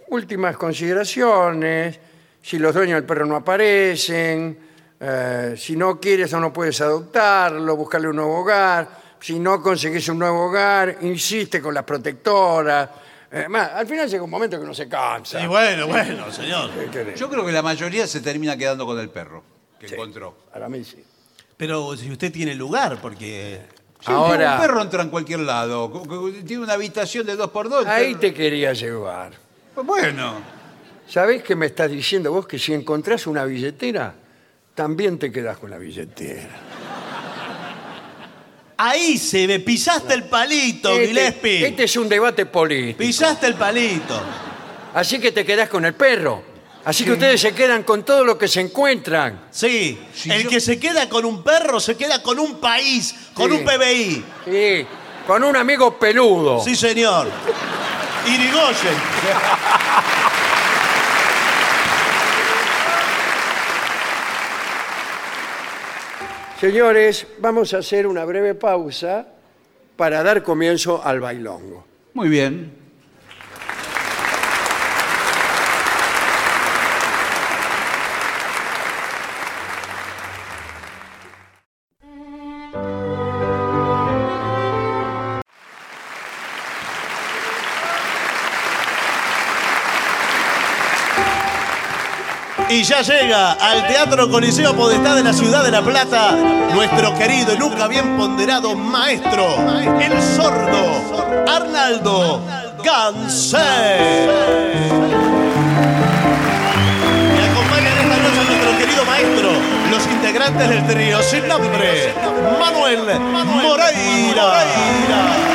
Speaker 1: últimas consideraciones. Si los dueños del perro no aparecen, eh, si no quieres o no puedes adoptarlo, buscarle un nuevo hogar. Si no conseguís un nuevo hogar, insiste con las protectoras. Eh, más, al final llega un momento que uno se cansa.
Speaker 2: Y bueno, bueno, señor.
Speaker 1: ¿Qué querés?
Speaker 3: Yo creo que la mayoría se termina quedando con el perro que
Speaker 1: Sí,
Speaker 3: encontró.
Speaker 1: Para mí sí.
Speaker 2: Pero si usted tiene lugar, porque
Speaker 3: Sí,
Speaker 1: Ahora-
Speaker 3: Un perro entra en cualquier lado. Tiene una habitación de dos por dos.
Speaker 1: Ahí te quería llevar.
Speaker 3: Bueno.
Speaker 1: ¿Sabés qué me estás diciendo vos? Que si encontrás una billetera, también te quedás con la billetera.
Speaker 2: Ahí se ve, pisaste el palito,
Speaker 1: Este,
Speaker 2: Gillespie.
Speaker 1: este es un debate político.
Speaker 2: Pisaste el palito.
Speaker 1: Así que te quedás con el perro. Así que ustedes se quedan con todo lo que se encuentran.
Speaker 2: Sí, el que se queda con un perro se queda con un país, con
Speaker 1: Sí.
Speaker 2: un PBI.
Speaker 1: Sí, con un amigo peludo.
Speaker 2: Sí, señor. Irigoyen.
Speaker 1: Señores, vamos a hacer una breve pausa para dar comienzo al bailongo.
Speaker 3: Muy bien.
Speaker 2: Y ya llega al Teatro Coliseo Podestá de la ciudad de La Plata nuestro querido y nunca bien ponderado maestro, el sordo Arnaldo Gansé. Me acompañan esta noche a nuestro querido maestro, los integrantes del trío sin nombre, Manuel Moreira.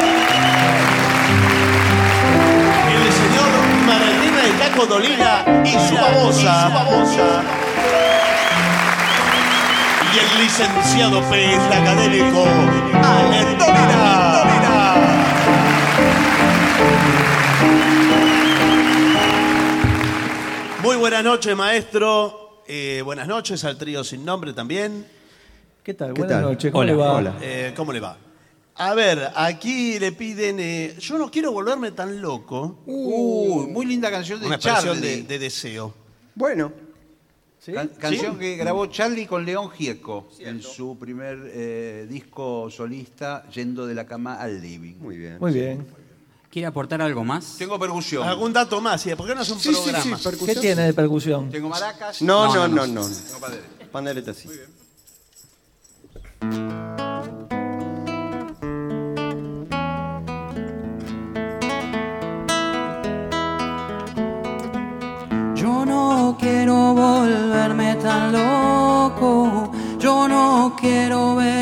Speaker 2: Martina de Caco Dolina y su babosa. Y el licenciado periodista académico Ale Dolina. Muy buenas noches, maestro. Eh, buenas noches al trío sin nombre también.
Speaker 6: ¿Qué tal? Buenas noches. ¿Cómo
Speaker 3: Hola,
Speaker 6: le va?
Speaker 3: hola.
Speaker 2: Eh, ¿Cómo le va? A ver, aquí le piden. eh, yo no quiero volverme tan loco.
Speaker 3: Uy, muy linda canción de
Speaker 2: Una expresión
Speaker 3: Charlie.
Speaker 2: de, de deseo.
Speaker 1: Bueno,
Speaker 6: ¿Sí?
Speaker 3: Can- canción que grabó Charlie con León Gieco en su primer eh, disco solista, Yendo de la cama al living.
Speaker 7: Muy bien.
Speaker 6: Muy bien.
Speaker 8: ¿Quiere aportar algo más?
Speaker 3: Tengo percusión.
Speaker 2: ¿Algún dato más? ¿Y ¿Por qué no es un
Speaker 7: Sí, sí,
Speaker 2: programa?
Speaker 7: sí,
Speaker 6: ¿Qué tiene de percusión?
Speaker 3: Tengo maracas.
Speaker 7: No,
Speaker 8: No,
Speaker 7: no,
Speaker 8: no,
Speaker 7: no,
Speaker 8: no.
Speaker 7: no. Pandereta sí.
Speaker 4: Quiero volverme tan loco, yo no quiero vestirme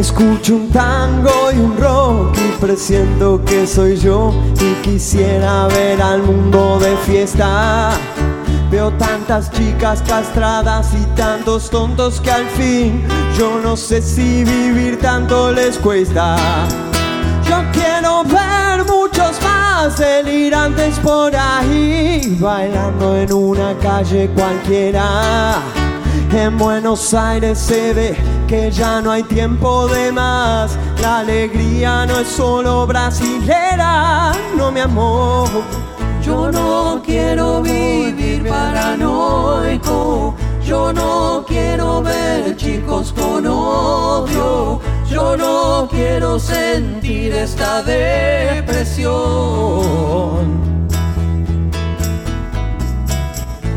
Speaker 9: Escucho un tango y un rock y presiento que soy yo y quisiera ver al mundo de fiesta. Veo tantas chicas castradas y tantos tontos que al fin yo no sé si vivir tanto les cuesta. Yo quiero ver muchos más delirantes por ahí, bailando en una calle cualquiera. En Buenos Aires se ve que ya no hay tiempo de más. La alegría no es solo brasilera, no mi amor.
Speaker 4: Yo no quiero vivir paranoico, yo no quiero ver chicos con odio, yo no quiero sentir esta depresión.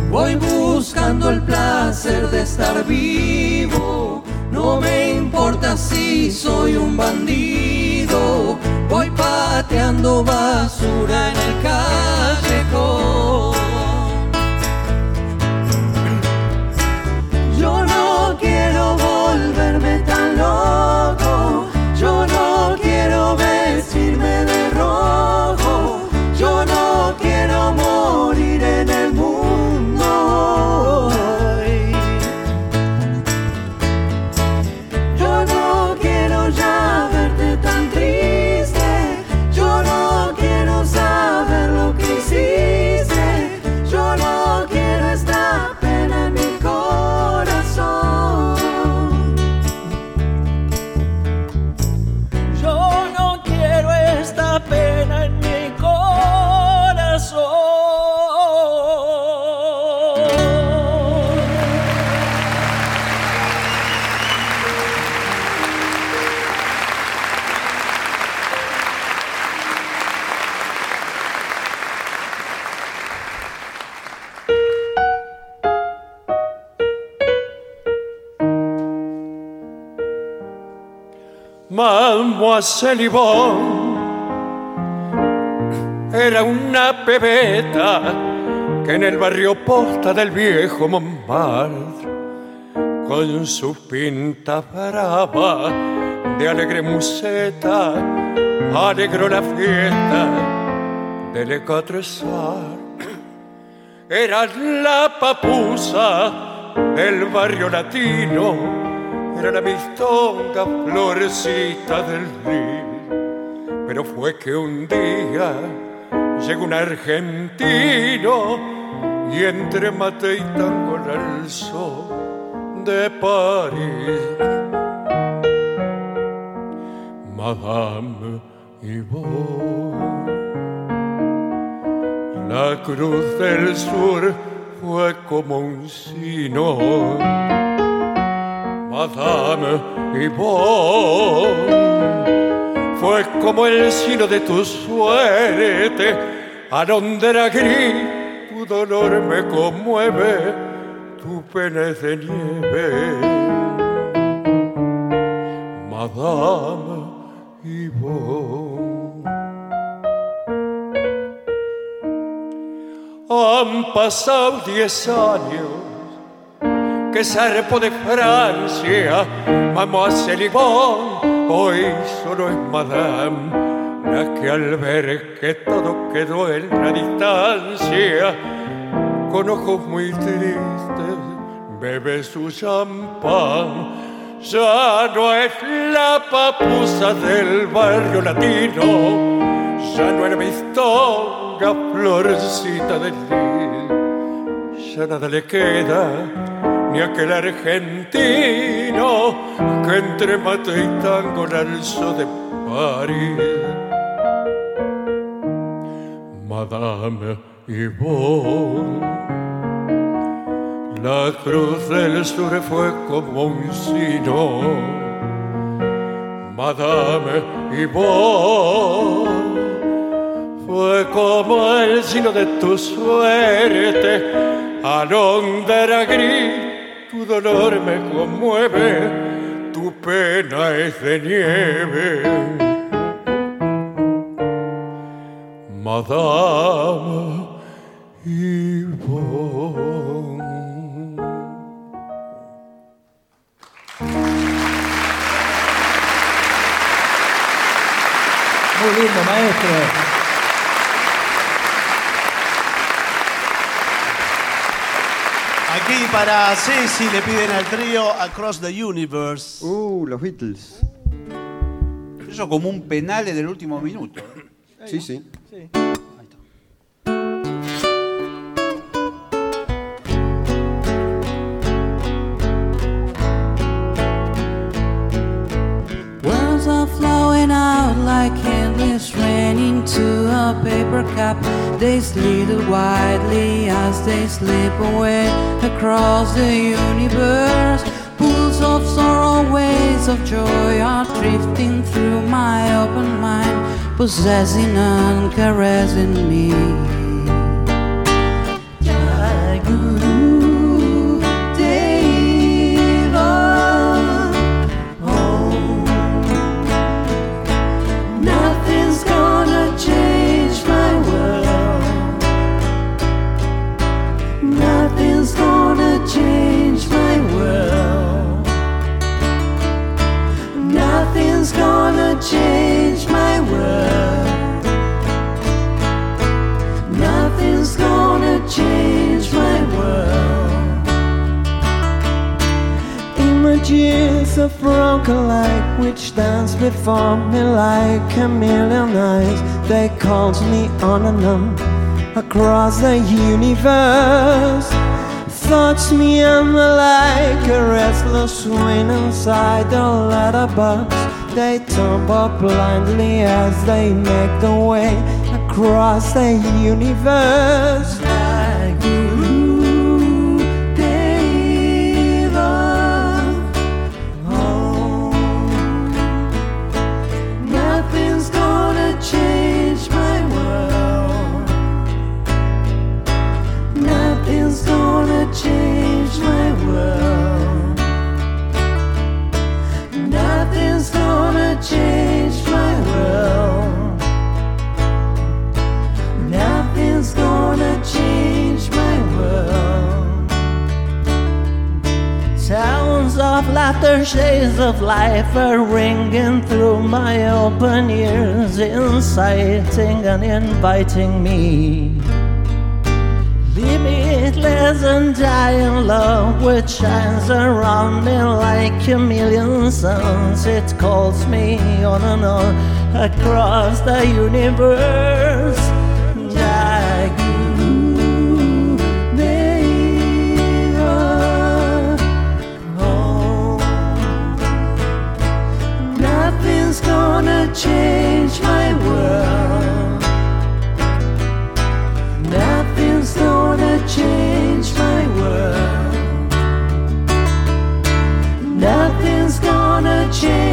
Speaker 4: Voy buscando el placer de estar vivo, no me importa si soy un bandido, voy pateando basura en el callejón. Yo no quiero volverme tan loco, yo no quiero vestirme de
Speaker 1: Yvonne era una pebeta que en el barrio posta del viejo Montmartre con su pinta brava de alegre museta alegró la fiesta de Le Quatre Soirs. Era la papusa del barrio latino, era la mistonga florecita del río. Pero fue que un día llegó un argentino y entre mate y tango la alzó de París. Madame Yvonne, la cruz del sur fue como un sino. Madame Yvonne, fue como el sino de tu suerte. Alondra gris, tu dolor me conmueve, tu pena es de nieve. Madame Yvonne. Han pasado diez años que zarpó de Francia, Mademoiselle Yvonne, hoy solo es Madame, la que al ver que todo quedó en la distancia, con ojos muy tristes, bebe su champán. Ya no es la papusa del barrio latino, ya no era mistonga, florcita de lis. Ya nada le queda, ni aquel argentino que entre mate y tango la alzó de París. Madame Yvonne. La cruz del sur fue como un sino. Madame Yvonne fue como el sino de tu suerte. Alondra gris, tu dolor me conmueve, tu pena es de nieve. Madame Yvonne.
Speaker 6: Muy lindo, maestro.
Speaker 2: Aquí para Ceci le piden al trío Across the Universe.
Speaker 9: Uh, los Beatles.
Speaker 3: Eso como un penal en el último minuto.
Speaker 9: Sí, sí.
Speaker 4: Words into a paper cup. They slither widely as they slip away across the universe. Pools of sorrow, waves of joy are drifting through my open mind, possessing and caressing me.
Speaker 9: Broken light which danced before me like a million eyes. They called me on and on across the universe. Thoughts meander like a restless wind inside the letterbox. They tumble blindly as they make their way across the universe.
Speaker 4: changed my world. Nothing's gonna change my world. Sounds of laughter, shades of life are ringing through my open ears, inciting and inviting me. Leave me dying love which shines around me like a million suns. It calls me on and on across the universe. Nothing's gonna change my world.
Speaker 1: shame.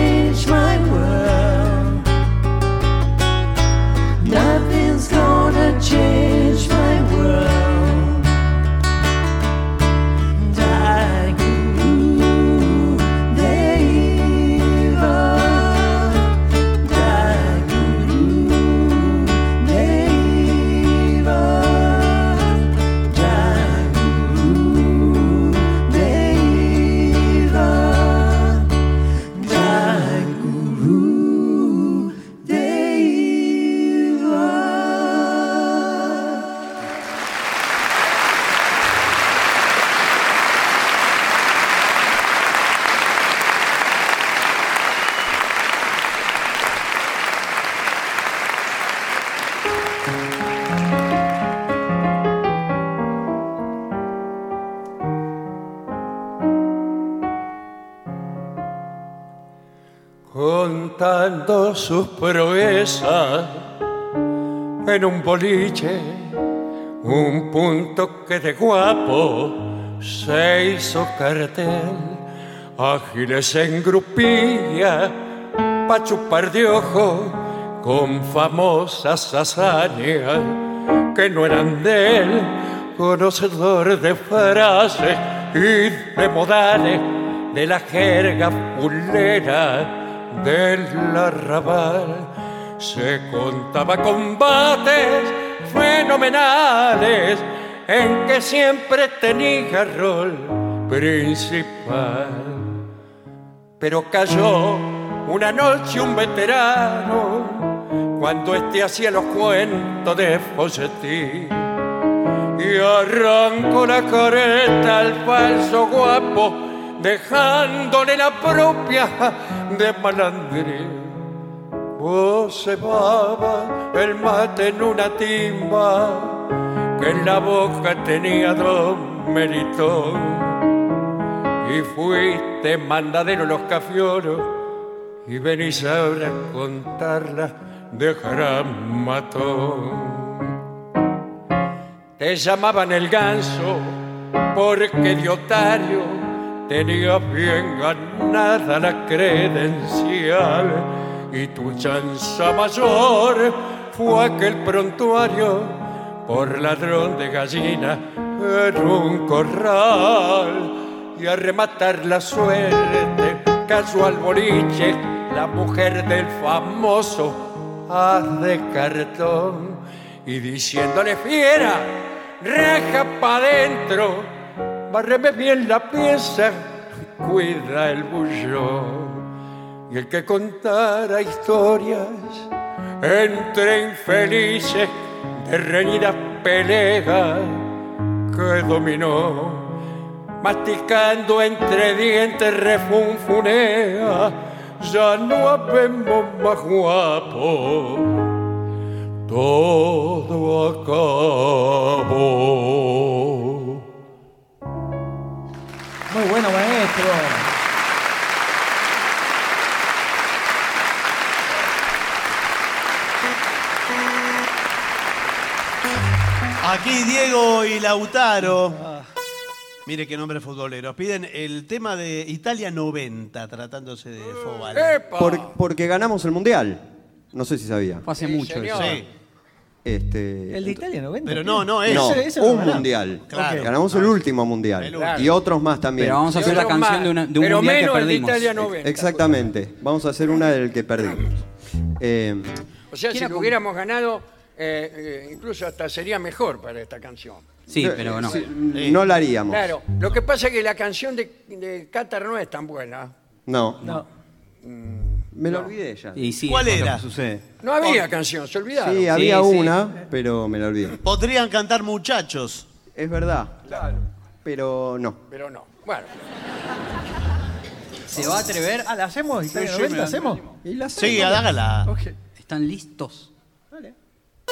Speaker 1: En un boliche, un punto que de guapo se hizo cartel, ágiles en grupilla, pa' chupar de ojo con famosas hazañas que no eran de él, conocedor de frases y de modales de la jerga fulera del arrabal. Se contaba combates fenomenales en que siempre tenía rol principal. Pero cayó una noche un veterano cuando este hacía los cuentos de Fossetti y arrancó la careta al falso guapo, dejándole la propia de malandrín. Observaba el mate en una timba, que en la boca tenía don Meritón. Y fuiste mandadero los cafioros, y venís ahora a contarla de gran matón. Te llamaban el ganso porque de otario tenía bien ganada la credencial y tu chanza mayor fue aquel prontuario por ladrón de gallina en un corral y a rematar la suerte cayó al boliche la mujer del famoso haz de cartón y diciéndole fiera, reja pa' dentro, barreme bien la pieza, cuida el bullón. Y el que contara historias entre infelices de reñidas peleas que dominó, masticando entre dientes refunfunea, ya no habemos más guapos todo acabó.
Speaker 6: Muy bueno, maestro.
Speaker 2: Aquí Diego y Lautaro. Mire qué nombre futbolero. Piden el tema de Italia 90, tratándose de fútbol.
Speaker 1: ¡Epa!
Speaker 9: Por- porque ganamos el mundial. No sé si sabía.
Speaker 8: Fue hace
Speaker 1: Sí,
Speaker 8: mucho
Speaker 1: señor.
Speaker 8: eso.
Speaker 2: Sí.
Speaker 9: Este,
Speaker 6: El de Italia 90.
Speaker 2: Pero no, no es.
Speaker 9: no,
Speaker 6: Ese- ese lo
Speaker 9: un
Speaker 6: ganamos.
Speaker 9: mundial.
Speaker 2: Claro.
Speaker 9: Ganamos el último mundial.
Speaker 2: El
Speaker 1: último.
Speaker 9: Y otros más también.
Speaker 8: Pero vamos a hacer la canción
Speaker 1: más,
Speaker 8: de, una- de un
Speaker 1: pero
Speaker 8: mundial que
Speaker 1: menos el de
Speaker 8: perdimos.
Speaker 1: Italia 90.
Speaker 9: Exactamente. Vamos a hacer una del que perdimos. Eh,
Speaker 1: O sea, si
Speaker 8: ¿Quién
Speaker 1: lo hubiéramos ganado, eh, eh, incluso hasta sería mejor para esta canción.
Speaker 8: Sí, pero no.
Speaker 4: Sí, no la haríamos.
Speaker 1: Claro, lo que pasa es que la canción de, de Qatar no es tan buena.
Speaker 4: No,
Speaker 6: No.
Speaker 4: me lo olvidé ya.
Speaker 8: Y sí,
Speaker 2: ¿Cuál
Speaker 8: eso es lo
Speaker 2: era?
Speaker 8: sucede.
Speaker 1: No había canción, se olvidaron.
Speaker 4: Sí, había
Speaker 8: sí.
Speaker 4: una, pero me la olvidé.
Speaker 2: Podrían cantar muchachos.
Speaker 4: Es verdad. Pero no.
Speaker 1: Pero no. Bueno,
Speaker 8: ¿Se va a atrever?
Speaker 6: Ah, ¿la hacemos? ¿Italia
Speaker 10: sí,
Speaker 6: 90
Speaker 10: me-
Speaker 6: hacemos?
Speaker 4: Y la
Speaker 2: Sí, hágala.
Speaker 6: Ok.
Speaker 8: ¿Están listos?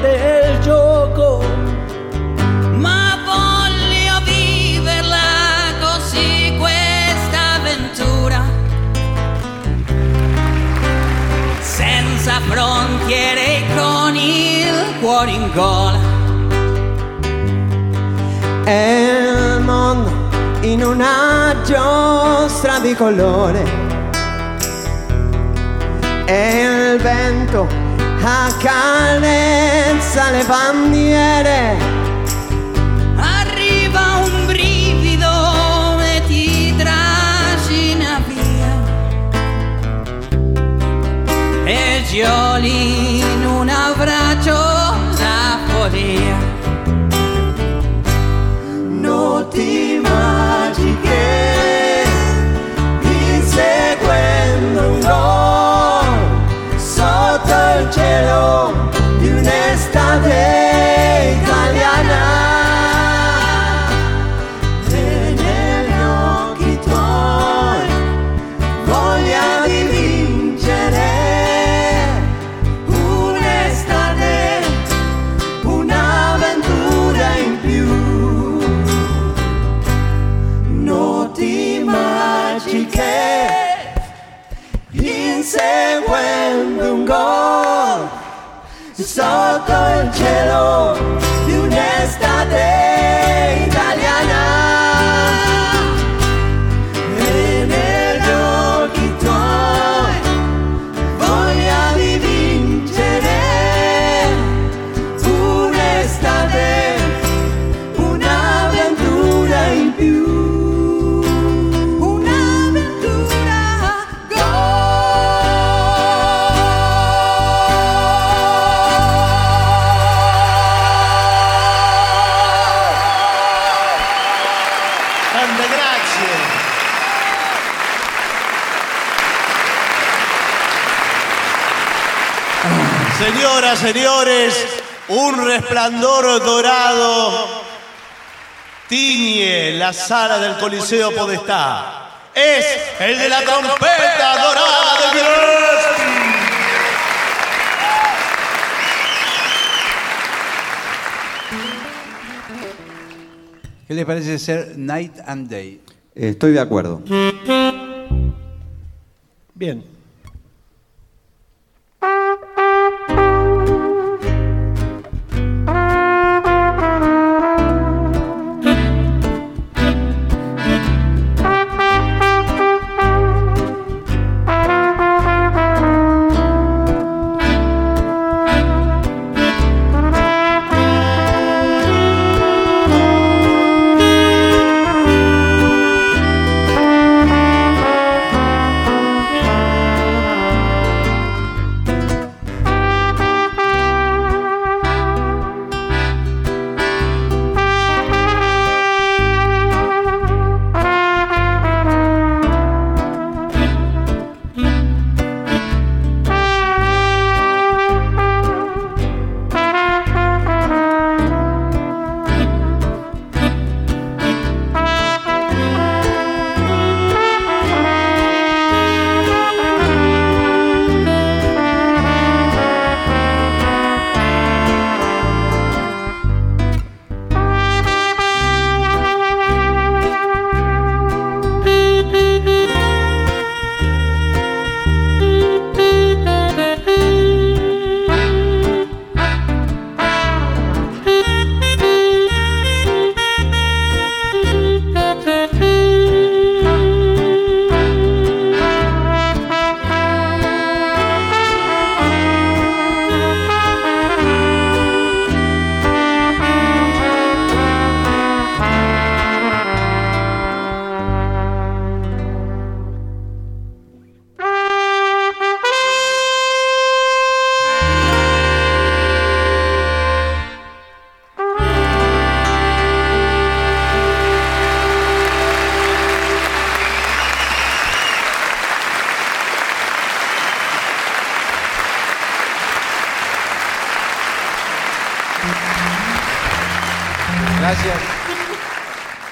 Speaker 6: del gioco.
Speaker 11: Ma voglio viverla così questa avventura. Senza frontiere e con il cuore in gola.
Speaker 4: È il mondo in una giostra di colore. E il vento accarezza le bandiere.
Speaker 11: Arriva un brivido e ti trascina via. E gioli
Speaker 4: my. cielo de un.
Speaker 2: Señores, un resplandor dorado tiñe la sala del Coliseo Podestá. Es el de la trompeta dorada de Gillespie.
Speaker 3: ¿Qué les parece ser Night and Day?
Speaker 4: Estoy de acuerdo.
Speaker 6: Bien.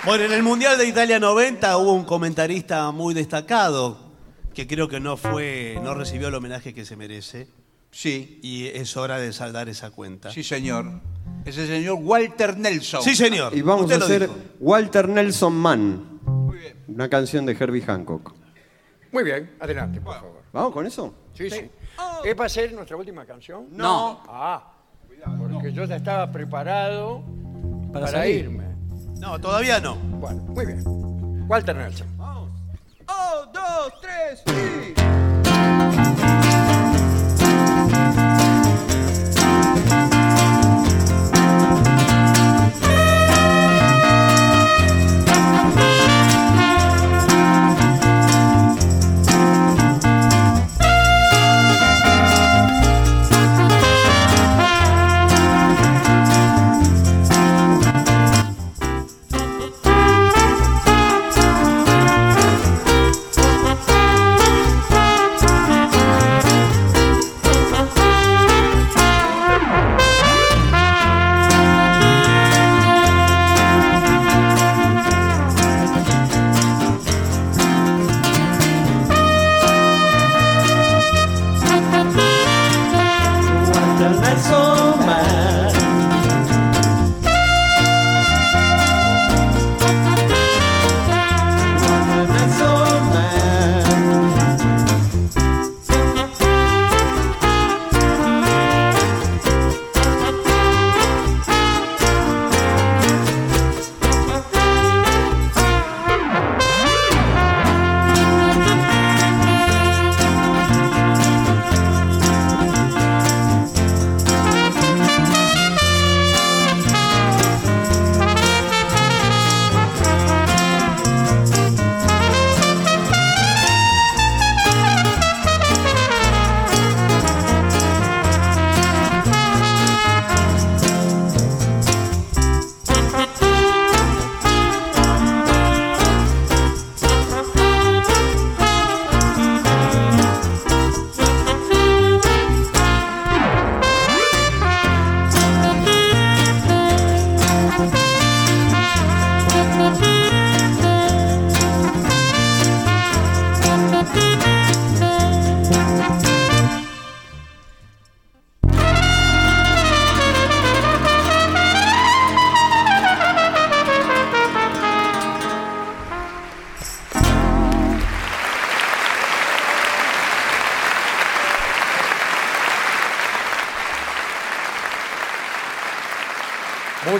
Speaker 2: Bueno, en el Mundial de Italia 90 hubo un comentarista muy destacado que creo que no fue, no recibió el homenaje que se merece
Speaker 3: Sí,
Speaker 2: y es hora de saldar esa cuenta.
Speaker 3: sí, señor. Es el señor Walter Nelson.
Speaker 2: Sí, señor.
Speaker 12: Y vamos
Speaker 2: Usted
Speaker 12: a hacer
Speaker 2: dijo.
Speaker 12: Walter Nelson Man. Una canción de Herbie Hancock.
Speaker 1: Muy bien, adelante, por favor.
Speaker 12: ¿Vamos con eso?
Speaker 1: Sí, sí. ¿Es para ser nuestra última canción?
Speaker 8: No.
Speaker 1: Ah, porque yo ya estaba preparado para,
Speaker 4: Para salir.
Speaker 1: irme.
Speaker 2: No, todavía no.
Speaker 1: Bueno, muy bien. Walter Nelson.
Speaker 3: Un, dos, tres, y...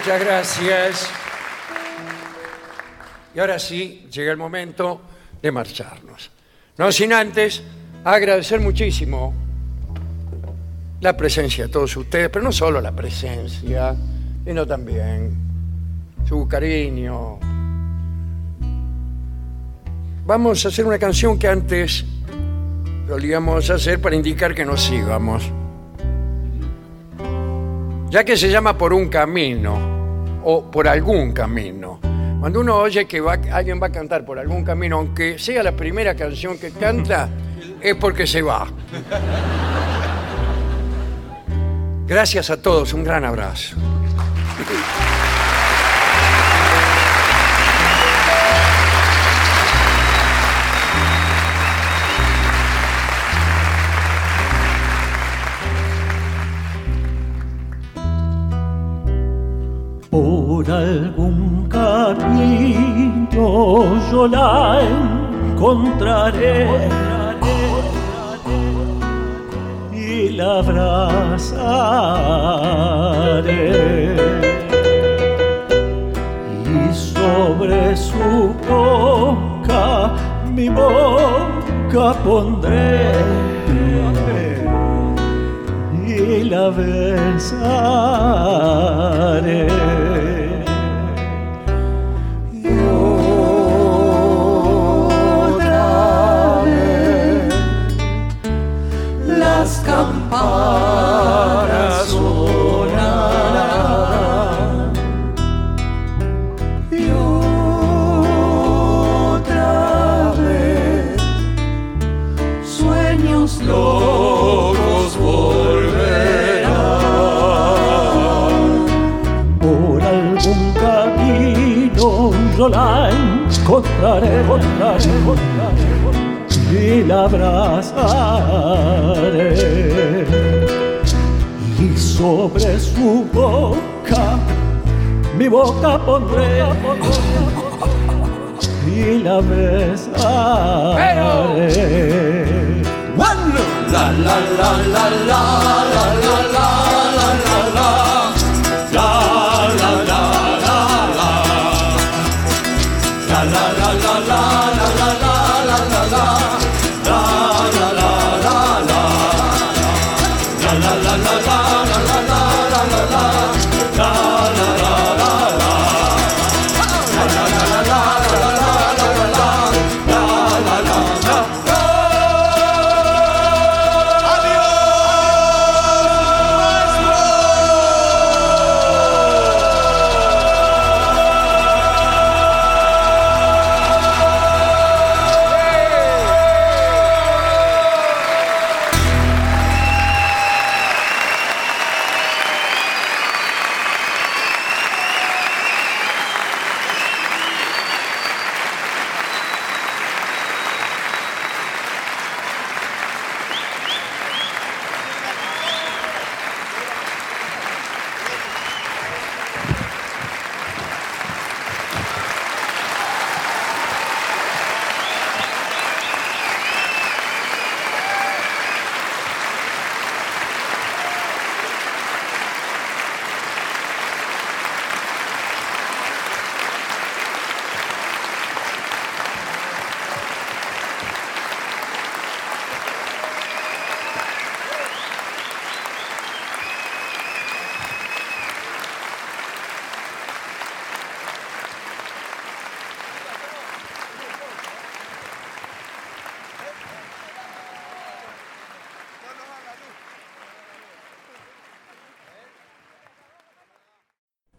Speaker 1: Muchas gracias. Y ahora sí, llega el momento de marcharnos. No sin antes agradecer muchísimo la presencia de todos ustedes, pero no solo la presencia, sino también su cariño. Vamos a hacer una canción que antes solíamos hacer para indicar que nos sigamos ya que se llama por un camino o por algún camino. Cuando uno oye que alguien va a cantar por algún camino, aunque sea la primera canción que canta, es porque se va. Gracias a todos, un gran abrazo.
Speaker 4: Por algún camino yo la encontraré. Y la abrazaré. Y sobre su boca mi boca pondré. Y la besaré. Y la abrazaré. Y sobre su boca, mi boca pondré y la besaré.
Speaker 13: La la la la la la la la la. La la la la la. 啦啦啦啦啦。